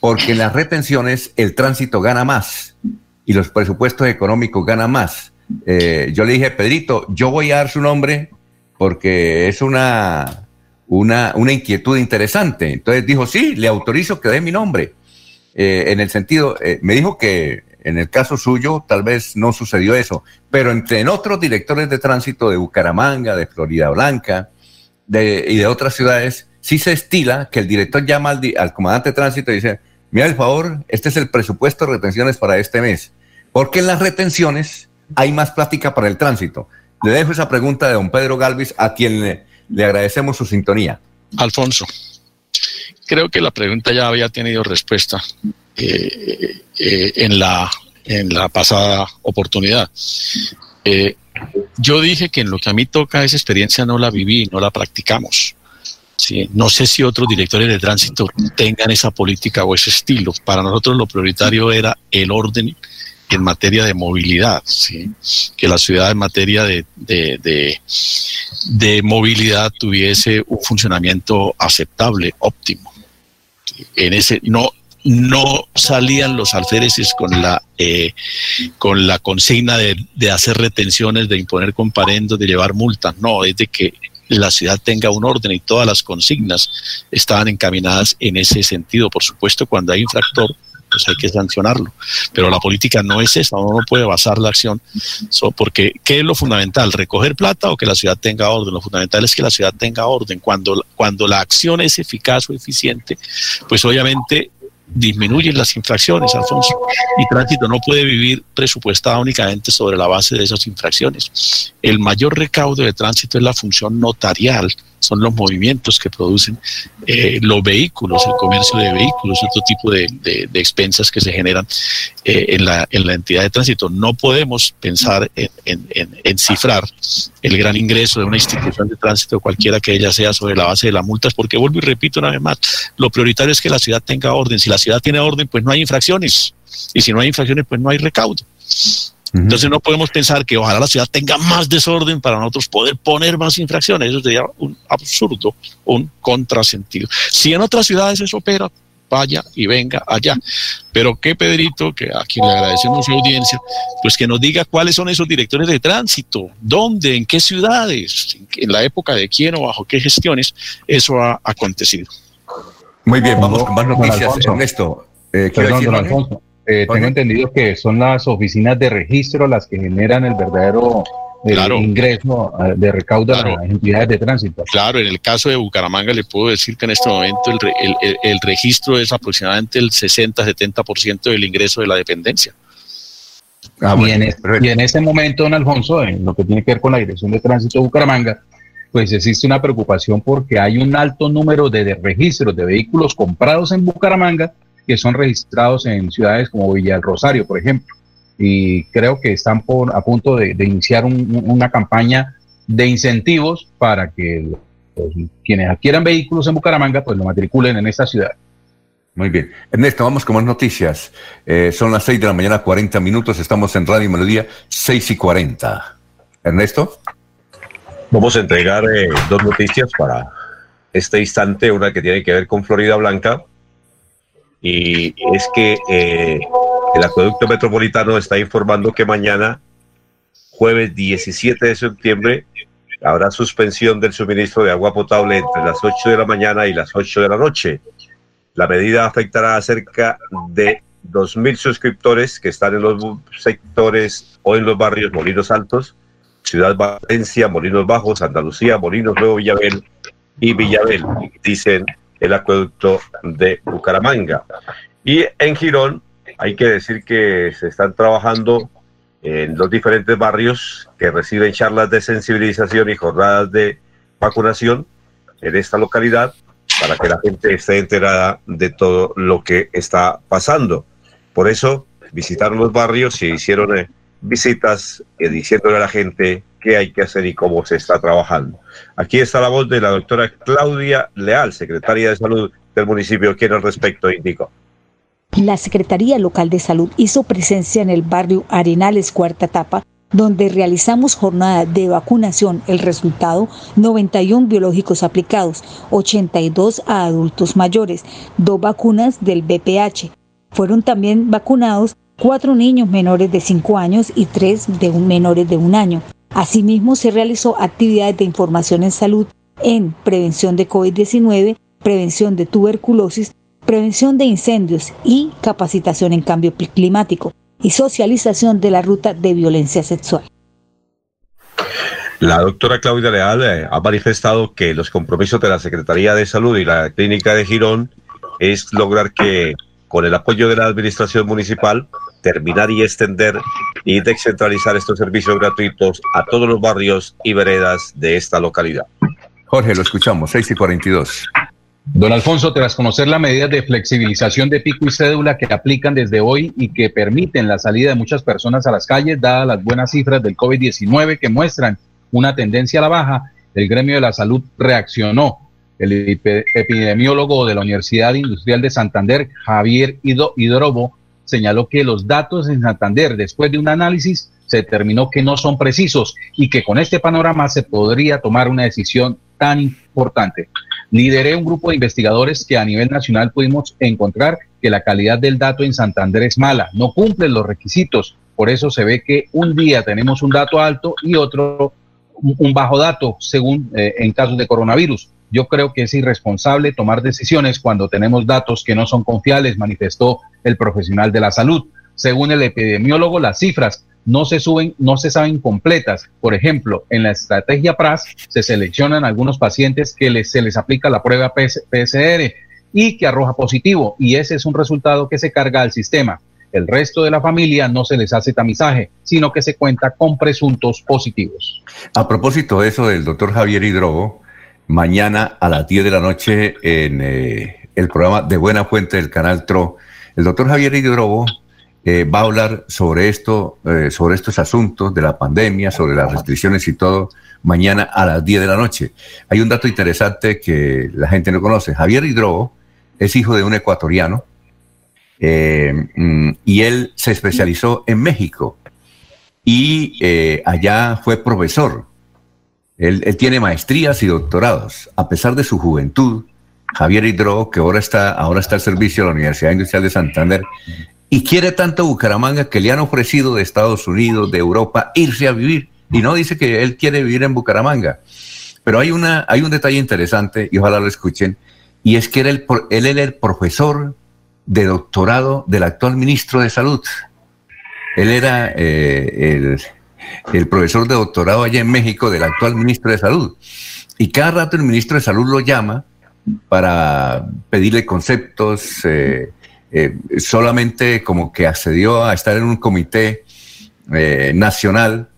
porque en las retenciones el tránsito gana más y los presupuestos económicos ganan más. Eh, yo le dije, Pedrito, yo voy a dar su nombre porque es una, una, una inquietud interesante. Entonces dijo, sí, le autorizo que dé mi nombre. Eh, en el sentido, eh, me dijo que en el caso suyo tal vez no sucedió eso, pero entre en otros directores de tránsito de Bucaramanga, de Florida Blanca de, y de otras ciudades, sí se estila que el director llama al, al comandante de tránsito y dice, mira, el favor, este es el presupuesto de retenciones para este mes, porque en las retenciones hay más plática para el tránsito. Le dejo esa pregunta de don Pedro Galvis, a quien le, le agradecemos su sintonía. Alfonso, creo que la pregunta ya había tenido respuesta eh, eh, en, la, en la pasada oportunidad. Eh, yo dije que en lo que a mí toca esa experiencia no la viví, no la practicamos. ¿sí? No sé si otros directores de tránsito tengan esa política o ese estilo. Para nosotros lo prioritario era el orden en materia de movilidad, ¿sí? que la ciudad en materia de, de, de, movilidad tuviese un funcionamiento aceptable, óptimo. En ese, no, no salían los alféreces con la eh, con la consigna de, de, hacer retenciones, de imponer comparendos, de llevar multas. No, es de que la ciudad tenga un orden y todas las consignas estaban encaminadas en ese sentido. Por supuesto, cuando hay infractor, pues hay que sancionarlo. Pero la política no es esa, uno no puede basar la acción, porque ¿qué es lo fundamental? ¿Recoger plata o que la ciudad tenga orden? Lo fundamental es que la ciudad tenga orden. Cuando, cuando la acción es eficaz o eficiente, pues obviamente disminuyen las infracciones, Alfonso. Y tránsito no puede vivir presupuestada únicamente sobre la base de esas infracciones. El mayor recaudo de tránsito es la función notarial, son los movimientos que producen eh, los vehículos, el comercio de vehículos, otro tipo de, de, expensas que se generan eh, en, la, en la entidad de tránsito. No podemos pensar en, en, en, cifrar el gran ingreso de una institución de tránsito, cualquiera que ella sea, sobre la base de las multas, porque vuelvo y repito una vez más, lo prioritario es que la ciudad tenga orden. Si la ciudad tiene orden, pues no hay infracciones. Y si no hay infracciones, pues no hay recaudo. Entonces no podemos pensar que ojalá la ciudad tenga más desorden para nosotros poder poner más infracciones. Eso sería un absurdo, un contrasentido. Si en otras ciudades eso opera, vaya y venga allá. Pero qué Pedrito, que a quien le agradecemos su audiencia, pues que nos diga cuáles son esos directores de tránsito, dónde, en qué ciudades, en la época de quién o bajo qué gestiones eso ha acontecido. Muy bien, vamos con más noticias, Ernesto. Eh, Perdón, don Alfonso. Eh, tengo entendido que son las oficinas de registro las que generan el verdadero eh, ingreso eh, de recaudo a las entidades de tránsito. Claro, en el caso de Bucaramanga le puedo decir que en este momento el, el, registro es aproximadamente el 60-70% del ingreso de la dependencia. Ah, y, en y, en ese momento, don Alfonso, en lo que tiene que ver con la Dirección de Tránsito de Bucaramanga, pues existe una preocupación porque hay un alto número de, de registros de vehículos comprados en Bucaramanga que son registrados en ciudades como Villa del Rosario, por ejemplo. Y creo que están por, a punto de, iniciar una campaña de incentivos para que quienes adquieran vehículos en Bucaramanga, pues lo matriculen en esta ciudad. Muy bien. Ernesto, vamos con más noticias. Eh, son las 6 de la mañana, 40 minutos. Estamos en Radio Melodía, 6 y 40. Ernesto. Vamos a entregar eh, dos noticias para este instante. Una que tiene que ver con Florida Blanca y es que eh, el acueducto metropolitano está informando que mañana, jueves 17 de septiembre, habrá suspensión del suministro de agua potable entre las 8 de la mañana y las 8 de la noche. La medida afectará a cerca de 2.000 suscriptores que están en los sectores o en los barrios Molinos Altos, Ciudad Valencia, Molinos Bajos, Andalucía, Molinos Nuevo Villavel y Villavel, dicen el acueducto de Bucaramanga. Y en Girón hay que decir que se están trabajando en los diferentes barrios que reciben charlas de sensibilización y jornadas de vacunación en esta localidad para que la gente esté enterada de todo lo que está pasando. Por eso visitaron los barrios y hicieron eh, visitas eh, diciéndole a la gente qué hay que hacer y cómo se está trabajando. Aquí está la voz de la doctora Claudia Leal, secretaria de Salud del municipio, quien al respecto indicó. La Secretaría Local de Salud hizo presencia en el barrio Arenales Cuarta Etapa, donde realizamos jornada de vacunación. El resultado, 91 biológicos aplicados, 82 a adultos mayores, dos vacunas del BPH. Fueron también vacunados cuatro niños menores de 5 años y tres de un menores de un año. Asimismo, se realizó actividades de información en salud en prevención de COVID-19, prevención de tuberculosis, prevención de incendios y capacitación en cambio climático y socialización de la ruta de violencia sexual. La doctora Claudia Leal eh, ha manifestado que los compromisos de la Secretaría de Salud y la Clínica de Girón es lograr que con el apoyo de la Administración Municipal terminar y extender y descentralizar estos servicios gratuitos a todos los barrios y veredas de esta localidad. Jorge, lo escuchamos, 6 y 42. Don Alfonso, tras conocer las medidas de flexibilización de pico y cédula que aplican desde hoy y que permiten la salida de muchas personas a las calles, dadas las buenas cifras del COVID-19 que muestran una tendencia a la baja, el gremio de la salud reaccionó. El epidemiólogo de la Universidad Industrial de Santander, Javier Hidrobo, señaló que los datos en Santander, después de un análisis, se determinó que no son precisos y que con este panorama se podría tomar una decisión tan importante. Lideré un grupo de investigadores que a nivel nacional pudimos encontrar que la calidad del dato en Santander es mala, no cumple los requisitos. Por eso se ve que un día tenemos un dato alto y otro un bajo dato, según eh, en casos de coronavirus. Yo creo que es irresponsable tomar decisiones cuando tenemos datos que no son confiables, manifestó el profesional de la salud. Según el epidemiólogo, las cifras no se suben, no se saben completas. Por ejemplo, en la estrategia PRAS se seleccionan algunos pacientes que se les aplica la prueba PSR y que arroja positivo, y ese es un resultado que se carga al sistema. El resto de la familia no se les hace tamizaje, sino que se cuenta con presuntos positivos. A propósito de eso del doctor Javier Hidrobo, mañana a las 10 de la noche en eh, el programa de Buena Fuente del canal TRO, el doctor Javier Hidrobo eh, va a hablar sobre esto, eh, sobre estos asuntos de la pandemia, sobre las restricciones y todo, mañana a las 10 de la noche. Hay un dato interesante que la gente no conoce. Javier Hidrobo es hijo de un ecuatoriano mm, y él se especializó en México y allá fue profesor. Él, tiene maestrías y doctorados. A pesar de su juventud, Javier Hidro, que ahora está, ahora está al servicio de la Universidad Industrial de Santander, y quiere tanto Bucaramanga que le han ofrecido de Estados Unidos, de Europa, irse a vivir. Y no dice que él quiere vivir en Bucaramanga. Pero hay, una, hay un detalle interesante, y ojalá lo escuchen, y es que él, él era el profesor de doctorado del actual ministro de Salud. Él era eh, el, profesor de doctorado allá en México del actual ministro de Salud. Y cada rato el ministro de Salud lo llama para pedirle conceptos, eh, eh, solamente como que accedió a estar en un comité nacional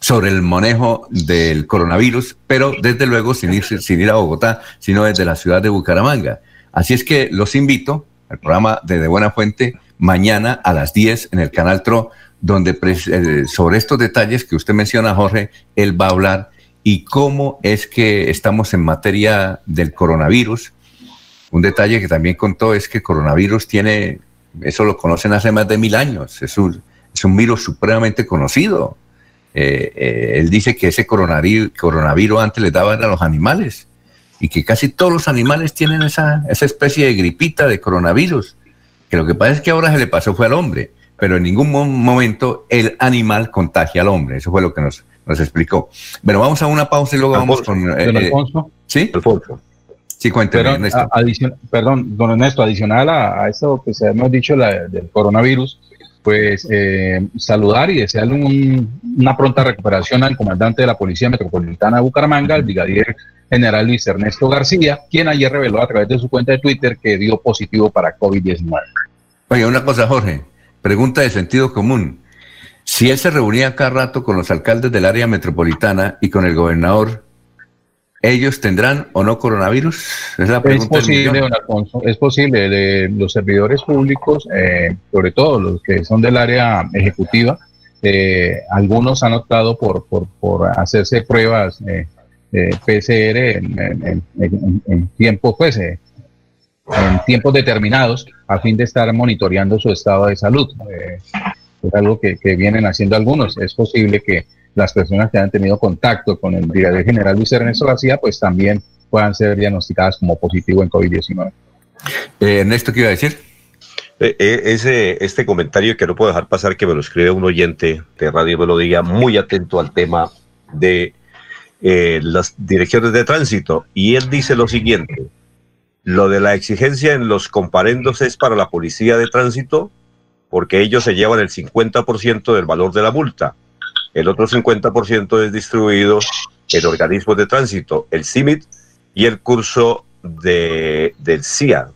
sobre el manejo del coronavirus, pero desde luego sin ir, sin ir a Bogotá, sino desde la ciudad de Bucaramanga. Así es que los invito el programa de De Buena Fuente, mañana a las 10 en el canal TRO, donde eh, sobre estos detalles que usted menciona, Jorge, él va a hablar y cómo es que estamos en materia del coronavirus. Un detalle que también contó es que coronavirus tiene, eso lo conocen hace más de mil años, es un, es un virus supremamente conocido. Eh, eh, él dice que ese coronavirus, coronavirus antes le daban a los animales y que casi todos los animales tienen esa, esa especie de gripita de coronavirus, que lo que pasa es que ahora se le pasó fue al hombre, pero en ningún momento el animal contagia al hombre, eso fue lo que nos, nos explicó. Bueno, vamos a una pausa y luego vamos con... Eh, eh, Alfonso. ¿Sí? Alfonso. Sí, cuénteme, Ernesto. perdón, don Ernesto, adicional a, a eso que se hemos dicho del coronavirus, pues eh, saludar y desearle una pronta recuperación al comandante de la Policía Metropolitana de Bucaramanga, el brigadier general Luis Ernesto García, quien ayer reveló a través de su cuenta de Twitter que dio positivo para COVID-19. Oye, una cosa, Jorge, pregunta de sentido común. Si él se reunía cada rato con los alcaldes del área metropolitana y con el gobernador, ¿ellos tendrán o no coronavirus? Es, la pregunta es posible, don Alfonso, es posible. De los servidores públicos, eh, sobre todo los que son del área ejecutiva, eh, algunos han optado por, por, hacerse pruebas eh, PCR en, tiempos, pues, en tiempos determinados a fin de estar monitoreando su estado de salud. es algo que, que vienen haciendo algunos. Es posible que las personas que han tenido contacto con el brigadier general Luis Ernesto García, pues también puedan ser diagnosticadas como positivo en COVID-19. Eh, Ernesto, ¿qué iba a decir? Eh, eh, ese, este comentario que no puedo dejar pasar, que me lo escribe un oyente de Radio Melodía, muy atento al tema de eh, las direcciones de tránsito y él dice lo siguiente, lo de la exigencia en los comparendos es para la policía de tránsito porque ellos se llevan el 50% del valor de la multa. El otro 50% es distribuido en organismos de tránsito, el CIMIT y el curso de, del CIA.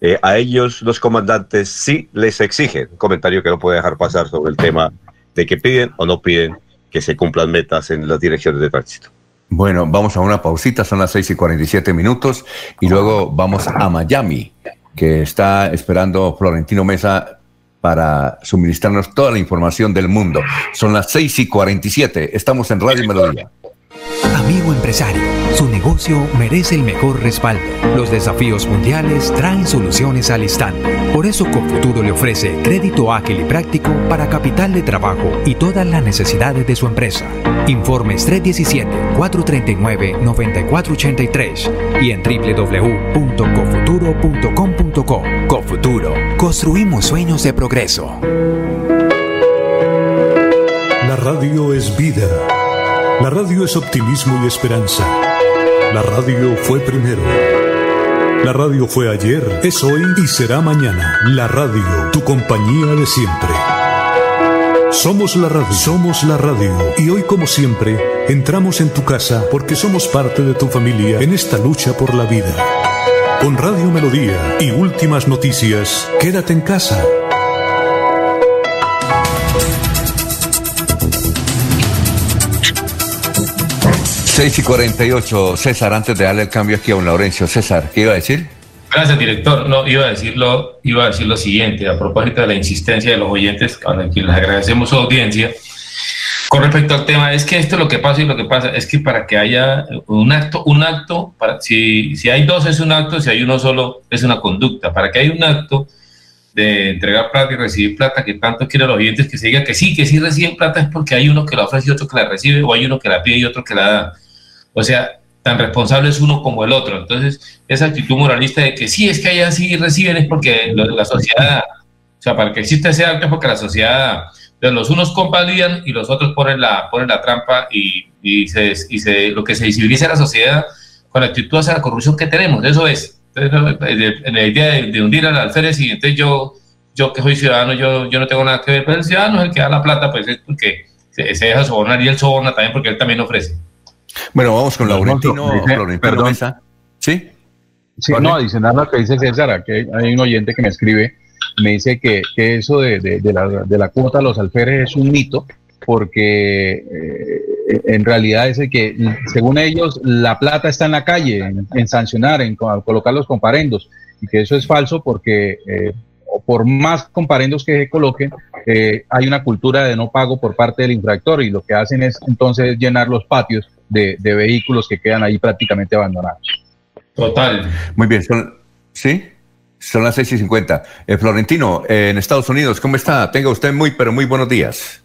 Eh, a ellos los comandantes sí les exigen, un comentario que no puede dejar pasar sobre el tema de que piden o no piden que se cumplan metas en las direcciones de tránsito. Bueno, vamos a una pausita, son las 6 y 47 minutos y luego vamos a Miami, que está esperando Florentino Mesa para suministrarnos toda la información del mundo. Son las 6 y 47, estamos en Radio Melodía. Amigo empresario, su negocio merece el mejor respaldo. Los desafíos mundiales traen soluciones al instante. Por eso Cofuturo le ofrece crédito ágil y práctico para capital de trabajo y todas las necesidades de su empresa. Informes 317-439-9483 y en www.cofuturo.com.co. Cofuturo, construimos sueños de progreso. La radio es vida. La radio es optimismo y esperanza. La radio fue primero. La radio fue ayer, es hoy y será mañana. La radio, tu compañía de siempre. Somos la radio, somos la radio. Y hoy como siempre, entramos en tu casa porque somos parte de tu familia en esta lucha por la vida. Con Radio Melodía y últimas noticias, quédate en casa. 6 y 48, César, antes de darle el cambio aquí a un Laurencio. César, ¿qué iba a decir? Gracias, director. No, iba a decirlo, iba a decir lo siguiente, a propósito de la insistencia de los oyentes, a quienes les agradecemos su audiencia. Con respecto al tema, es que esto es lo que pasa y lo que pasa es que para que haya un acto, un acto, para, si, si hay dos es un acto, si hay uno solo es una conducta. Para que haya un acto de entregar plata y recibir plata, que tanto quieren los oyentes que se diga que sí, que sí reciben plata, es porque hay uno que la ofrece y otro que la recibe, o hay uno que la pide y otro que la da. O sea, tan responsable es uno como el otro. Entonces, esa actitud moralista de que sí, es que allá sí reciben es porque la sociedad, o sea, para que exista ese acto es porque la sociedad, entonces los unos compadrían y los otros ponen la, ponen la trampa y, y, se, y se, lo que se visibiliza en la sociedad con la actitud hacia la corrupción que tenemos. Eso es. La idea de, hundir al alférez y entonces yo, yo que soy ciudadano, yo, yo no tengo nada que ver, pero el ciudadano es el que da la plata, pues es porque se, se deja sobornar y él soborna también porque él también ofrece. Bueno, vamos con Laurentino, perdón. ¿Sí? Sí, no, adicional a lo que dice César, que hay un oyente que me escribe, me dice que, que eso de, de, de, la, de, la, cuota a los alférez es un mito, porque eh, en realidad es que, según ellos, la plata está en la calle, en, en sancionar, en colocar los comparendos, y que eso es falso porque eh, por más comparendos que se coloquen, eh, hay una cultura de no pago por parte del infractor y lo que hacen es entonces llenar los patios de, de vehículos que quedan ahí prácticamente abandonados. Total. Muy bien, son, ¿sí? Son las 6 y 50. Eh, Florentino, eh, en Estados Unidos, ¿cómo está? Tenga usted muy, pero muy buenos días.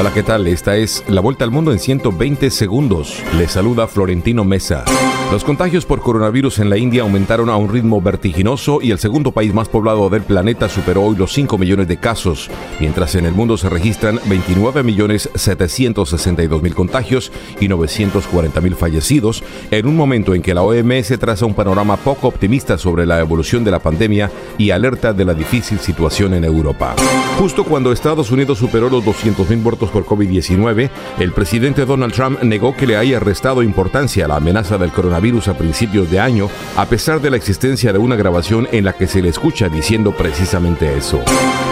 Hola, ¿qué tal? Esta es la vuelta al mundo en 120 segundos. Le saluda Florentino Mesa. Los contagios por coronavirus en la India aumentaron a un ritmo vertiginoso y el segundo país más poblado del planeta superó hoy los 5 millones de casos, mientras en el mundo se registran 29 millones 762 mil contagios y 940 mil fallecidos, en un momento en que la OMS traza un panorama poco optimista sobre la evolución de la pandemia y alerta de la difícil situación en Europa. Justo cuando Estados Unidos superó los 200 mil muertos por COVID-19, el presidente Donald Trump negó que le haya restado importancia a la amenaza del coronavirus a principios de año, a pesar de la existencia de una grabación en la que se le escucha diciendo precisamente eso.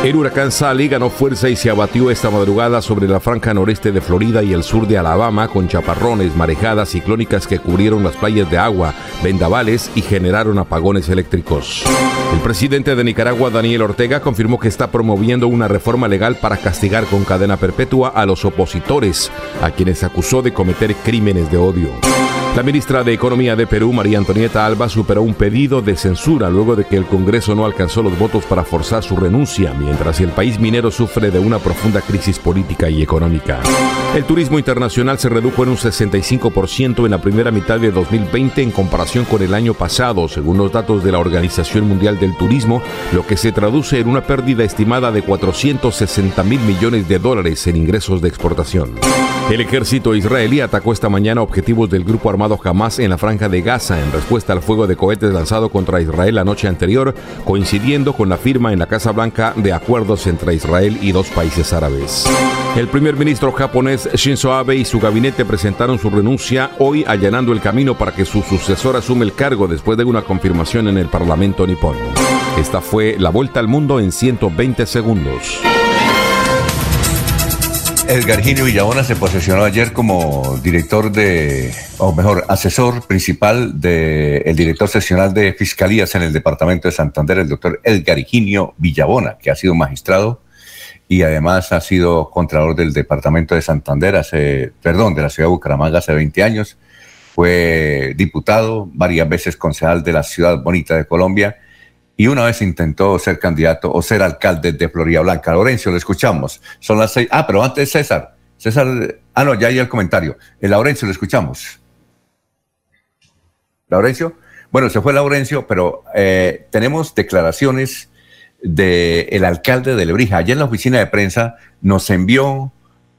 El huracán Sally ganó fuerza y se abatió esta madrugada sobre la franja noreste de Florida y el sur de Alabama con chaparrones, marejadas ciclónicas que cubrieron las playas de agua, vendavales y generaron apagones eléctricos. El presidente de Nicaragua, Daniel Ortega, confirmó que está promoviendo una reforma legal para castigar con cadena perpetua a los opositores, a quienes acusó de cometer crímenes de odio. La ministra de Economía de Perú, María Antonieta Alba, superó un pedido de censura luego de que el Congreso no alcanzó los votos para forzar su renuncia, mientras el país minero sufre de una profunda crisis política y económica. El turismo internacional se redujo en un 65% en la primera mitad de 2020 en comparación con el año pasado, según los datos de la Organización Mundial del Turismo, lo que se traduce en una pérdida estimada de 460 mil millones de dólares en ingresos de exportación. El ejército israelí atacó esta mañana objetivos del grupo armado Hamas en la franja de Gaza en respuesta al fuego de cohetes lanzado contra Israel la noche anterior, coincidiendo con la firma en la Casa Blanca de acuerdos entre Israel y dos países árabes. El primer ministro japonés Shinzo Abe y su gabinete presentaron su renuncia hoy allanando el camino para que su sucesor asuma el cargo después de una confirmación en el Parlamento nipón. Esta fue la vuelta al mundo en 120 segundos. Edgar Ginio Villabona se posesionó ayer como director de, o mejor, asesor principal del director seccional de fiscalías en el departamento de Santander, el doctor Edgar Ginio Villabona, que ha sido magistrado y además ha sido contralor del departamento de Santander hace, perdón, de la ciudad de Bucaramanga hace 20 años. Fue diputado, varias veces concejal de la ciudad bonita de Colombia y una vez intentó ser candidato o ser alcalde de Florida Blanca. Lorenzo, lo escuchamos. Son las seis. Ah, pero antes César. César. Ah, no, ya hay el comentario. El Laurencio, lo escuchamos. Laurencio. Bueno, se fue Laurencio, pero eh, tenemos declaraciones del alcalde de Lebrija. Ayer en la oficina de prensa nos envió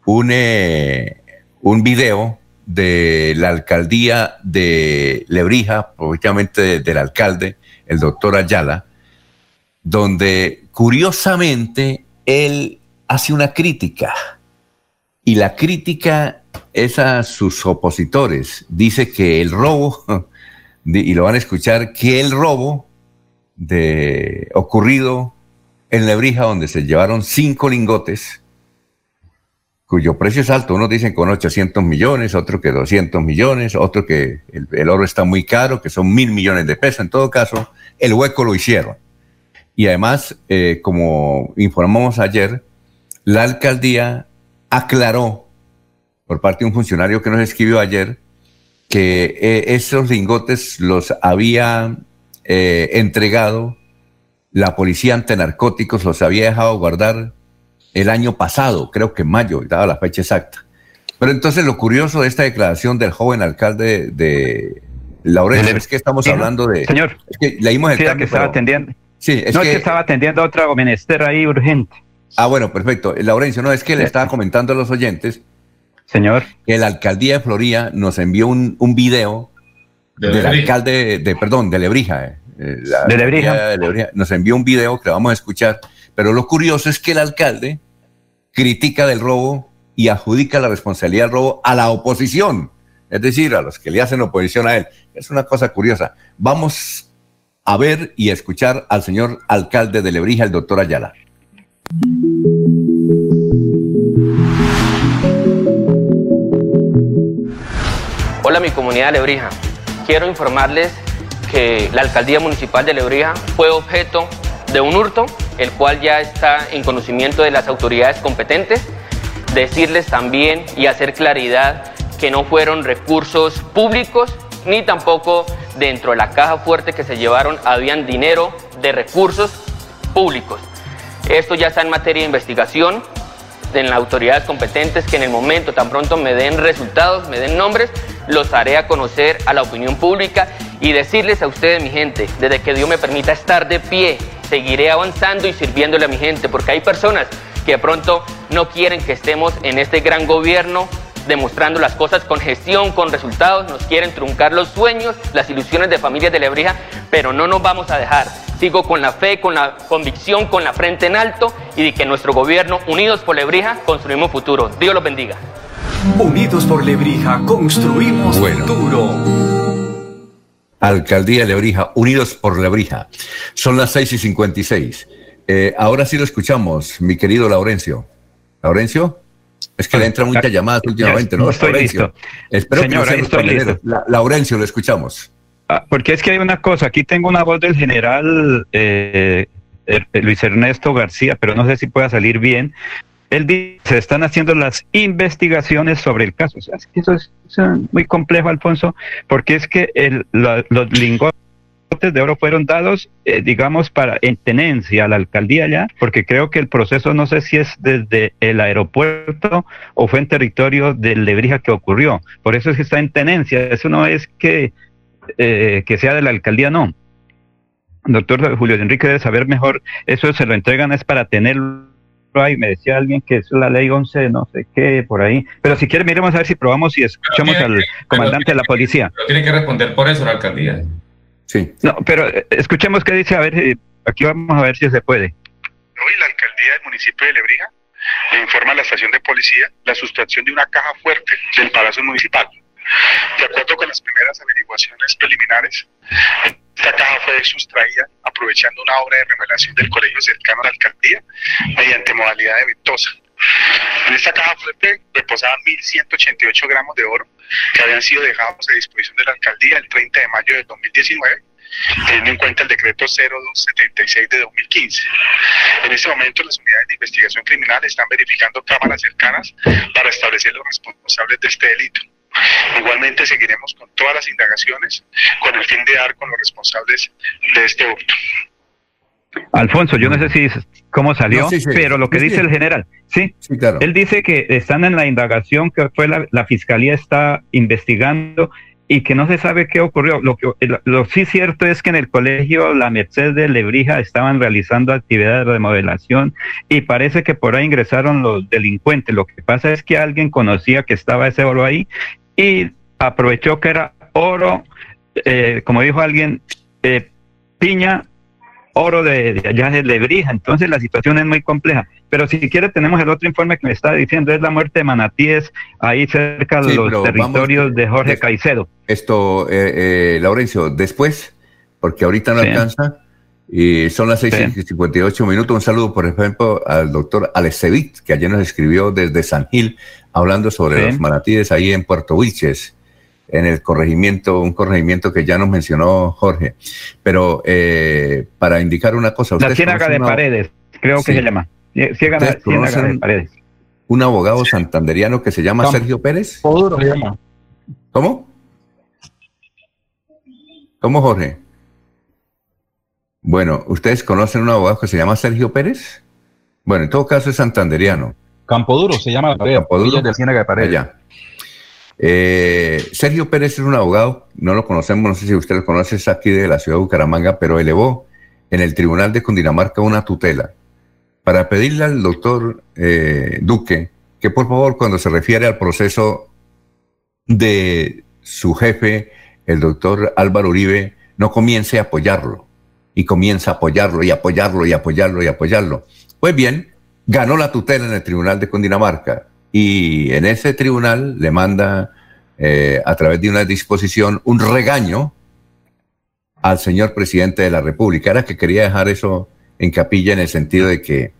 un, eh, un video de la alcaldía de Lebrija, obviamente del alcalde, el doctor Ayala, donde curiosamente él hace una crítica y la crítica es a sus opositores. Dice que el robo, y lo van a escuchar, que el robo de ocurrido en Lebrija, donde se llevaron cinco lingotes, cuyo precio es alto. Unos dicen con 800 millones, otro que 200 millones, otro que el oro está muy caro, que son mil millones de pesos. En todo caso, el hueco lo hicieron. Y además, eh, como informamos ayer, la alcaldía aclaró por parte de un funcionario que nos escribió ayer que eh, esos lingotes los había eh, entregado la policía ante narcóticos, los había dejado guardar el año pasado, creo que en mayo, daba la fecha exacta. Pero entonces lo curioso de esta declaración del joven alcalde de Laureles es que estamos hablando de... Señor, es que leímos el sí, que estaba atendiendo. Sí, es no, que, estaba atendiendo a otro menester ahí urgente. Ah, bueno, perfecto. Laurencio, no, es que le estaba comentando a los oyentes. Señor. Que la alcaldía de Florida nos envió un, un video de del alcalde de, perdón, de Lebrija. Eh, de, Lebrija. de Lebrija. Nos envió un video que vamos a escuchar. Pero lo curioso es que el alcalde critica del robo y adjudica la responsabilidad del robo a la oposición. Es decir, a los que le hacen oposición a él. Es una cosa curiosa. Vamos a ver y escuchar al señor alcalde de Lebrija, el doctor Ayala. Hola mi comunidad de Lebrija. Quiero informarles que la alcaldía municipal de Lebrija fue objeto de un hurto, el cual ya está en conocimiento de las autoridades competentes. Decirles también y hacer claridad que no fueron recursos públicos ni tampoco dentro de la caja fuerte que se llevaron habían dinero de recursos públicos. Esto ya está en materia de investigación en las autoridades competentes que en el momento tan pronto me den resultados, me den nombres, los haré a conocer a la opinión pública y decirles a ustedes, mi gente, desde que Dios me permita estar de pie, seguiré avanzando y sirviéndole a mi gente, porque hay personas que de pronto no quieren que estemos en este gran gobierno demostrando las cosas con gestión, con resultados, nos quieren truncar los sueños, las ilusiones de familias de Lebrija, pero no nos vamos a dejar. Sigo con la fe, con la convicción, con la frente en alto y de que nuestro gobierno, unidos por Lebrija, construimos futuro. Dios los bendiga. Unidos por Lebrija, construimos futuro. Alcaldía de Lebrija, Unidos por Lebrija. Son las 6 y 56. Eh, ahora sí lo escuchamos, mi querido Laurencio. ¿Laurencio? Es que le entra muchas llamadas últimamente, ¿no? Estoy listo. Espero que no estoy listo. Laurencio, lo escuchamos. Ah, porque es que hay una cosa, aquí tengo una voz del general eh, er, Luis Ernesto García, pero no sé si pueda salir bien. él dice, se están haciendo las investigaciones sobre el caso. O sea, es que eso es, muy complejo, Alfonso, porque es que el, los lingotes de oro fueron dados, eh, digamos, para en tenencia a la alcaldía ya, porque creo que el proceso no sé si es desde el aeropuerto o fue en territorio de Lebrija que ocurrió. Por eso es que está en tenencia. Eso no es que, eh, que sea de la alcaldía, no. Doctor Julio Enrique debe saber mejor, eso se lo entregan es para tenerlo ahí. Me decía alguien que es la ley 11, no sé qué, por ahí. Pero si quiere, miremos a ver si probamos y escuchamos al comandante de la policía. Tiene que responder por eso la alcaldía. Sí. No, pero eh, escuchemos qué dice, a ver, eh, aquí vamos a ver si se puede. Hoy la alcaldía del municipio de Lebrija le informa a la estación de policía la sustracción de una caja fuerte del Palacio Municipal. De acuerdo con las primeras averiguaciones preliminares, esta caja fue sustraída aprovechando una obra de remodelación del colegio cercano a la alcaldía mediante modalidad de ventosa. En esta caja fuerte reposaban 1.188 gramos de oro que habían sido dejados a disposición de la alcaldía el 30 de mayo de 2019 teniendo en cuenta el decreto 0276 de 2015. En este momento las unidades de investigación criminal están verificando cámaras cercanas para establecer los responsables de este delito. Igualmente seguiremos con todas las indagaciones con el fin de dar con los responsables de este hurto. Alfonso, yo no sé si cómo salió, pero lo que dice el general, sí, él dice que están en la indagación que fue la, la, fiscalía está investigando y que no se sabe qué ocurrió. Lo que lo, sí cierto es que en el colegio La Merced de Lebrija estaban realizando actividades de remodelación y parece que por ahí ingresaron los delincuentes. Lo que pasa es que alguien conocía que estaba ese oro ahí y aprovechó que era oro, eh, como dijo alguien, eh, piña oro de, allá de Lebrija. Entonces la situación es muy compleja. Pero si quiere tenemos el otro informe que me está diciendo, es la muerte de manatíes ahí cerca de los territorios de Jorge Caicedo. Esto, eh, eh, Laurencio, después, porque ahorita no alcanza, y son las 6 y 58 minutos. Un saludo, por ejemplo, al doctor Alessevit, que ayer nos escribió desde San Gil, hablando sobre los manatíes ahí en Puerto Wilches en el corregimiento, un corregimiento que ya nos mencionó Jorge. Pero eh, para indicar una cosa. La Ciénaga de Paredes, creo que se llama. Ciénaga, de Paredes. Un abogado santanderiano que se llama Sergio Pérez. ¿Cómo? ¿Cómo, Jorge? Bueno, ¿ustedes conocen un abogado que se llama Sergio Pérez? Bueno, en todo caso es santanderiano. Campoduro se llama Campoduro de Ciénaga de Paredes. Eh, Sergio Pérez es un abogado, no lo conocemos, no sé si usted lo conoce, es aquí de la ciudad de Bucaramanga, pero elevó en el Tribunal de Cundinamarca una tutela para pedirle al doctor eh, Duque que por favor cuando se refiere al proceso de su jefe, el doctor Álvaro Uribe, no comience a apoyarlo y comienza a apoyarlo y apoyarlo y apoyarlo y apoyarlo. Pues bien, ganó la tutela en el Tribunal de Cundinamarca y en ese tribunal le manda eh, a través de una disposición un regaño al señor presidente de la República. Era que quería dejar eso en capilla en el sentido de que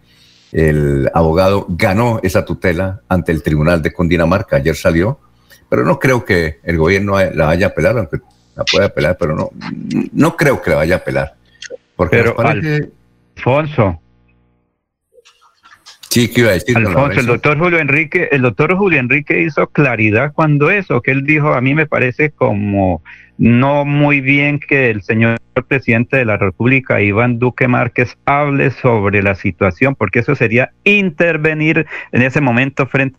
el abogado ganó esa tutela ante el tribunal de Cundinamarca. Ayer salió, pero no creo que el gobierno la vaya a apelar, aunque la pueda apelar, pero no, no creo que la vaya a apelar. Porque pero, Alfonso, Sí, ¿qué iba a decir? Alfonso, el doctor Julio Enrique, el doctor Julio Enrique hizo claridad cuando eso, que él dijo, a mí me parece como no muy bien que el señor presidente de la República, Iván Duque Márquez, hable sobre la situación, porque eso sería intervenir en ese momento frente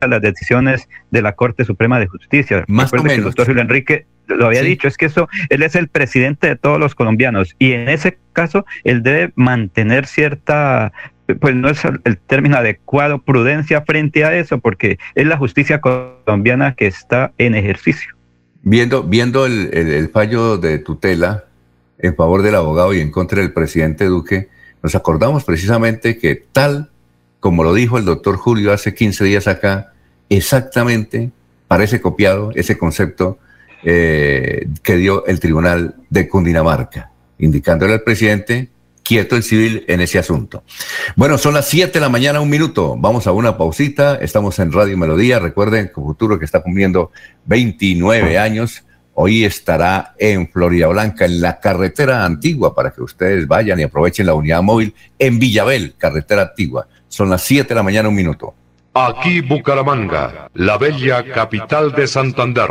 a las decisiones de la Corte Suprema de Justicia. Más o que el doctor Julio Enrique lo había dicho, es que eso, él es el presidente de todos los colombianos y en ese caso él debe mantener cierta pues no es el término adecuado, prudencia frente a eso, porque es la justicia colombiana que está en ejercicio. Viendo, viendo el, fallo de tutela en favor del abogado y en contra del presidente Duque, nos acordamos precisamente que tal como lo dijo el doctor Julio hace 15 días acá, exactamente parece copiado ese concepto eh, que dio el Tribunal de Cundinamarca, indicándole al presidente quieto el civil en ese asunto. Bueno, son las 7 de la mañana, un minuto. Vamos a una pausita. Estamos en Radio Melodía. Recuerden que Futuro que está cumpliendo 29 años. Hoy estará en Florida Blanca, en la carretera antigua, para que ustedes vayan y aprovechen la unidad móvil en Villabel, carretera antigua. Son las 7 de la mañana, un minuto. Aquí Bucaramanga, la bella capital de Santander.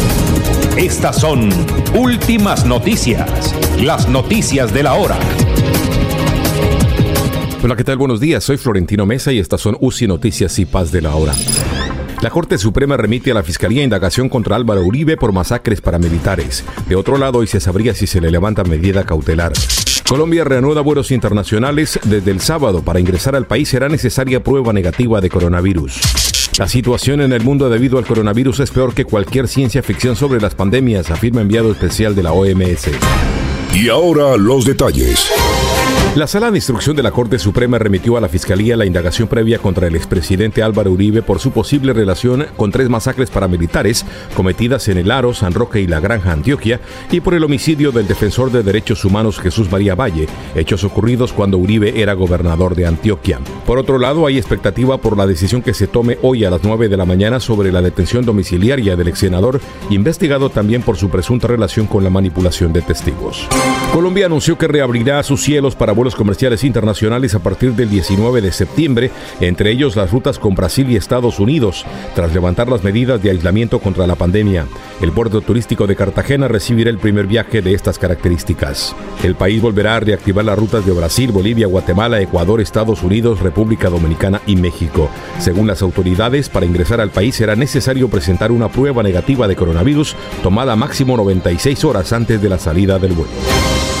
Estas son últimas noticias, las noticias de la hora. Hola, ¿qué tal? Buenos días, soy Florentino Mesa y estas son UCI Noticias y Paz de la Hora. La Corte Suprema remite a la Fiscalía indagación contra Álvaro Uribe por masacres paramilitares. De otro lado, hoy se sabría si se le levanta medida cautelar. Colombia reanuda vuelos internacionales. Desde el sábado, para ingresar al país será necesaria prueba negativa de coronavirus. La situación en el mundo debido al coronavirus es peor que cualquier ciencia ficción sobre las pandemias, afirma enviado especial de la OMS. Y ahora los detalles. La Sala de Instrucción de la Corte Suprema remitió a la Fiscalía la indagación previa contra el expresidente Álvaro Uribe por su posible relación con tres masacres paramilitares cometidas en el Aro, San Roque y La Granja, Antioquia, y por el homicidio del defensor de derechos humanos Jesús María Valle, hechos ocurridos cuando Uribe era gobernador de Antioquia. Por otro lado, hay expectativa por la decisión que se tome hoy a las 9 de la mañana sobre la detención domiciliaria del ex senador, investigado también por su presunta relación con la manipulación de testigos. Colombia anunció que reabrirá sus cielos para vuelos comerciales internacionales a partir del 19 de septiembre, entre ellos las rutas con Brasil y Estados Unidos, tras levantar las medidas de aislamiento contra la pandemia. El puerto turístico de Cartagena recibirá el primer viaje de estas características. El país volverá a reactivar las rutas de Brasil, Bolivia, Guatemala, Ecuador, Estados Unidos, República Dominicana y México. Según las autoridades, para ingresar al país será necesario presentar una prueba negativa de coronavirus tomada máximo 96 horas antes de la salida del vuelo.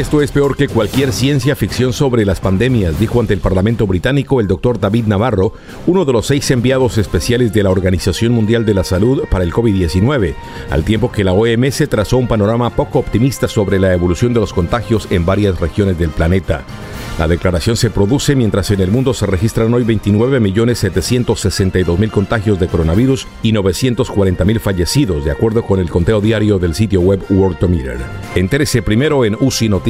Esto es peor que cualquier ciencia ficción sobre las pandemias, dijo ante el Parlamento británico el doctor David Navarro, uno de los seis enviados especiales de la Organización Mundial de la Salud para el COVID-19, al tiempo que la OMS trazó un panorama poco optimista sobre la evolución de los contagios en varias regiones del planeta. La declaración se produce mientras en el mundo se registran hoy 29.762.000 contagios de coronavirus y 940.000 fallecidos, de acuerdo con el conteo diario del sitio web Worldometer. Entérese primero en UCI Noticias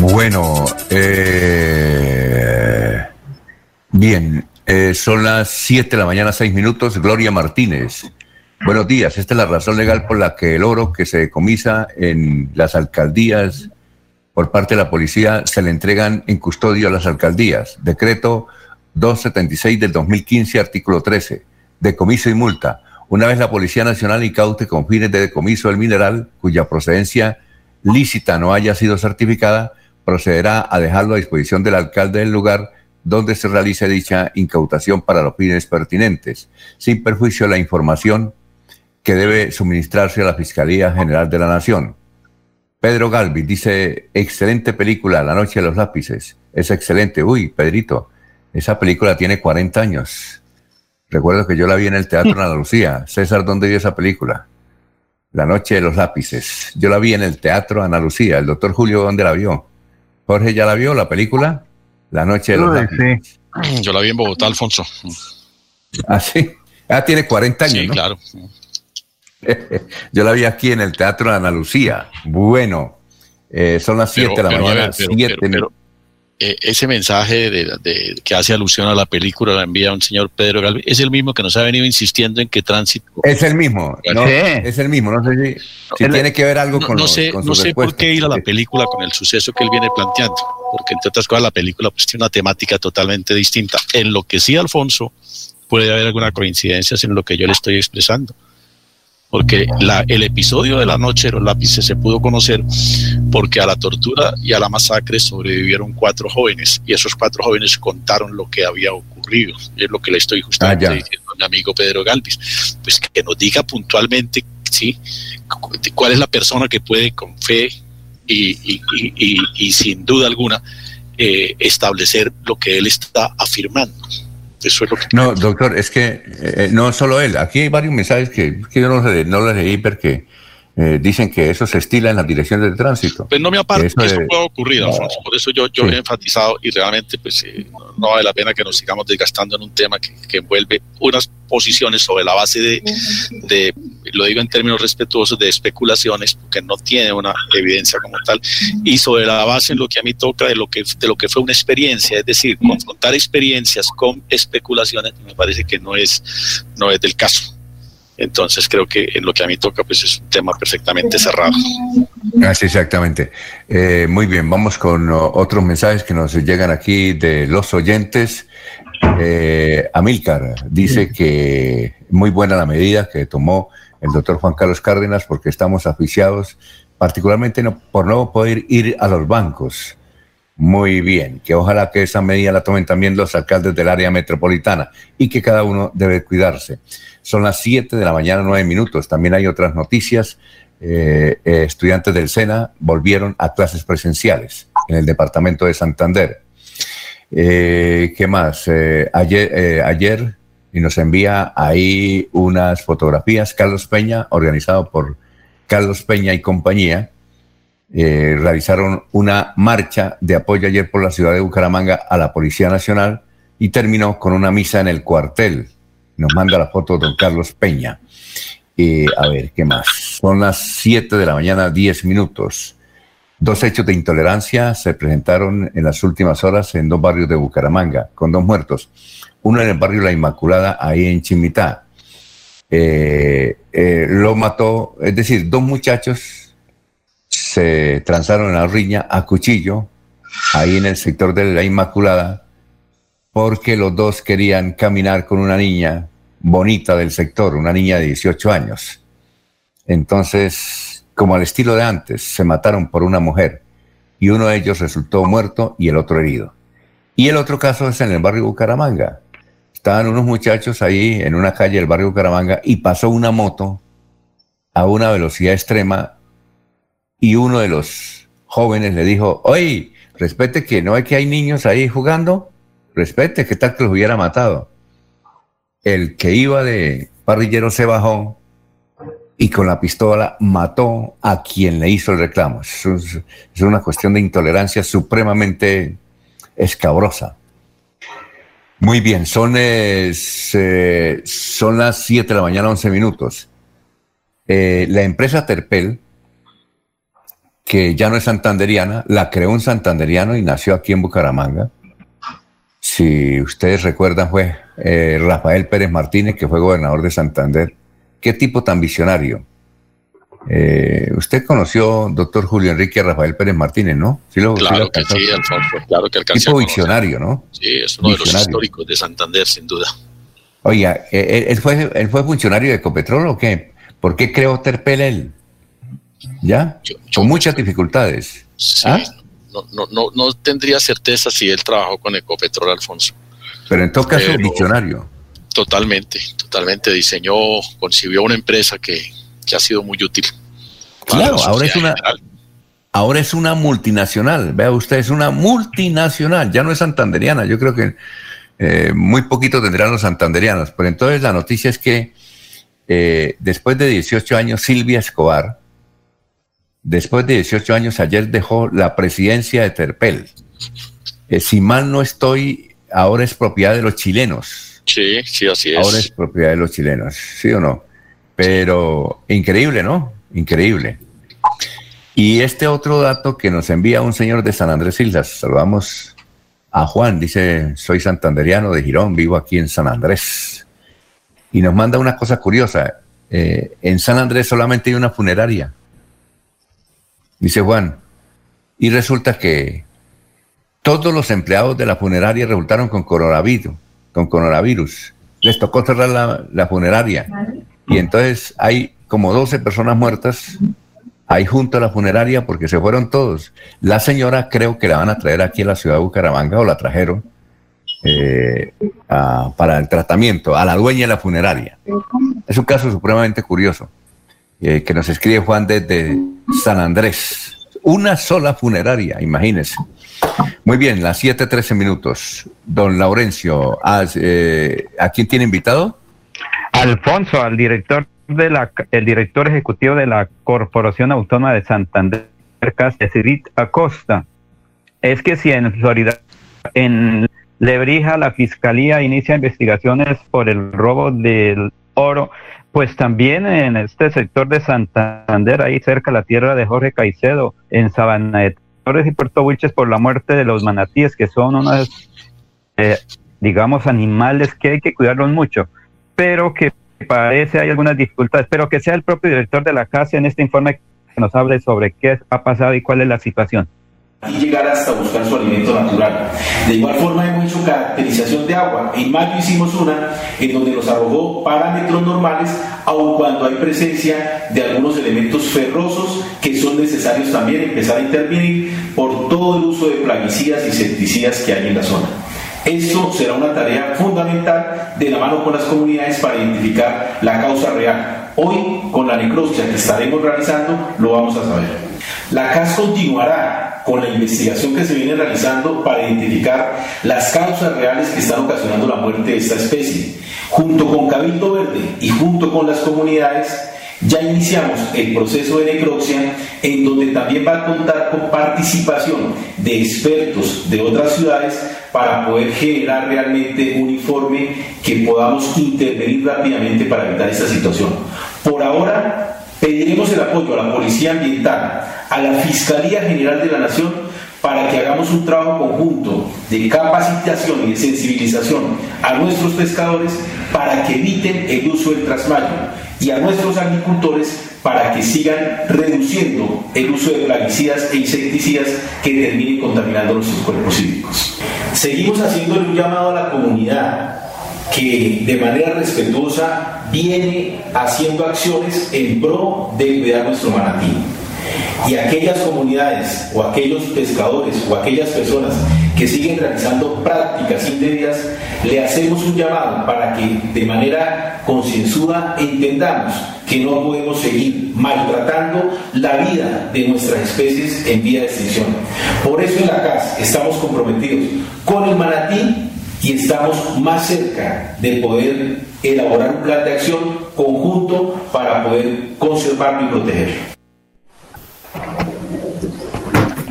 Bueno, eh, bien, eh, son las 7 de la mañana, 6 minutos. Gloria Martínez. Buenos días. Esta es la razón legal por la que el oro que se decomisa en las alcaldías por parte de la policía se le entregan en custodio a las alcaldías. Decreto 276 del 2015, artículo 13. Decomiso y multa. Una vez la Policía Nacional incaute con fines de decomiso el mineral cuya procedencia lícita no haya sido certificada, procederá a dejarlo a disposición del alcalde del lugar donde se realice dicha incautación para los fines pertinentes, sin perjuicio de la información que debe suministrarse a la Fiscalía General de la Nación. Pedro Galvi dice, excelente película, La Noche de los Lápices. Es excelente. Uy, Pedrito, esa película tiene 40 años. Recuerdo que yo la vi en el Teatro Ana Lucía. César, ¿dónde vio esa película? La Noche de los Lápices. Yo la vi en el Teatro Ana Lucía. El doctor Julio, ¿dónde la vio? Jorge, ¿ya la vio la película? La noche de los lápices. Yo la vi en Bogotá, Alfonso. Ah, sí. Ah, tiene 40 años. Sí, claro. Yo la vi aquí en el Teatro de Ana Lucía. Bueno, eh, son las 7 de la mañana. pero, eh, ese mensaje de, que hace alusión a la película la envía un señor Pedro Galvez, es el mismo que nos ha venido insistiendo en que tránsito. Es el mismo, no, es el mismo. No sé si, tiene que ver algo con No sé, no sé por qué ir a la película con el suceso que él viene planteando, porque entre otras cosas la película pues, tiene una temática totalmente distinta. En lo que sí, Alfonso, puede haber alguna coincidencia en lo que yo le estoy expresando porque la, el episodio de la noche de los lápices se pudo conocer porque a la tortura y a la masacre sobrevivieron cuatro jóvenes y esos cuatro jóvenes contaron lo que había ocurrido. Es lo que le estoy justamente ah, diciendo a mi amigo Pedro Galvis. Pues que nos diga puntualmente, ¿sí? ¿Cuál es la persona que puede con fe y, y, sin duda alguna eh, establecer lo que él está afirmando? No, doctor, es que eh, no solo él. Aquí hay varios mensajes que, yo no, no los leí porque eh, dicen que eso se estila en las direcciones de tránsito. Pues no me aparte, eso, eso puede ocurrir, Alfonso. Por eso yo, yo he enfatizado y realmente pues eh, no, vale la pena que nos sigamos desgastando en un tema que, que envuelve unas posiciones sobre la base de, de, lo digo en términos respetuosos, de especulaciones, porque no tiene una evidencia como tal, y sobre la base en lo que a mí toca de lo que, de lo que fue una experiencia, es decir, confrontar experiencias con especulaciones, me parece que no es, no es del caso. Entonces creo que en lo que a mí toca pues es un tema perfectamente cerrado. Así exactamente. Eh, muy bien, vamos con otros mensajes que nos llegan aquí de los oyentes. Eh, Amílcar dice que muy buena la medida que tomó el doctor Juan Carlos Cárdenas porque estamos aficiados, particularmente por no poder ir a los bancos. Muy bien, que ojalá que esa medida la tomen también los alcaldes del área metropolitana y que cada uno debe cuidarse. Son las 7 de la mañana, 9 minutos. También hay otras noticias. Eh, eh, estudiantes del SENA volvieron a clases presenciales en el departamento de Santander. Eh, ¿Qué más? ayer, ayer, y nos envía ahí unas fotografías, Carlos Peña, organizado por Carlos Peña y compañía, realizaron una marcha de apoyo ayer por la ciudad de Bucaramanga a la Policía Nacional y terminó con una misa en el cuartel nos manda la foto don Carlos Peña. Eh, a ver, ¿qué más? Son las 7 de la mañana, 10 minutos. Dos hechos de intolerancia se presentaron en las últimas horas en dos barrios de Bucaramanga, con dos muertos. Uno en el barrio La Inmaculada, ahí en Chimitá. Eh, eh, lo mató, es decir, dos muchachos se transaron la riña a cuchillo, ahí en el sector de La Inmaculada, porque los dos querían caminar con una niña bonita del sector, una niña de 18 años. Entonces, como al estilo de antes, se mataron por una mujer y uno de ellos resultó muerto y el otro herido. Y el otro caso es en el barrio Bucaramanga. Estaban unos muchachos ahí en una calle del barrio Bucaramanga y pasó una moto a una velocidad extrema y uno de los jóvenes le dijo, oye, respete que no es que hay niños ahí jugando respete, ¿qué tal que los hubiera matado? El que iba de parrillero se bajó y con la pistola mató a quien le hizo el reclamo. Es, una cuestión de intolerancia supremamente escabrosa. Muy bien, son, eh, son las 7 de la mañana, 11 minutos. Eh, la empresa Terpel que ya no es santanderiana, la creó un santanderiano y nació aquí en Bucaramanga. Si ustedes recuerdan, fue eh, Rafael Pérez Martínez, que fue gobernador de Santander. Qué tipo tan visionario. Eh, usted conoció, doctor Julio Enrique Rafael Pérez Martínez, ¿no? Sí lo, claro que sí, Alfonso, claro que alcancé Tipo visionario, ¿no? Sí, es uno de los históricos de Santander, sin duda. Oiga, eh, ¿él fue, ¿él fue funcionario de Ecopetrol o qué? ¿Por qué creó Terpel él? ¿Ya? Con muchas dificultades. ¿Ah? No, no, no, no, tendría certeza si él trabajó con Ecopetrol, Alfonso. Pero en todo caso, visionario. Totalmente, totalmente. Diseñó, concibió una empresa que, que ha sido muy útil. Claro, ahora es una. Ahora es una multinacional, vea usted, es una multinacional, ya no es santanderiana, yo creo que eh, muy poquito tendrán los santanderianos, pero entonces la noticia es que eh, después de 18 años Silvia Escobar, después de 18 años ayer dejó la presidencia de Terpel. Eh, si mal no estoy, ahora es propiedad de los chilenos. Sí, sí, así es. Ahora es propiedad de los chilenos, ¿sí o no? Pero increíble, ¿no? Increíble. Y este otro dato que nos envía un señor de San Andrés Islas, saludamos a Juan, dice, soy santanderiano de Girón, vivo aquí en San Andrés. Y nos manda una cosa curiosa, eh, en San Andrés solamente hay una funeraria, dice Juan, y resulta que todos los empleados de la funeraria resultaron con coronavirus, con coronavirus. Les tocó cerrar la, funeraria. Y entonces hay como 12 personas muertas ahí junto a la funeraria porque se fueron todos. La señora creo que la van a traer aquí a la ciudad de Bucaramanga o la trajeron eh, para el tratamiento a la dueña de la funeraria. Es un caso supremamente curioso eh, que nos escribe Juan desde San Andrés. Una sola funeraria, imagínense. Muy bien, las 7:13 minutos. Don Laurencio, ¿a, eh, ¿a quién tiene invitado? Alfonso, al director de la, el director ejecutivo de la Corporación Autónoma de Santander, Casirit Acosta, es que si en Florida, en Lebrija, la fiscalía inicia investigaciones por el robo del oro, pues también en este sector de Santander, ahí cerca la tierra de Jorge Caicedo, en Sabana de Torres y Puerto Wilches, por la muerte de los manatíes, que son unos, eh, digamos, animales que hay que cuidarlos mucho, pero que parece hay algunas dificultades, pero que sea el propio director de la casa en este informe que nos hable sobre qué ha pasado y cuál es la situación. Y llegar hasta buscar su alimento natural. De igual forma hemos hecho caracterización de agua. En mayo hicimos una en donde nos arrojó parámetros normales, aun cuando hay presencia de algunos elementos ferrosos que son necesarios también empezar a intervenir por todo el uso de plaguicidas y insecticidas que hay en la zona. Esto será una tarea fundamental de la mano con las comunidades para identificar la causa real. Hoy, con la necropsia que estaremos realizando, lo vamos a saber. La CAS continuará con la investigación que se viene realizando para identificar las causas reales que están ocasionando la muerte de esta especie. Junto con Cabildo Verde y junto con las comunidades, ya iniciamos el proceso de necropsia en donde también va a contar con participación de expertos de otras ciudades para poder generar realmente un informe que podamos intervenir rápidamente para evitar esta situación. Por ahora pediremos el apoyo a la Policía Ambiental, a la Fiscalía General de la Nación para que hagamos un trabajo conjunto de capacitación y de sensibilización a nuestros pescadores para que eviten el uso del trasmayo y a nuestros agricultores para que sigan reduciendo el uso de plaguicidas e insecticidas que terminen contaminando nuestros cuerpos hídricos. Seguimos haciendo un llamado a la comunidad que de manera respetuosa viene haciendo acciones en pro de cuidar nuestro manatí. Y aquellas comunidades o aquellos pescadores o aquellas personas que siguen realizando prácticas indebidas, le hacemos un llamado para que de manera concienzuda entendamos que no podemos seguir maltratando la vida de nuestras especies en vía de extinción. Por eso en la CAS estamos comprometidos con el manatí y estamos más cerca de poder elaborar un plan de acción conjunto para poder conservarlo y protegerlo.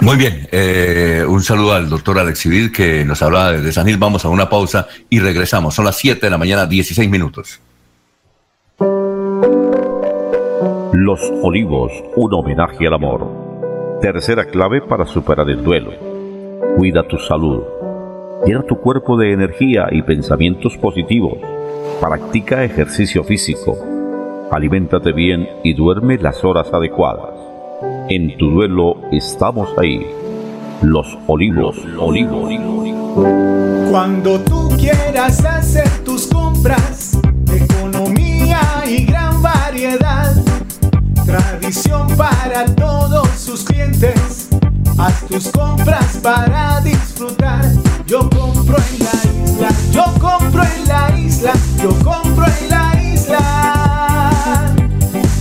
Muy bien, eh, un saludo al doctor Alex Civil que nos hablaba desde San Gil. Vamos a una pausa y regresamos. Son las 7 de la mañana, 16 minutos. Los Olivos, un homenaje al amor. Tercera clave para superar el duelo. Cuida tu salud. Llena tu cuerpo de energía y pensamientos positivos. Practica ejercicio físico. Aliméntate bien y duerme las horas adecuadas. En tu duelo estamos ahí. Los olivos, olivos. Cuando tú quieras hacer tus compras, economía y gran variedad, tradición para todos sus clientes. Haz tus compras para disfrutar. Yo compro en la isla, yo compro en la isla, yo compro en la isla.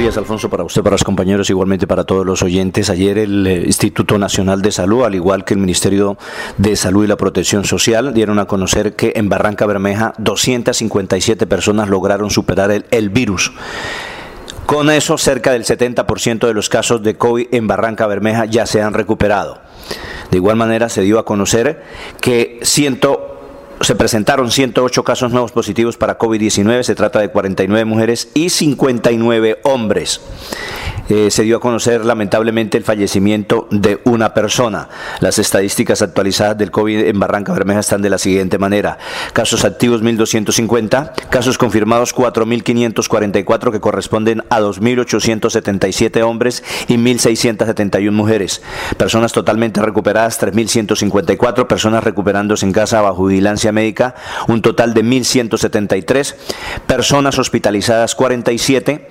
Días, Alfonso, para usted, para los compañeros, igualmente para todos los oyentes. Ayer el eh, Instituto Nacional de Salud, al igual que el Ministerio de Salud y la Protección Social, dieron a conocer que en Barranca Bermeja 257 personas lograron superar el, el virus. Con eso, cerca del 70% de los casos de COVID en Barranca Bermeja ya se han recuperado. De igual manera, se dio a conocer que ciento se presentaron 108 casos nuevos positivos para COVID-19, se trata de 49 mujeres y 59 hombres. Eh, se dio a conocer lamentablemente el fallecimiento de una persona. Las estadísticas actualizadas del COVID en Barranca Bermeja están de la siguiente manera. Casos activos 1.250, casos confirmados 4.544 que corresponden a 2.877 hombres y 1.671 mujeres. Personas totalmente recuperadas 3.154, personas recuperándose en casa bajo vigilancia médica, un total de 1.173, personas hospitalizadas 47,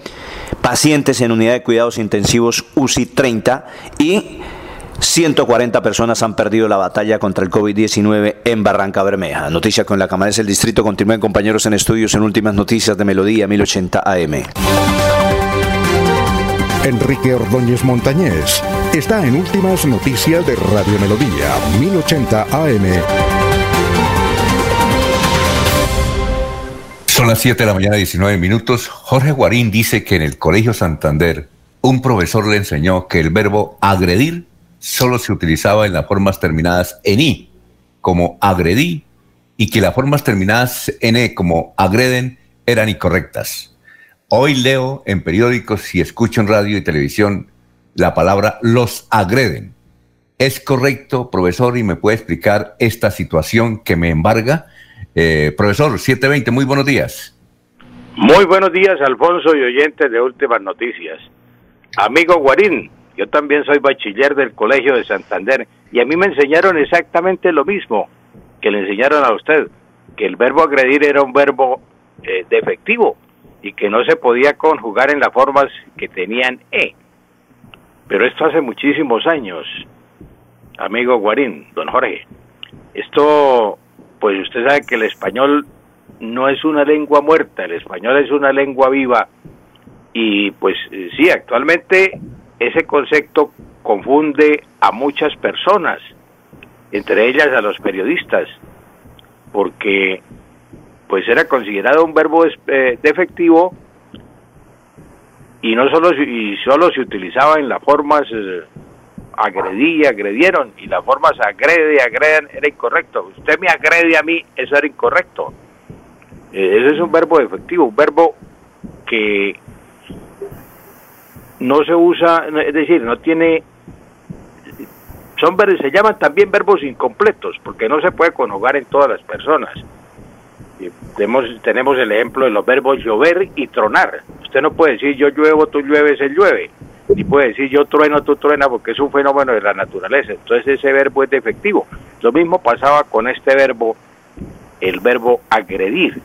pacientes en unidad de cuidados intensivos UCI 30 y 140 personas han perdido la batalla contra el COVID-19 en Barranca Bermeja. Noticia con la Cámara del Distrito. Continúen compañeros en estudios en últimas noticias de Melodía 1080 AM. Enrique Ordóñez Montañés está en Últimas Noticias de Radio Melodía 1080 AM. Son las 7 de la mañana, 19 minutos. Jorge Guarín dice que en el Colegio Santander un profesor le enseñó que el verbo agredir solo se utilizaba en las formas terminadas en i, como agredí, y que las formas terminadas en e, como agreden, eran incorrectas. Hoy leo en periódicos y escucho en radio y televisión la palabra los agreden. ¿Es correcto, profesor, y me puede explicar esta situación que me embarga? Eh, profesor, 720, muy buenos días. Muy buenos días, Alfonso y oyentes de Últimas Noticias. Amigo Guarín, yo también soy bachiller del Colegio de Santander y a mí me enseñaron exactamente lo mismo que le enseñaron a usted, que el verbo agredir era un verbo eh, defectivo y que no se podía conjugar en las formas que tenían E. Pero esto hace muchísimos años, amigo Guarín, don Jorge. Esto pues usted sabe que el español no es una lengua muerta, el español es una lengua viva y pues sí, actualmente ese concepto confunde a muchas personas, entre ellas a los periodistas, porque pues era considerado un verbo eh, defectivo y no solo y solo se utilizaba en las formas eh, agredí, agredieron, y las formas agrede, agreden era incorrecto. Usted me agrede a mí, eso era incorrecto. Eh, ese es un verbo efectivo, un verbo que no se usa, es decir, no tiene son se llaman también verbos incompletos porque no se puede conjugar en todas las personas. tenemos, tenemos el ejemplo de los verbos llover y tronar. Usted no puede decir yo lluevo, tú llueves, él llueve. Ni puede decir yo trueno, tú truenas porque es un fenómeno de la naturaleza. Entonces ese verbo es defectivo. Lo mismo pasaba con este verbo, el verbo agredir.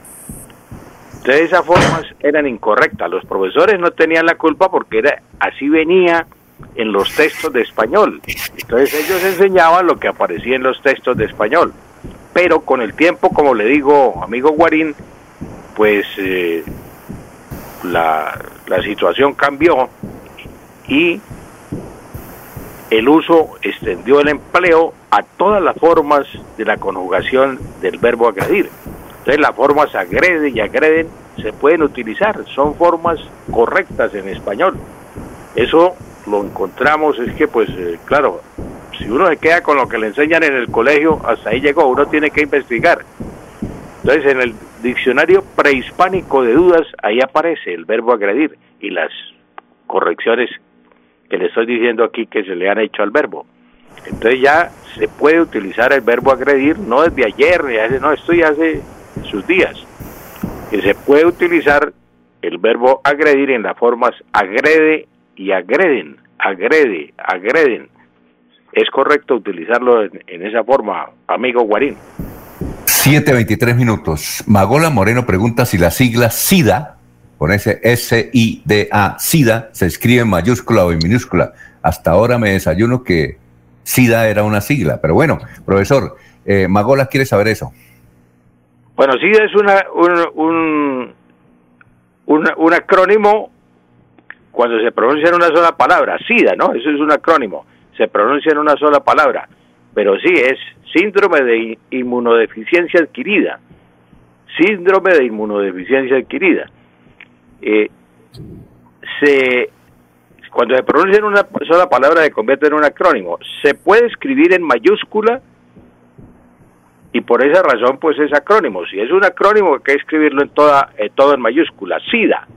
Entonces esas formas eran incorrectas. Los profesores no tenían la culpa porque era, así venía en los textos de español. Entonces ellos enseñaban lo que aparecía en los textos de español. Pero con el tiempo, como le digo, amigo Guarín, pues eh, la, la situación cambió y el uso extendió el empleo a todas las formas de la conjugación del verbo agredir. Entonces las formas agrede y agreden se pueden utilizar, son formas correctas en español. Eso lo encontramos es que, pues, eh, claro, si uno se queda con lo que le enseñan en el colegio, hasta ahí llegó, uno tiene que investigar. Entonces, en el diccionario prehispánico de dudas, ahí aparece el verbo agredir y las correcciones que le estoy diciendo aquí que se le han hecho al verbo. Entonces ya se puede utilizar el verbo agredir, no desde ayer, no, esto ya hace sus días, que se puede utilizar el verbo agredir en las formas agrede, y agreden, agrede, agreden. Es correcto utilizarlo en, esa forma, amigo Guarín. 7.23 minutos. Magola Moreno pregunta si la sigla SIDA, con ese S-I-D-A, SIDA, se escribe en mayúscula o en minúscula. Hasta ahora me desayuno que SIDA era una sigla, pero bueno, profesor, eh, Magola quiere saber eso. Bueno, SIDA es una, un, un, un acrónimo cuando se pronuncia en una sola palabra, SIDA, ¿no? Eso es un acrónimo, se pronuncia en una sola palabra, pero sí es síndrome de inmunodeficiencia adquirida, síndrome de inmunodeficiencia adquirida. Eh, se, cuando se pronuncia en una sola palabra se convierte en un acrónimo. Se puede escribir en mayúscula y por esa razón pues es acrónimo. Si es un acrónimo hay que escribirlo en toda, todo en mayúscula. SIDA,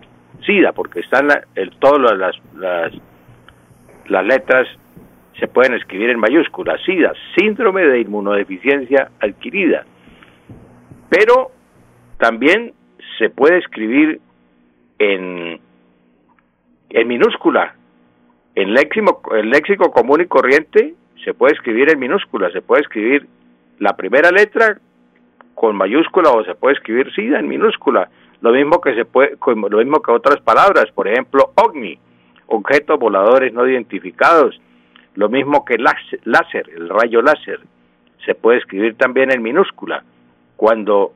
SIDA, porque están el, todas las, las, las letras se pueden escribir en mayúsculas. SIDA, síndrome de inmunodeficiencia adquirida. Pero también se puede escribir en, en minúscula. En léxico, el léxico común y corriente se puede escribir en minúscula, se puede escribir la primera letra con mayúscula o se puede escribir SIDA en minúscula. Lo mismo que se puede, lo mismo que otras palabras, por ejemplo, OVNI, objetos voladores no identificados, lo mismo que láser, el rayo láser, se puede escribir también en minúscula. Cuando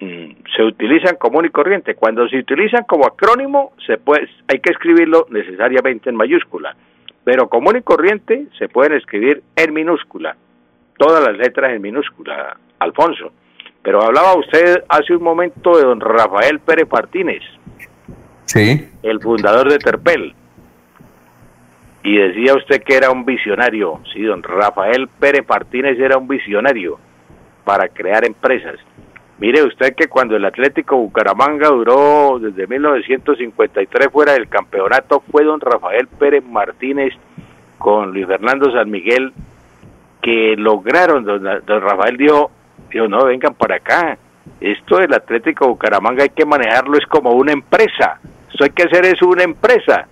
mm, se utilizan común y corriente, cuando se utilizan como acrónimo, se puede, hay que escribirlo necesariamente en mayúscula, pero común y corriente se pueden escribir en minúscula, todas las letras en minúscula, Alfonso. Pero hablaba usted hace un momento de don Rafael Pérez Martínez. Sí. El fundador de Terpel. Y decía usted que era un visionario. Sí, don Rafael Pérez Martínez era un visionario para crear empresas. Mire usted que cuando el Atlético Bucaramanga duró desde 1953 fuera del campeonato, fue don Rafael Pérez Martínez con Luis Fernando San Miguel que lograron, don, don Rafael dijo, Dijo, no, vengan para acá. Esto del Atlético Bucaramanga hay que manejarlo es como una empresa. Esto hay que hacer es una empresa.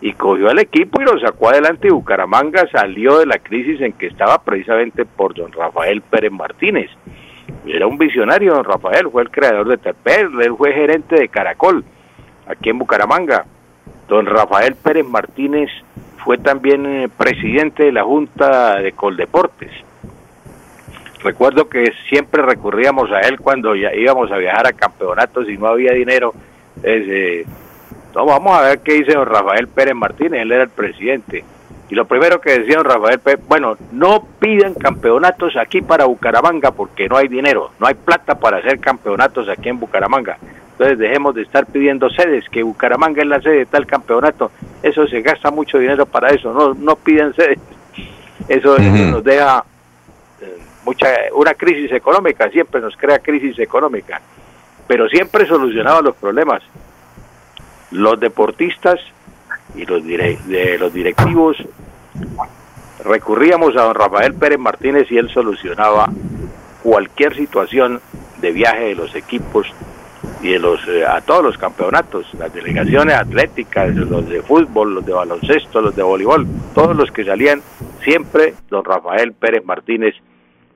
Y cogió al equipo y lo sacó adelante y Bucaramanga salió de la crisis en que estaba precisamente por don Rafael Pérez Martínez. Era un visionario, don Rafael, fue el creador de Terpel, él fue gerente de Caracol, aquí en Bucaramanga. Don Rafael Pérez Martínez fue también eh, presidente de la Junta de Coldeportes Recuerdo que siempre recurríamos a él cuando íbamos a viajar a campeonatos y no había dinero. Eh, vamos a ver qué dice don Rafael Pérez Martínez, él era el presidente. Y lo primero que decía don Rafael Pérez, bueno, no piden campeonatos aquí para Bucaramanga porque no hay dinero, no hay plata para hacer campeonatos aquí en Bucaramanga. Entonces dejemos de estar pidiendo sedes, que Bucaramanga es la sede de tal campeonato. Eso se gasta mucho dinero para eso, no, no piden sedes. Eso, eso nos deja mucha una crisis económica, siempre nos crea crisis económica, pero siempre solucionaba los problemas. los deportistas y los, de los directivos recurríamos a don Rafael Pérez Martínez y él solucionaba cualquier situación de viaje de los equipos y de los eh, a todos los campeonatos, las delegaciones atléticas, los de fútbol, los de baloncesto, los de voleibol, todos los que salían, siempre don Rafael Pérez Martínez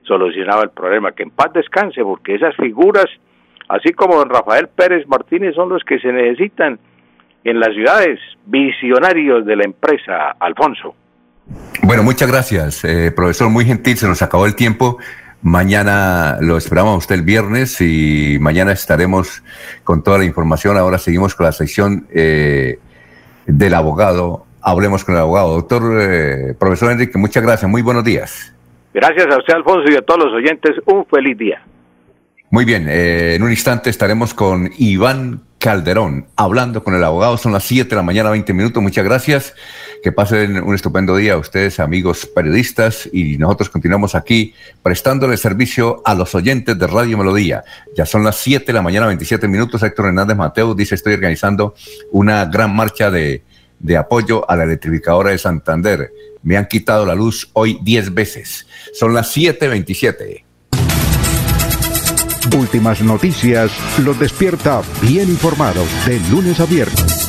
solucionaba el problema. Que en paz descanse, porque esas figuras, así como don Rafael Pérez Martínez, son los que se necesitan en las ciudades, visionarios de la empresa, Alfonso. Bueno, muchas gracias, eh, profesor, muy gentil, se nos acabó el tiempo. Mañana lo esperamos a usted el viernes y mañana estaremos con toda la información. Ahora seguimos con la sección eh, del abogado. Hablemos con el abogado. Doctor, eh, profesor Enrique, muchas gracias. Muy buenos días. Gracias a usted, Alfonso, y a todos los oyentes. Un feliz día. Muy bien, eh, en un instante estaremos con Iván Calderón hablando con el abogado. Son las 7 de la mañana, 20 minutos. Muchas gracias. Que pasen un estupendo día a ustedes, amigos periodistas, y nosotros continuamos aquí prestándole servicio a los oyentes de Radio Melodía. Ya son las 7 de la mañana, 27 minutos. Héctor Hernández Mateo dice, estoy organizando una gran marcha de, de apoyo a la electrificadora de Santander. Me han quitado la luz hoy 10 veces. Son las 7.27. Últimas noticias los despierta bien informados de lunes a viernes.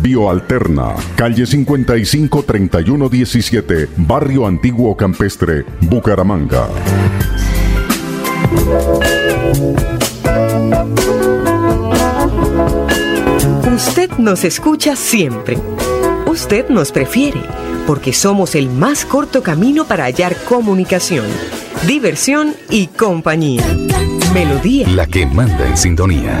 Bioalterna, calle 55 3117, Barrio Antiguo Campestre, Bucaramanga. Usted nos escucha siempre. Usted nos prefiere porque somos el más corto camino para hallar comunicación, diversión y compañía. Melodía. La que manda en sintonía.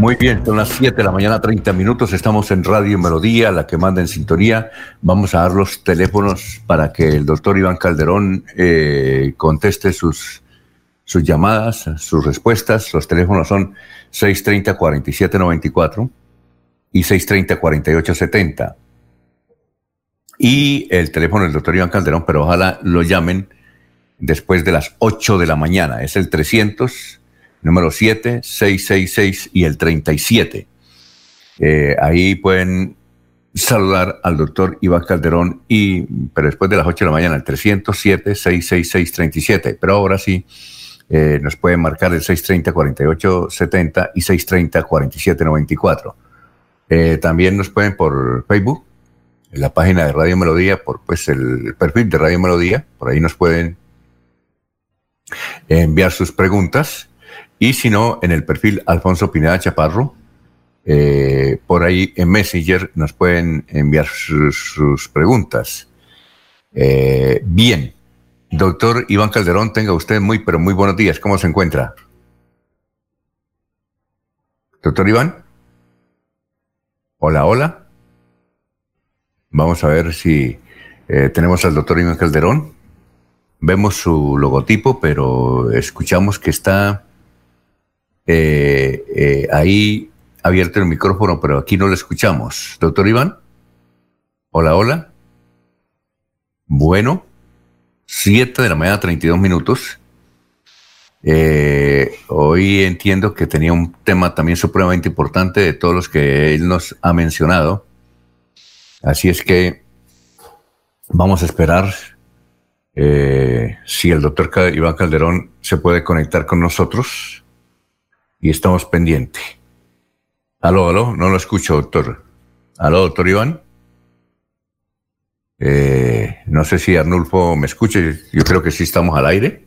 Muy bien, son las 7 de la mañana, 30 minutos. Estamos en Radio Melodía, la que manda en sintonía. Vamos a dar los teléfonos para que el doctor Iván Calderón eh, conteste sus, sus llamadas, sus respuestas. Los teléfonos son 630-4794 y 630-4870. Y el teléfono del doctor Iván Calderón, pero ojalá lo llamen después de las 8 de la mañana. Es el 300 número 7, 666 y el 37. Eh, ahí pueden saludar al doctor Iván Calderón, y, pero después de las 8 de la mañana, el 307 666 37. Pero ahora sí, eh, nos pueden marcar el 630-4870 y 630-4794. Eh, también nos pueden por Facebook, en la página de Radio Melodía, por pues el perfil de Radio Melodía, por ahí nos pueden enviar sus preguntas y si no, en el perfil Alfonso Pineda Chaparro, eh, por ahí en Messenger nos pueden enviar sus, preguntas. Eh, bien, doctor Iván Calderón, tenga usted muy, pero muy buenos días. ¿Cómo se encuentra? Doctor Iván. Hola, hola. Vamos a ver si eh, tenemos al doctor Iván Calderón. Vemos su logotipo, pero escuchamos que está ahí abierto el micrófono, pero aquí no lo escuchamos. Doctor Iván. Hola, hola. Bueno, 7 de la mañana, 32 minutos. Eh, hoy entiendo que tenía un tema también supremamente importante de todos los que él nos ha mencionado. Así es que vamos a esperar eh, si el doctor Iván Calderón se puede conectar con nosotros y estamos pendientes. Aló, aló, no lo escucho, doctor. Aló, doctor Iván. Eh, no sé si Arnulfo me escucha, yo creo que sí estamos al aire.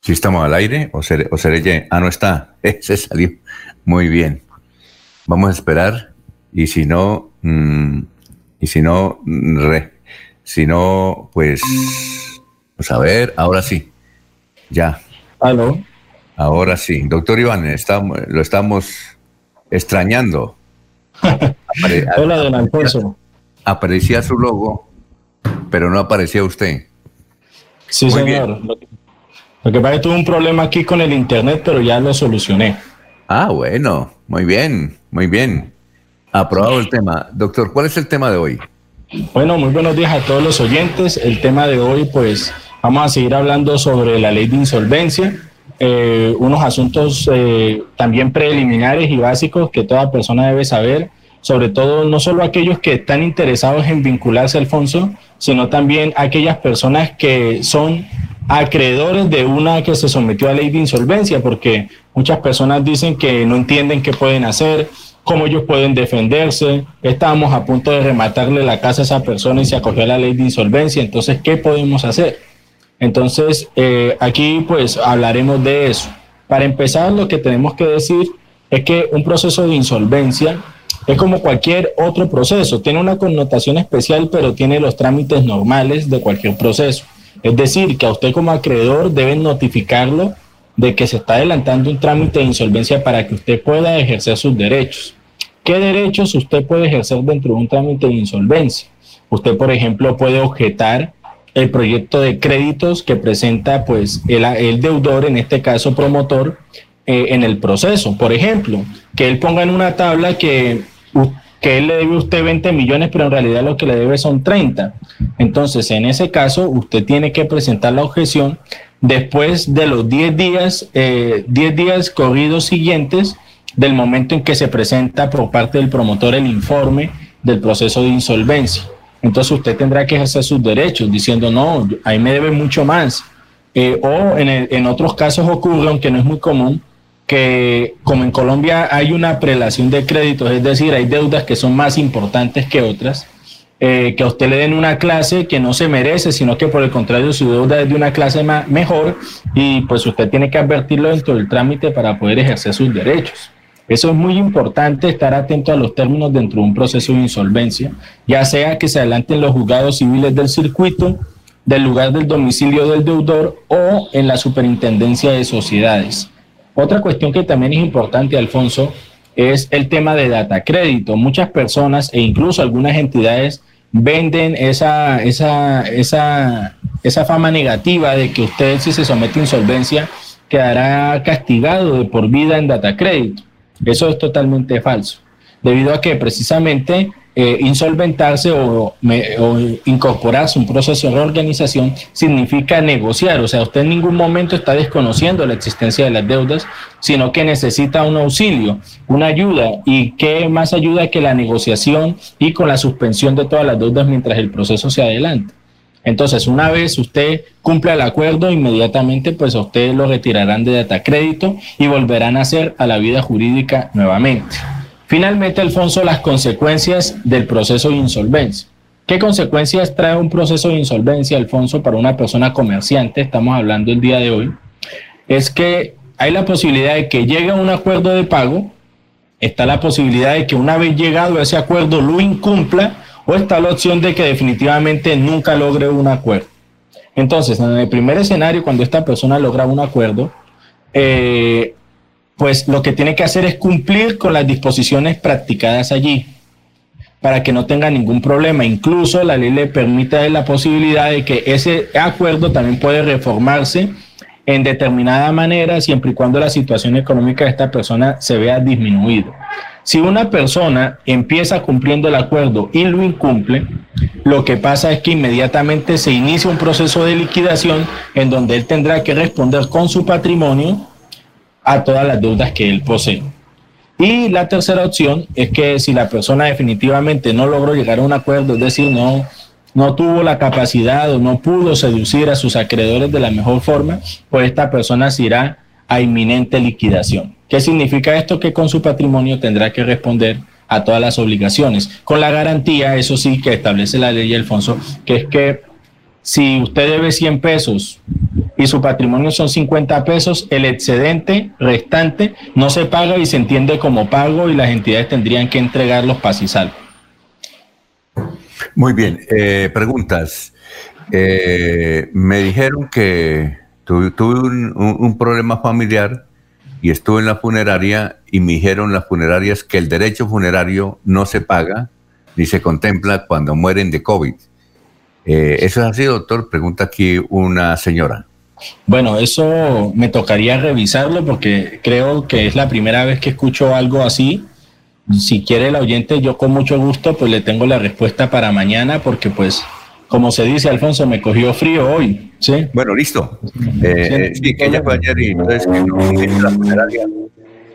Sí estamos al aire, o seré, o seré ah, no está, se salió. Muy bien. Vamos a esperar, y si no, mm, y si no, re, si no, pues, pues a ver, ahora sí, ya. Aló. Ahora sí, doctor Iván, estamos, lo estamos extrañando. Hola, don Alfonso. Aparecía su logo, pero no aparecía usted. Sí, señor. Lo que, pasa es que tuve un problema aquí con el internet, pero ya lo solucioné. Ah, bueno, muy bien, muy bien. Aprobado el tema. Doctor, ¿cuál es el tema de hoy? Bueno, muy buenos días a todos los oyentes. El tema de hoy, pues, vamos a seguir hablando sobre la ley de insolvencia. Eh, unos asuntos eh, también preliminares y básicos que toda persona debe saber, sobre todo no solo aquellos que están interesados en vincularse, Alfonso, sino también aquellas personas que son acreedores de una que se sometió a ley de insolvencia, porque muchas personas dicen que no entienden qué pueden hacer, cómo ellos pueden defenderse. Estábamos a punto de rematarle la casa a esa persona y se acogió a la ley de insolvencia, entonces, ¿qué podemos hacer? Entonces, eh, aquí pues hablaremos de eso. Para empezar, lo que tenemos que decir es que un proceso de insolvencia es como cualquier otro proceso, tiene una connotación especial, pero tiene los trámites normales de cualquier proceso. Es decir, que a usted como acreedor deben notificarlo de que se está adelantando un trámite de insolvencia para que usted pueda ejercer sus derechos. ¿Qué derechos usted puede ejercer dentro de un trámite de insolvencia? Usted, por ejemplo, puede objetar el proyecto de créditos que presenta pues el, deudor, en este caso promotor, eh, en el proceso. Por ejemplo, que él ponga en una tabla que, que él le debe a usted 20 millones, pero en realidad lo que le debe son 30. Entonces, en ese caso, usted tiene que presentar la objeción después de los 10 días, eh, 10 días corridos siguientes del momento en que se presenta por parte del promotor el informe del proceso de insolvencia entonces usted tendrá que ejercer sus derechos diciendo, no, ahí me debe mucho más. Eh, o en, en, otros casos ocurre, aunque no es muy común, que como en Colombia hay una prelación de créditos, es decir, hay deudas que son más importantes que otras, eh, que a usted le den una clase que no se merece, sino que por el contrario su deuda es de una clase mejor y pues usted tiene que advertirlo dentro del trámite para poder ejercer sus derechos. Eso es muy importante, estar atento a los términos dentro de un proceso de insolvencia, ya sea que se adelanten los juzgados civiles del circuito, del lugar del domicilio del deudor o en la superintendencia de sociedades. Otra cuestión que también es importante, Alfonso, es el tema de data crédito. Muchas personas e incluso algunas entidades venden esa, esa, esa, esa fama negativa de que usted si se somete a insolvencia quedará castigado de por vida en data crédito. Eso es totalmente falso, debido a que precisamente eh, insolventarse o, incorporarse a un proceso de reorganización significa negociar, o sea, usted en ningún momento está desconociendo la existencia de las deudas, sino que necesita un auxilio, una ayuda, y qué más ayuda que la negociación y con la suspensión de todas las deudas mientras el proceso se adelanta. Entonces, una vez usted cumpla el acuerdo, inmediatamente pues a usted lo retirarán de data crédito y volverán a hacer a la vida jurídica nuevamente. Finalmente, Alfonso, las consecuencias del proceso de insolvencia. ¿Qué consecuencias trae un proceso de insolvencia, Alfonso, para una persona comerciante? Estamos hablando el día de hoy. Es que hay la posibilidad de que llegue a un acuerdo de pago, está la posibilidad de que una vez llegado a ese acuerdo lo incumpla o está la opción de que definitivamente nunca logre un acuerdo. Entonces, en el primer escenario, cuando esta persona logra un acuerdo, eh, pues lo que tiene que hacer es cumplir con las disposiciones practicadas allí para que no tenga ningún problema. Incluso la ley le permite la posibilidad de que ese acuerdo también puede reformarse en determinada manera siempre y cuando la situación económica de esta persona se vea disminuida. Si una persona empieza cumpliendo el acuerdo y lo incumple, lo que pasa es que inmediatamente se inicia un proceso de liquidación en donde él tendrá que responder con su patrimonio a todas las deudas que él posee. Y la tercera opción es que si la persona definitivamente no logró llegar a un acuerdo, es decir, no, no tuvo la capacidad o no pudo seducir a sus acreedores de la mejor forma, pues esta persona se irá a inminente liquidación. ¿Qué significa esto? Que con su patrimonio tendrá que responder a todas las obligaciones, con la garantía, eso sí, que establece la ley Alfonso, que es que si usted debe 100 pesos y su patrimonio son 50 pesos, el excedente restante no se paga y se entiende como pago y las entidades tendrían que entregar los pasisal. Muy bien, eh, preguntas. Eh, me dijeron que tuve, un, problema familiar y estuve en la funeraria y me dijeron las funerarias que el derecho funerario no se paga ni se contempla cuando mueren de COVID. Eh, ¿Eso es así, doctor? Pregunta aquí una señora. Bueno, eso me tocaría revisarlo porque creo que es la primera vez que escucho algo así. Si quiere el oyente, yo con mucho gusto pues le tengo la respuesta para mañana porque pues como se dice Alfonso, me cogió frío hoy. ¿sí? Bueno, listo. Eh, sí, que ella fue ayer y entonces que no la funeraria.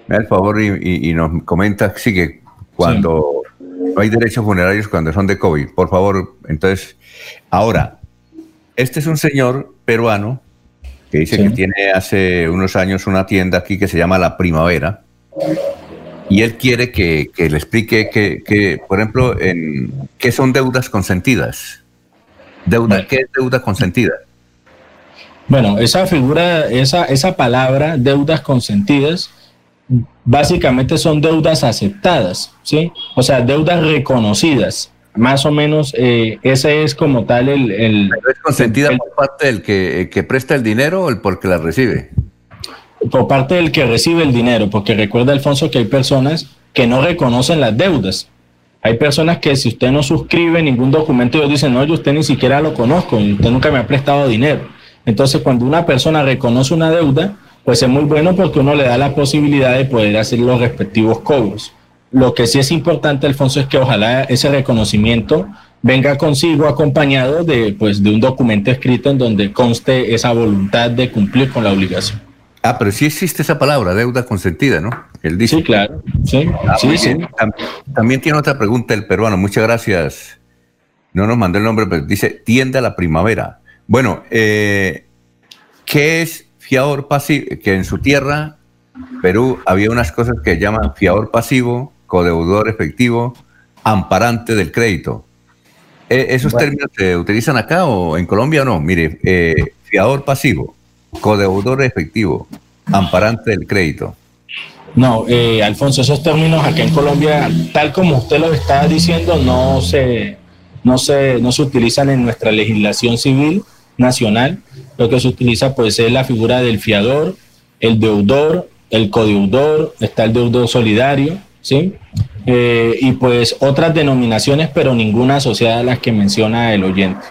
Me da el favor y, y, nos comenta sí que cuando no hay derechos funerarios cuando son de COVID. Por favor, entonces, ahora, este es un señor peruano que dice que tiene hace unos años una tienda aquí que se llama La Primavera. Y él quiere que, le explique que, por ejemplo, en, qué son deudas consentidas. Deuda, ¿Qué es deuda consentida? Bueno, esa figura, esa, esa palabra, deudas consentidas, básicamente son deudas aceptadas, ¿sí? O sea, deudas reconocidas más o menos eh, ese es como tal el... el ¿Es consentida por parte del que, presta el dinero o el porque la recibe? Por parte del que recibe el dinero, porque recuerda Alfonso que hay personas que no reconocen las deudas. Hay personas que si usted no suscribe ningún documento, ellos dicen, no, yo usted ni siquiera lo conozco usted nunca me ha prestado dinero. Entonces, cuando una persona reconoce una deuda, pues es muy bueno porque uno le da la posibilidad de poder hacer los respectivos cobros. Lo que sí es importante, Alfonso, es que ojalá ese reconocimiento venga consigo acompañado de, pues, de un documento escrito en donde conste esa voluntad de cumplir con la obligación. Ah, pero sí existe esa palabra, deuda consentida, ¿no? Él dice. Sí, claro. Sí, ah, sí, También tiene otra pregunta el peruano. Muchas gracias. No nos mandó el nombre, pero dice tienda la primavera. Bueno, eh, ¿qué es fiador pasivo? Que en su tierra, Perú, había unas cosas que llaman fiador pasivo, codeudor efectivo, amparante del crédito. Eh, ¿Esos términos se utilizan acá o en Colombia o no? Mire, eh, fiador pasivo, codeudor efectivo, amparante del crédito. No, eh, Alfonso, esos términos acá en Colombia, tal como usted lo está diciendo, no se, no se, no se utilizan en nuestra legislación civil nacional. Lo que se utiliza pues es la figura del fiador, el deudor, el codeudor, está el deudor solidario, ¿sí? Eh, y pues otras denominaciones, pero ninguna asociada a las que menciona el oyente.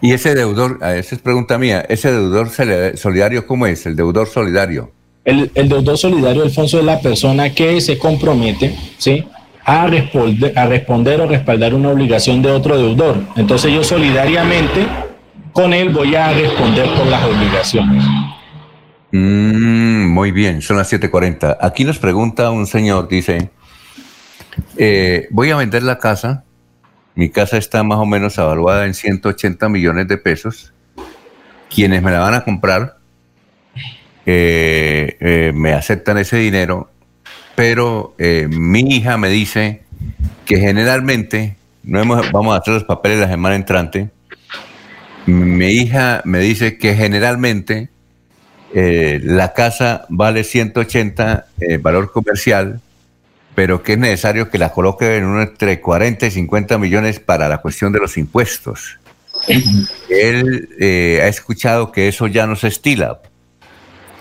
Y ese deudor, esa es pregunta mía, ese deudor solidario, ¿cómo es? El deudor solidario. El, deudor solidario, Alfonso, es la persona que se compromete, ¿sí? A responder, a responder o respaldar una obligación de otro deudor. Entonces yo solidariamente con él voy a responder por las obligaciones. Mm, muy bien, son las 7:40. Aquí nos pregunta un señor, dice, eh, voy a vender la casa. Mi casa está más o menos evaluada en 180 millones de pesos. Quienes me la van a comprar eh, eh, me aceptan ese dinero, pero mi hija me dice que generalmente no hemos, vamos a hacer los papeles la semana entrante. Mi hija me dice que generalmente eh, la casa vale 180 eh, valor comercial, pero que es necesario que la coloque en un entre 40 y 50 millones para la cuestión de los impuestos. Él eh, ha escuchado que eso ya no se estila,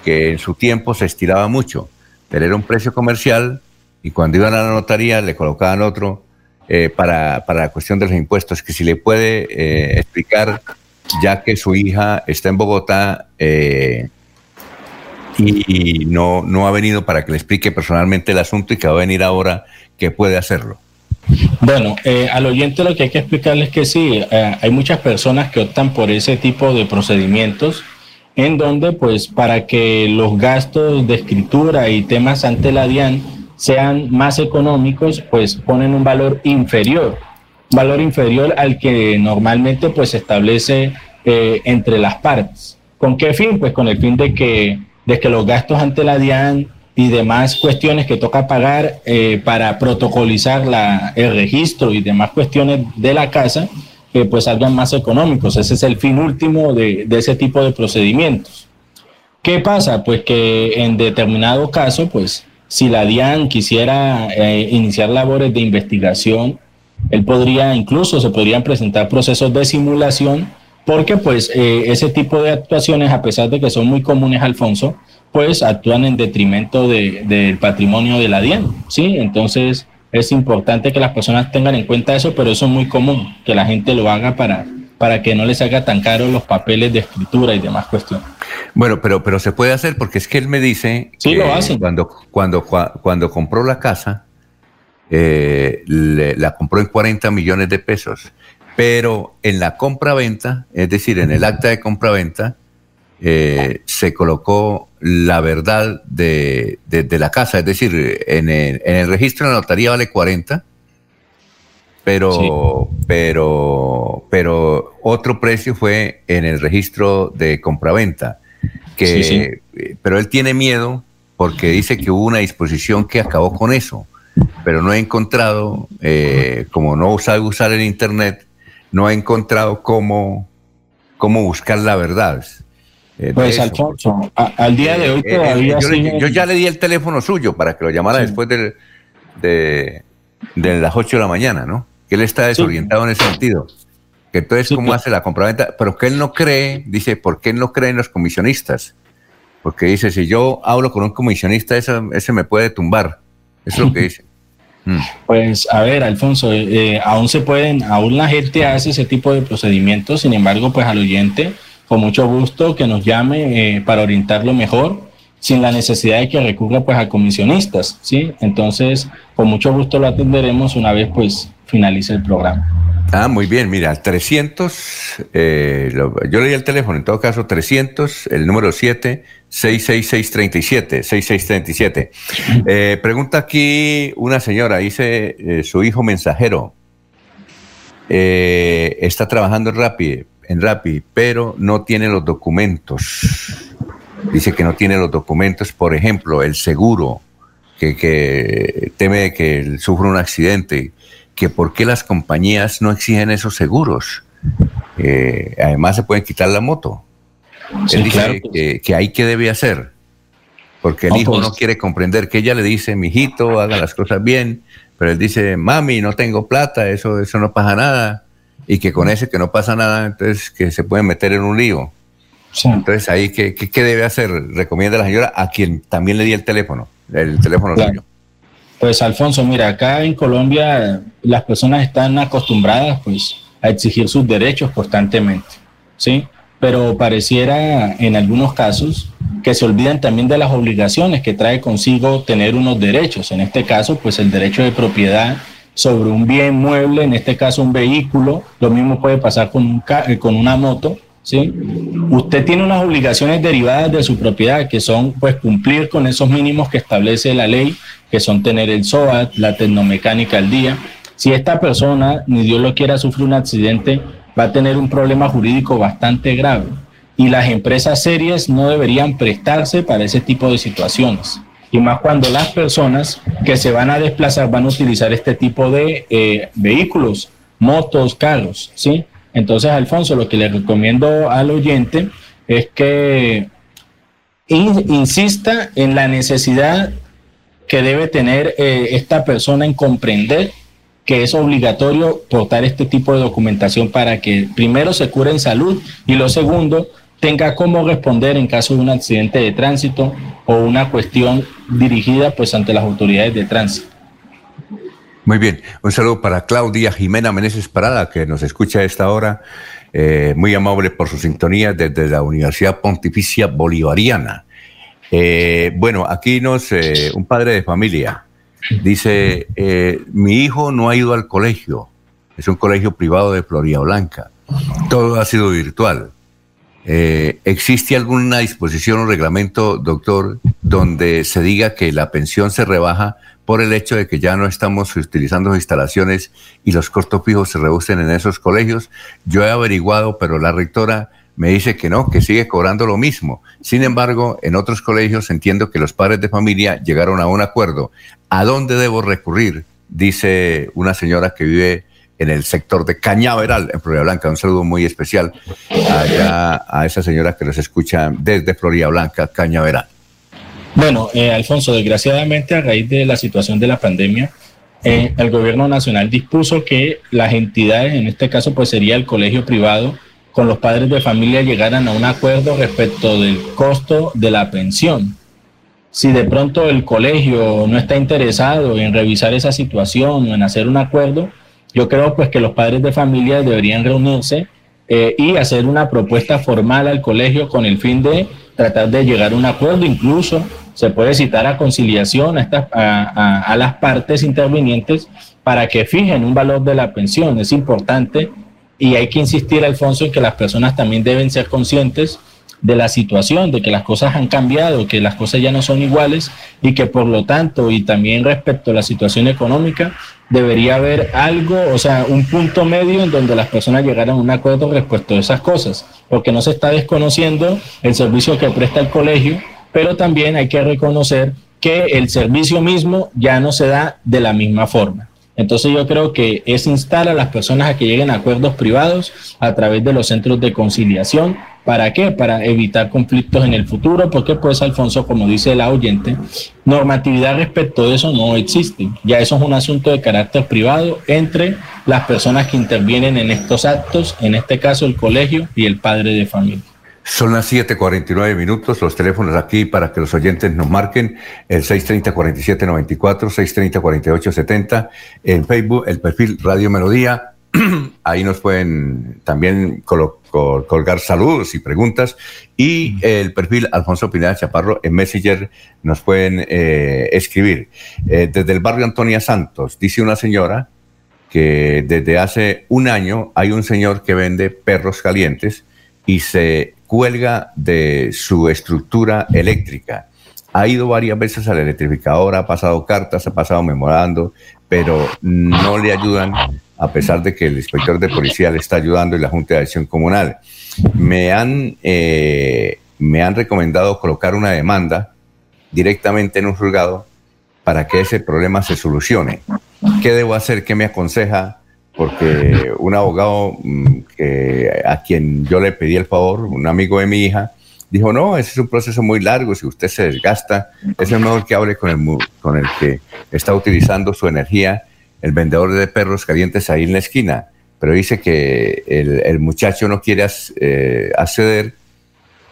que en su tiempo se estiraba mucho, pero era un precio comercial y cuando iban a la notaría le colocaban otro eh, para, para, la cuestión de los impuestos, que si le puede eh, explicar, ya que su hija está en Bogotá eh, y, no, no ha venido para que le explique personalmente el asunto y que va a venir ahora, que puede hacerlo. Bueno, al oyente lo que hay que explicarle es que sí, hay muchas personas que optan por ese tipo de procedimientos en donde pues para que los gastos de escritura y temas ante la DIAN sean más económicos, pues ponen un valor inferior, valor inferior al que normalmente pues se establece eh, entre las partes. ¿Con qué fin? Pues con el fin de que, de que los gastos ante la DIAN y demás cuestiones que toca pagar eh, para protocolizar el registro y demás cuestiones de la casa, eh, pues salgan más económicos. Ese es el fin último de, de ese tipo de procedimientos. ¿Qué pasa? Pues que en determinado caso, pues si la DIAN quisiera eh, iniciar labores de investigación, él podría, incluso se podrían presentar procesos de simulación, porque pues eh, ese tipo de actuaciones, a pesar de que son muy comunes, Alfonso, pues actúan en detrimento del patrimonio de la DIAN, ¿sí? Entonces es importante que las personas tengan en cuenta eso, pero eso es muy común, que la gente lo haga para, para que no les haga tan caro los papeles de escritura y demás cuestiones. Bueno, pero, pero se puede hacer porque es que él me dice sí, que lo hacen. Cuando, cuando, cuando compró la casa, eh, la compró en 40 millones de pesos, pero en la compra-venta, es decir, en el acta de compra-venta, eh, se colocó la verdad de, de, la casa, es decir, en el, en el registro de la notaría vale 40 pero, pero, pero otro precio fue en el registro de compraventa. Que, Pero él tiene miedo porque dice que hubo una disposición que acabó con eso, pero no he encontrado, eh, como no sabe usar el Internet, no ha encontrado cómo, cómo buscar la verdad. Eh, pues Alfonso, al día de hoy eh, todavía yo, ya le di el teléfono suyo para que lo llamara después de, de las 8 de la mañana, ¿no? que él está desorientado en ese sentido. Que entonces, ¿cómo hace la compraventa? Pero que él no cree, dice, ¿por qué él no cree en los comisionistas? Porque dice, si yo hablo con un comisionista, ese me puede tumbar. Eso es lo que dice. Mm. Pues a ver, Alfonso, eh, eh, aún se pueden, aún la gente hace ese tipo de procedimientos, sin embargo, pues al oyente, con mucho gusto que nos llame eh, para orientarlo mejor, sin la necesidad de que recurra pues a comisionistas, ¿sí? Entonces, con mucho gusto lo atenderemos una vez pues finalice el programa. Ah, muy bien, mira, 300, eh, yo leí el teléfono, en todo caso 300, el número 7, 66637, 6637. Eh, pregunta aquí una señora, dice eh, su hijo mensajero, eh, está trabajando en Rappi, en Rappi, pero no tiene los documentos. Dice que no tiene los documentos, por ejemplo, el seguro, que, que teme que sufra un accidente que por qué las compañías no exigen esos seguros. Eh, además se pueden quitar la moto. Él dice que, hay que debe hacer, porque el hijo pues. no quiere comprender que ella le dice, mijito, haga las cosas bien, pero él dice, mami, no tengo plata, eso, eso no pasa nada, y que con ese que no pasa nada, entonces que se pueden meter en un lío. Entonces ahí, ¿qué, ¿qué, debe hacer? Recomienda la señora a quien también le di el teléfono, el teléfono suyo. Pues Alfonso, mira, acá en Colombia las personas están acostumbradas pues a exigir sus derechos constantemente, ¿sí? Pero pareciera en algunos casos que se olvidan también de las obligaciones que trae consigo tener unos derechos. En este caso, pues el derecho de propiedad sobre un bien mueble, en este caso un vehículo, lo mismo puede pasar con, un eh, con una moto, ¿sí? Usted tiene unas obligaciones derivadas de su propiedad que son pues cumplir con esos mínimos que establece la ley que son tener el SOAT, la tecnomecánica al día. Si esta persona, ni Dios lo quiera, sufre un accidente, va a tener un problema jurídico bastante grave. Y las empresas serias no deberían prestarse para ese tipo de situaciones. Y más cuando las personas que se van a desplazar van a utilizar este tipo de eh, vehículos motos, carros, ¿sí? Entonces, Alfonso, lo que le recomiendo al oyente es que insista en la necesidad que debe tener eh, esta persona en comprender que es obligatorio portar este tipo de documentación para que primero se cure en salud y lo segundo tenga cómo responder en caso de un accidente de tránsito o una cuestión dirigida pues ante las autoridades de tránsito. Muy bien, un saludo para Claudia Jimena Meneses Parada, que nos escucha a esta hora, eh, muy amable por su sintonía desde la Universidad Pontificia Bolivariana. Eh, bueno, aquí nos, eh, un padre de familia dice, mi hijo no ha ido al colegio, es un colegio privado de Florida Blanca, todo ha sido virtual. ¿Existe alguna disposición o reglamento, doctor, donde se diga que la pensión se rebaja por el hecho de que ya no estamos utilizando instalaciones y los costos fijos se reducen en esos colegios. Yo he averiguado, pero la rectora me dice que no, que sigue cobrando lo mismo. Sin embargo, en otros colegios entiendo que los padres de familia llegaron a un acuerdo. ¿A dónde debo recurrir? Dice una señora que vive en el sector de Cañaveral, en Florida Blanca. Un saludo muy especial allá a esa señora que nos escucha desde Florida Blanca, Cañaveral. Bueno, eh, Alfonso, desgraciadamente a raíz de la situación de la pandemia, eh, el gobierno nacional dispuso que las entidades, en este caso pues sería el colegio privado, con los padres de familia llegaran a un acuerdo respecto del costo de la pensión. Si de pronto el colegio no está interesado en revisar esa situación o en hacer un acuerdo, yo creo pues que los padres de familia deberían reunirse eh, y hacer una propuesta formal al colegio con el fin de tratar de llegar a un acuerdo, incluso se puede citar a conciliación a, a, las partes intervinientes para que fijen un valor de la pensión. Es importante y hay que insistir, Alfonso, en que las personas también deben ser conscientes de la situación, de que las cosas han cambiado, que las cosas ya no son iguales y que por lo tanto, y también respecto a la situación económica, debería haber algo, o sea, un punto medio en donde las personas llegaran a un acuerdo respecto a esas cosas, porque no se está desconociendo el servicio que presta el colegio pero también hay que reconocer que el servicio mismo ya no se da de la misma forma. Entonces yo creo que es instar a las personas a que lleguen a acuerdos privados a través de los centros de conciliación. ¿Para qué? Para evitar conflictos en el futuro, porque pues Alfonso, como dice el oyente, normatividad respecto de eso no existe. Ya eso es un asunto de carácter privado entre las personas que intervienen en estos actos, en este caso el colegio y el padre de familia. Son las 7:49 minutos, los teléfonos aquí para que los oyentes nos marquen, el 630-4794, 630-4870, en Facebook el perfil Radio Melodía, ahí nos pueden también colgar saludos y preguntas, y el perfil Alfonso Pineda Chaparro en Messenger nos pueden eh, escribir. Eh, desde el barrio Antonia Santos, dice una señora que desde hace un año hay un señor que vende perros calientes y se cuelga de su estructura eléctrica. Ha ido varias veces al electrificador, ha pasado cartas, ha pasado memorando, pero no le ayudan a pesar de que el inspector de policía le está ayudando y la Junta de Acción Comunal. Me han, eh, me han recomendado colocar una demanda directamente en un juzgado para que ese problema se solucione. ¿Qué debo hacer? ¿Qué me aconseja? Porque un abogado mm, que, a quien yo le pedí el favor, un amigo de mi hija, dijo, no, ese es un proceso muy largo, si usted se desgasta, es mejor que hable con el, con el que está utilizando su energía, el vendedor de perros calientes ahí en la esquina. Pero dice que el, muchacho no quiere eh, acceder,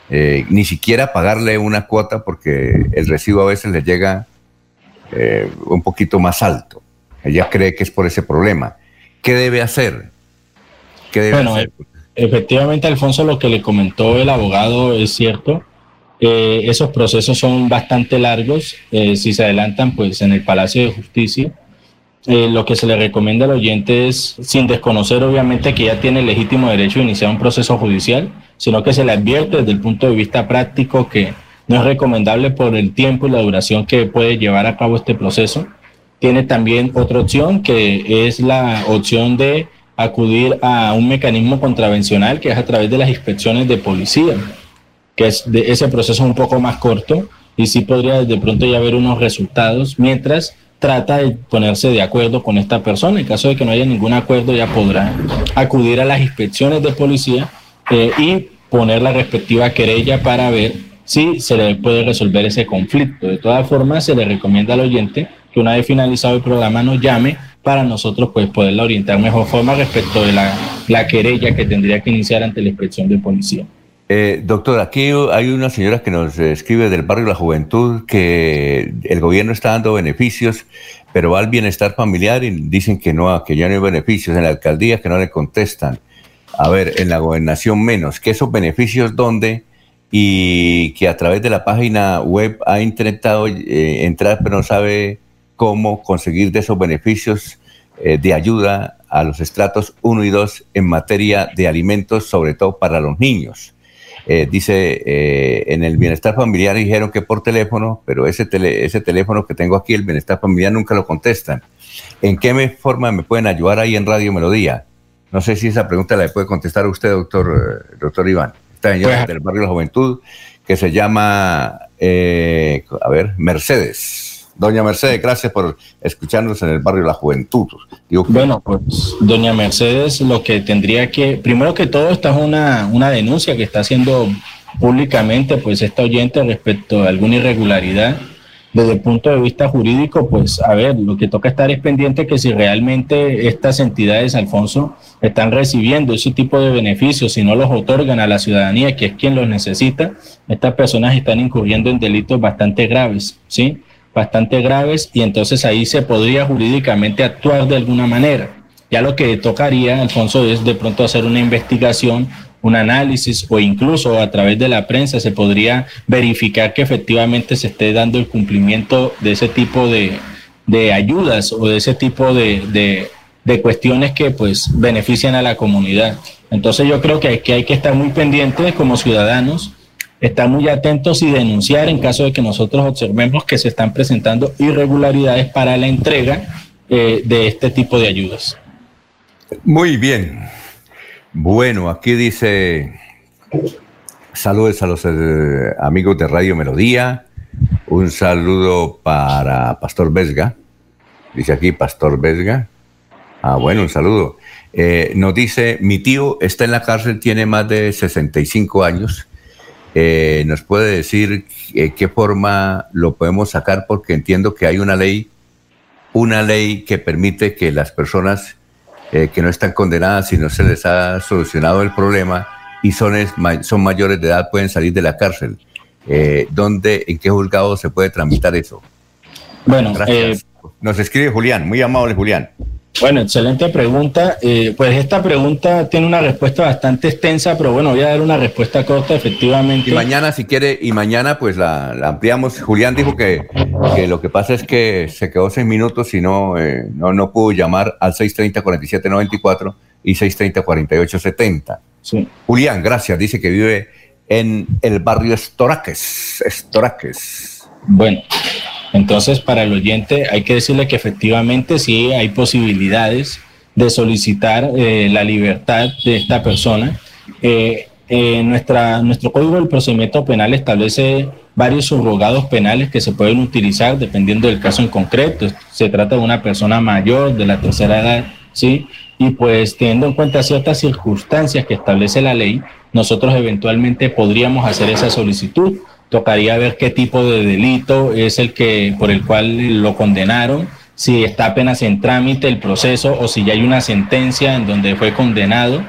eh, ni siquiera pagarle una cuota porque el recibo a veces le llega eh, un poquito más alto. Ella cree que es por ese problema. ¿Qué debe hacer? bueno, efectivamente, Alfonso, lo que le comentó el abogado es cierto. Eh, esos procesos son bastante largos. Eh, si se adelantan, pues en el Palacio de Justicia. Eh, lo que se le recomienda al oyente es, sin desconocer obviamente que ya tiene legítimo derecho a iniciar un proceso judicial, sino que se le advierte desde el punto de vista práctico que no es recomendable por el tiempo y la duración que puede llevar a cabo este proceso tiene también otra opción que es la opción de acudir a un mecanismo contravencional que es a través de las inspecciones de policía, que es ese proceso un poco más corto y sí podría de pronto ya haber unos resultados, mientras trata de ponerse de acuerdo con esta persona. En caso de que no haya ningún acuerdo, ya podrá acudir a las inspecciones de policía eh, y poner la respectiva querella para ver si se le puede resolver ese conflicto. De todas formas, se le recomienda al oyente una vez finalizado el programa nos llame para nosotros pues poderla orientar mejor forma respecto de la, la querella que tendría que iniciar ante la inspección de policía. Eh, doctor, aquí hay una señora que nos escribe del barrio La Juventud que el gobierno está dando beneficios, pero va al bienestar familiar y dicen que no, que ya no hay beneficios. En la alcaldía que no le contestan. A ver, en la gobernación menos. ¿Que esos beneficios dónde? Y que a través de la página web ha intentado eh, entrar, pero no sabe cómo conseguir de esos beneficios eh, de ayuda a los estratos 1 y 2 en materia de alimentos, sobre todo para los niños. Eh, dice, eh, en el bienestar familiar dijeron que por teléfono, pero ese, ese teléfono que tengo aquí, el bienestar familiar, nunca lo contestan. ¿En qué forma me pueden ayudar ahí en Radio Melodía? No sé si esa pregunta la puede contestar usted, doctor, eh, doctor Iván. Esta señora pues, del barrio de la Juventud, que se llama, a ver, Mercedes. Doña Mercedes, gracias por escucharnos en el barrio La Juventud. bueno, pues doña Mercedes, lo que tendría que, primero que todo, esta es una, una denuncia que está haciendo públicamente, pues esta oyente respecto a alguna irregularidad. Desde el punto de vista jurídico, pues a ver, lo que toca estar es pendiente que si realmente estas entidades, Alfonso, están recibiendo ese tipo de beneficios, si no los otorgan a la ciudadanía, que es quien los necesita, estas personas están incurriendo en delitos bastante graves, ¿sí? Bastante graves y entonces ahí se podría jurídicamente actuar de alguna manera. Ya lo que tocaría, Alfonso, es de pronto hacer una investigación, un análisis o incluso a través de la prensa se podría verificar que efectivamente se esté dando el cumplimiento de ese tipo de, de ayudas o de ese tipo de, de, de, cuestiones que pues benefician a la comunidad. Entonces yo creo que hay que, hay que estar muy pendientes como ciudadanos estar muy atentos y denunciar en caso de que nosotros observemos que se están presentando irregularidades para la entrega eh, de este tipo de ayudas. Muy bien. Bueno, aquí dice saludos a los eh, amigos de Radio Melodía. Un saludo para Pastor Vesga. Dice aquí Pastor Vesga. Ah, bueno, un saludo. Eh, nos dice, mi tío está en la cárcel, tiene más de 65 años eh, ¿Nos puede decir eh, qué forma lo podemos sacar? Porque entiendo que hay una ley, una ley que permite que las personas eh, que no están condenadas y no se les ha solucionado el problema y son, son mayores de edad pueden salir de la cárcel. ¿Dónde, en qué juzgado se puede tramitar eso? Bueno, nos escribe Julián, muy amable Julián. Bueno, excelente pregunta. Eh, pues esta pregunta tiene una respuesta bastante extensa, pero bueno, voy a dar una respuesta corta, efectivamente. Y mañana, si quiere, y mañana pues la, ampliamos. Julián dijo que, lo que pasa es que se quedó seis minutos y no, eh, no, no pudo llamar al 630-4794 y 630-4870. Sí. Julián, gracias. Dice que vive en el barrio Estoraques. Estoraques. Bueno, entonces, para el oyente hay que decirle que efectivamente sí hay posibilidades de solicitar eh, la libertad de esta persona. Eh, eh, nuestra, nuestro Código del Procedimiento Penal establece varios subrogados penales que se pueden utilizar dependiendo del caso en concreto. Se trata de una persona mayor de la tercera edad, ¿sí? Y pues teniendo en cuenta ciertas circunstancias que establece la ley, nosotros eventualmente podríamos hacer esa solicitud tocaría ver qué tipo de delito es el que por el cual lo condenaron, si está apenas en trámite el proceso o si ya hay una sentencia en donde fue condenado.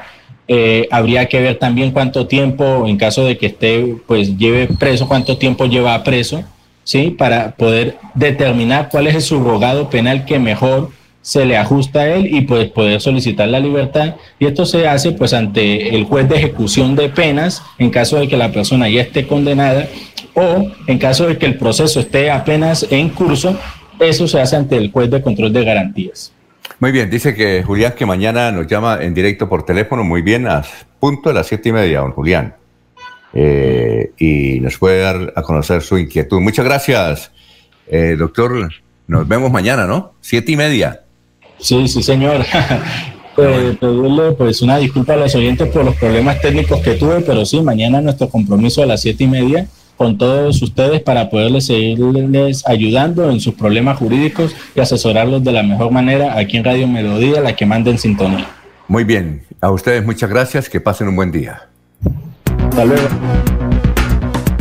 Eh, habría que ver también cuánto tiempo, en caso de que esté, pues lleve preso, cuánto tiempo lleva preso, ¿sí? Para poder determinar cuál es el subrogado penal que mejor se le ajusta a él y pues poder solicitar la libertad. Y esto se hace pues ante el juez de ejecución de penas en caso de que la persona ya esté condenada o en caso de que el proceso esté apenas en curso, eso se hace ante el juez de control de garantías. Muy bien, dice que Julián que mañana nos llama en directo por teléfono, muy bien, a punto de las siete y media, don Julián. Eh, y nos puede dar a conocer su inquietud. Muchas gracias, eh, doctor. Nos vemos mañana, ¿no? Siete y media. Sí, sí, señor. pues, pedirle pues una disculpa a los oyentes por los problemas técnicos que tuve, pero sí, mañana nuestro compromiso a las siete y media con todos ustedes para poderles seguirles ayudando en sus problemas jurídicos y asesorarlos de la mejor manera aquí en Radio Melodía, la que manda en sintonía. Muy bien, a ustedes muchas gracias, que pasen un buen día. Hasta luego.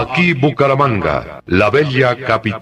Aquí Bucaramanga, la bella capital.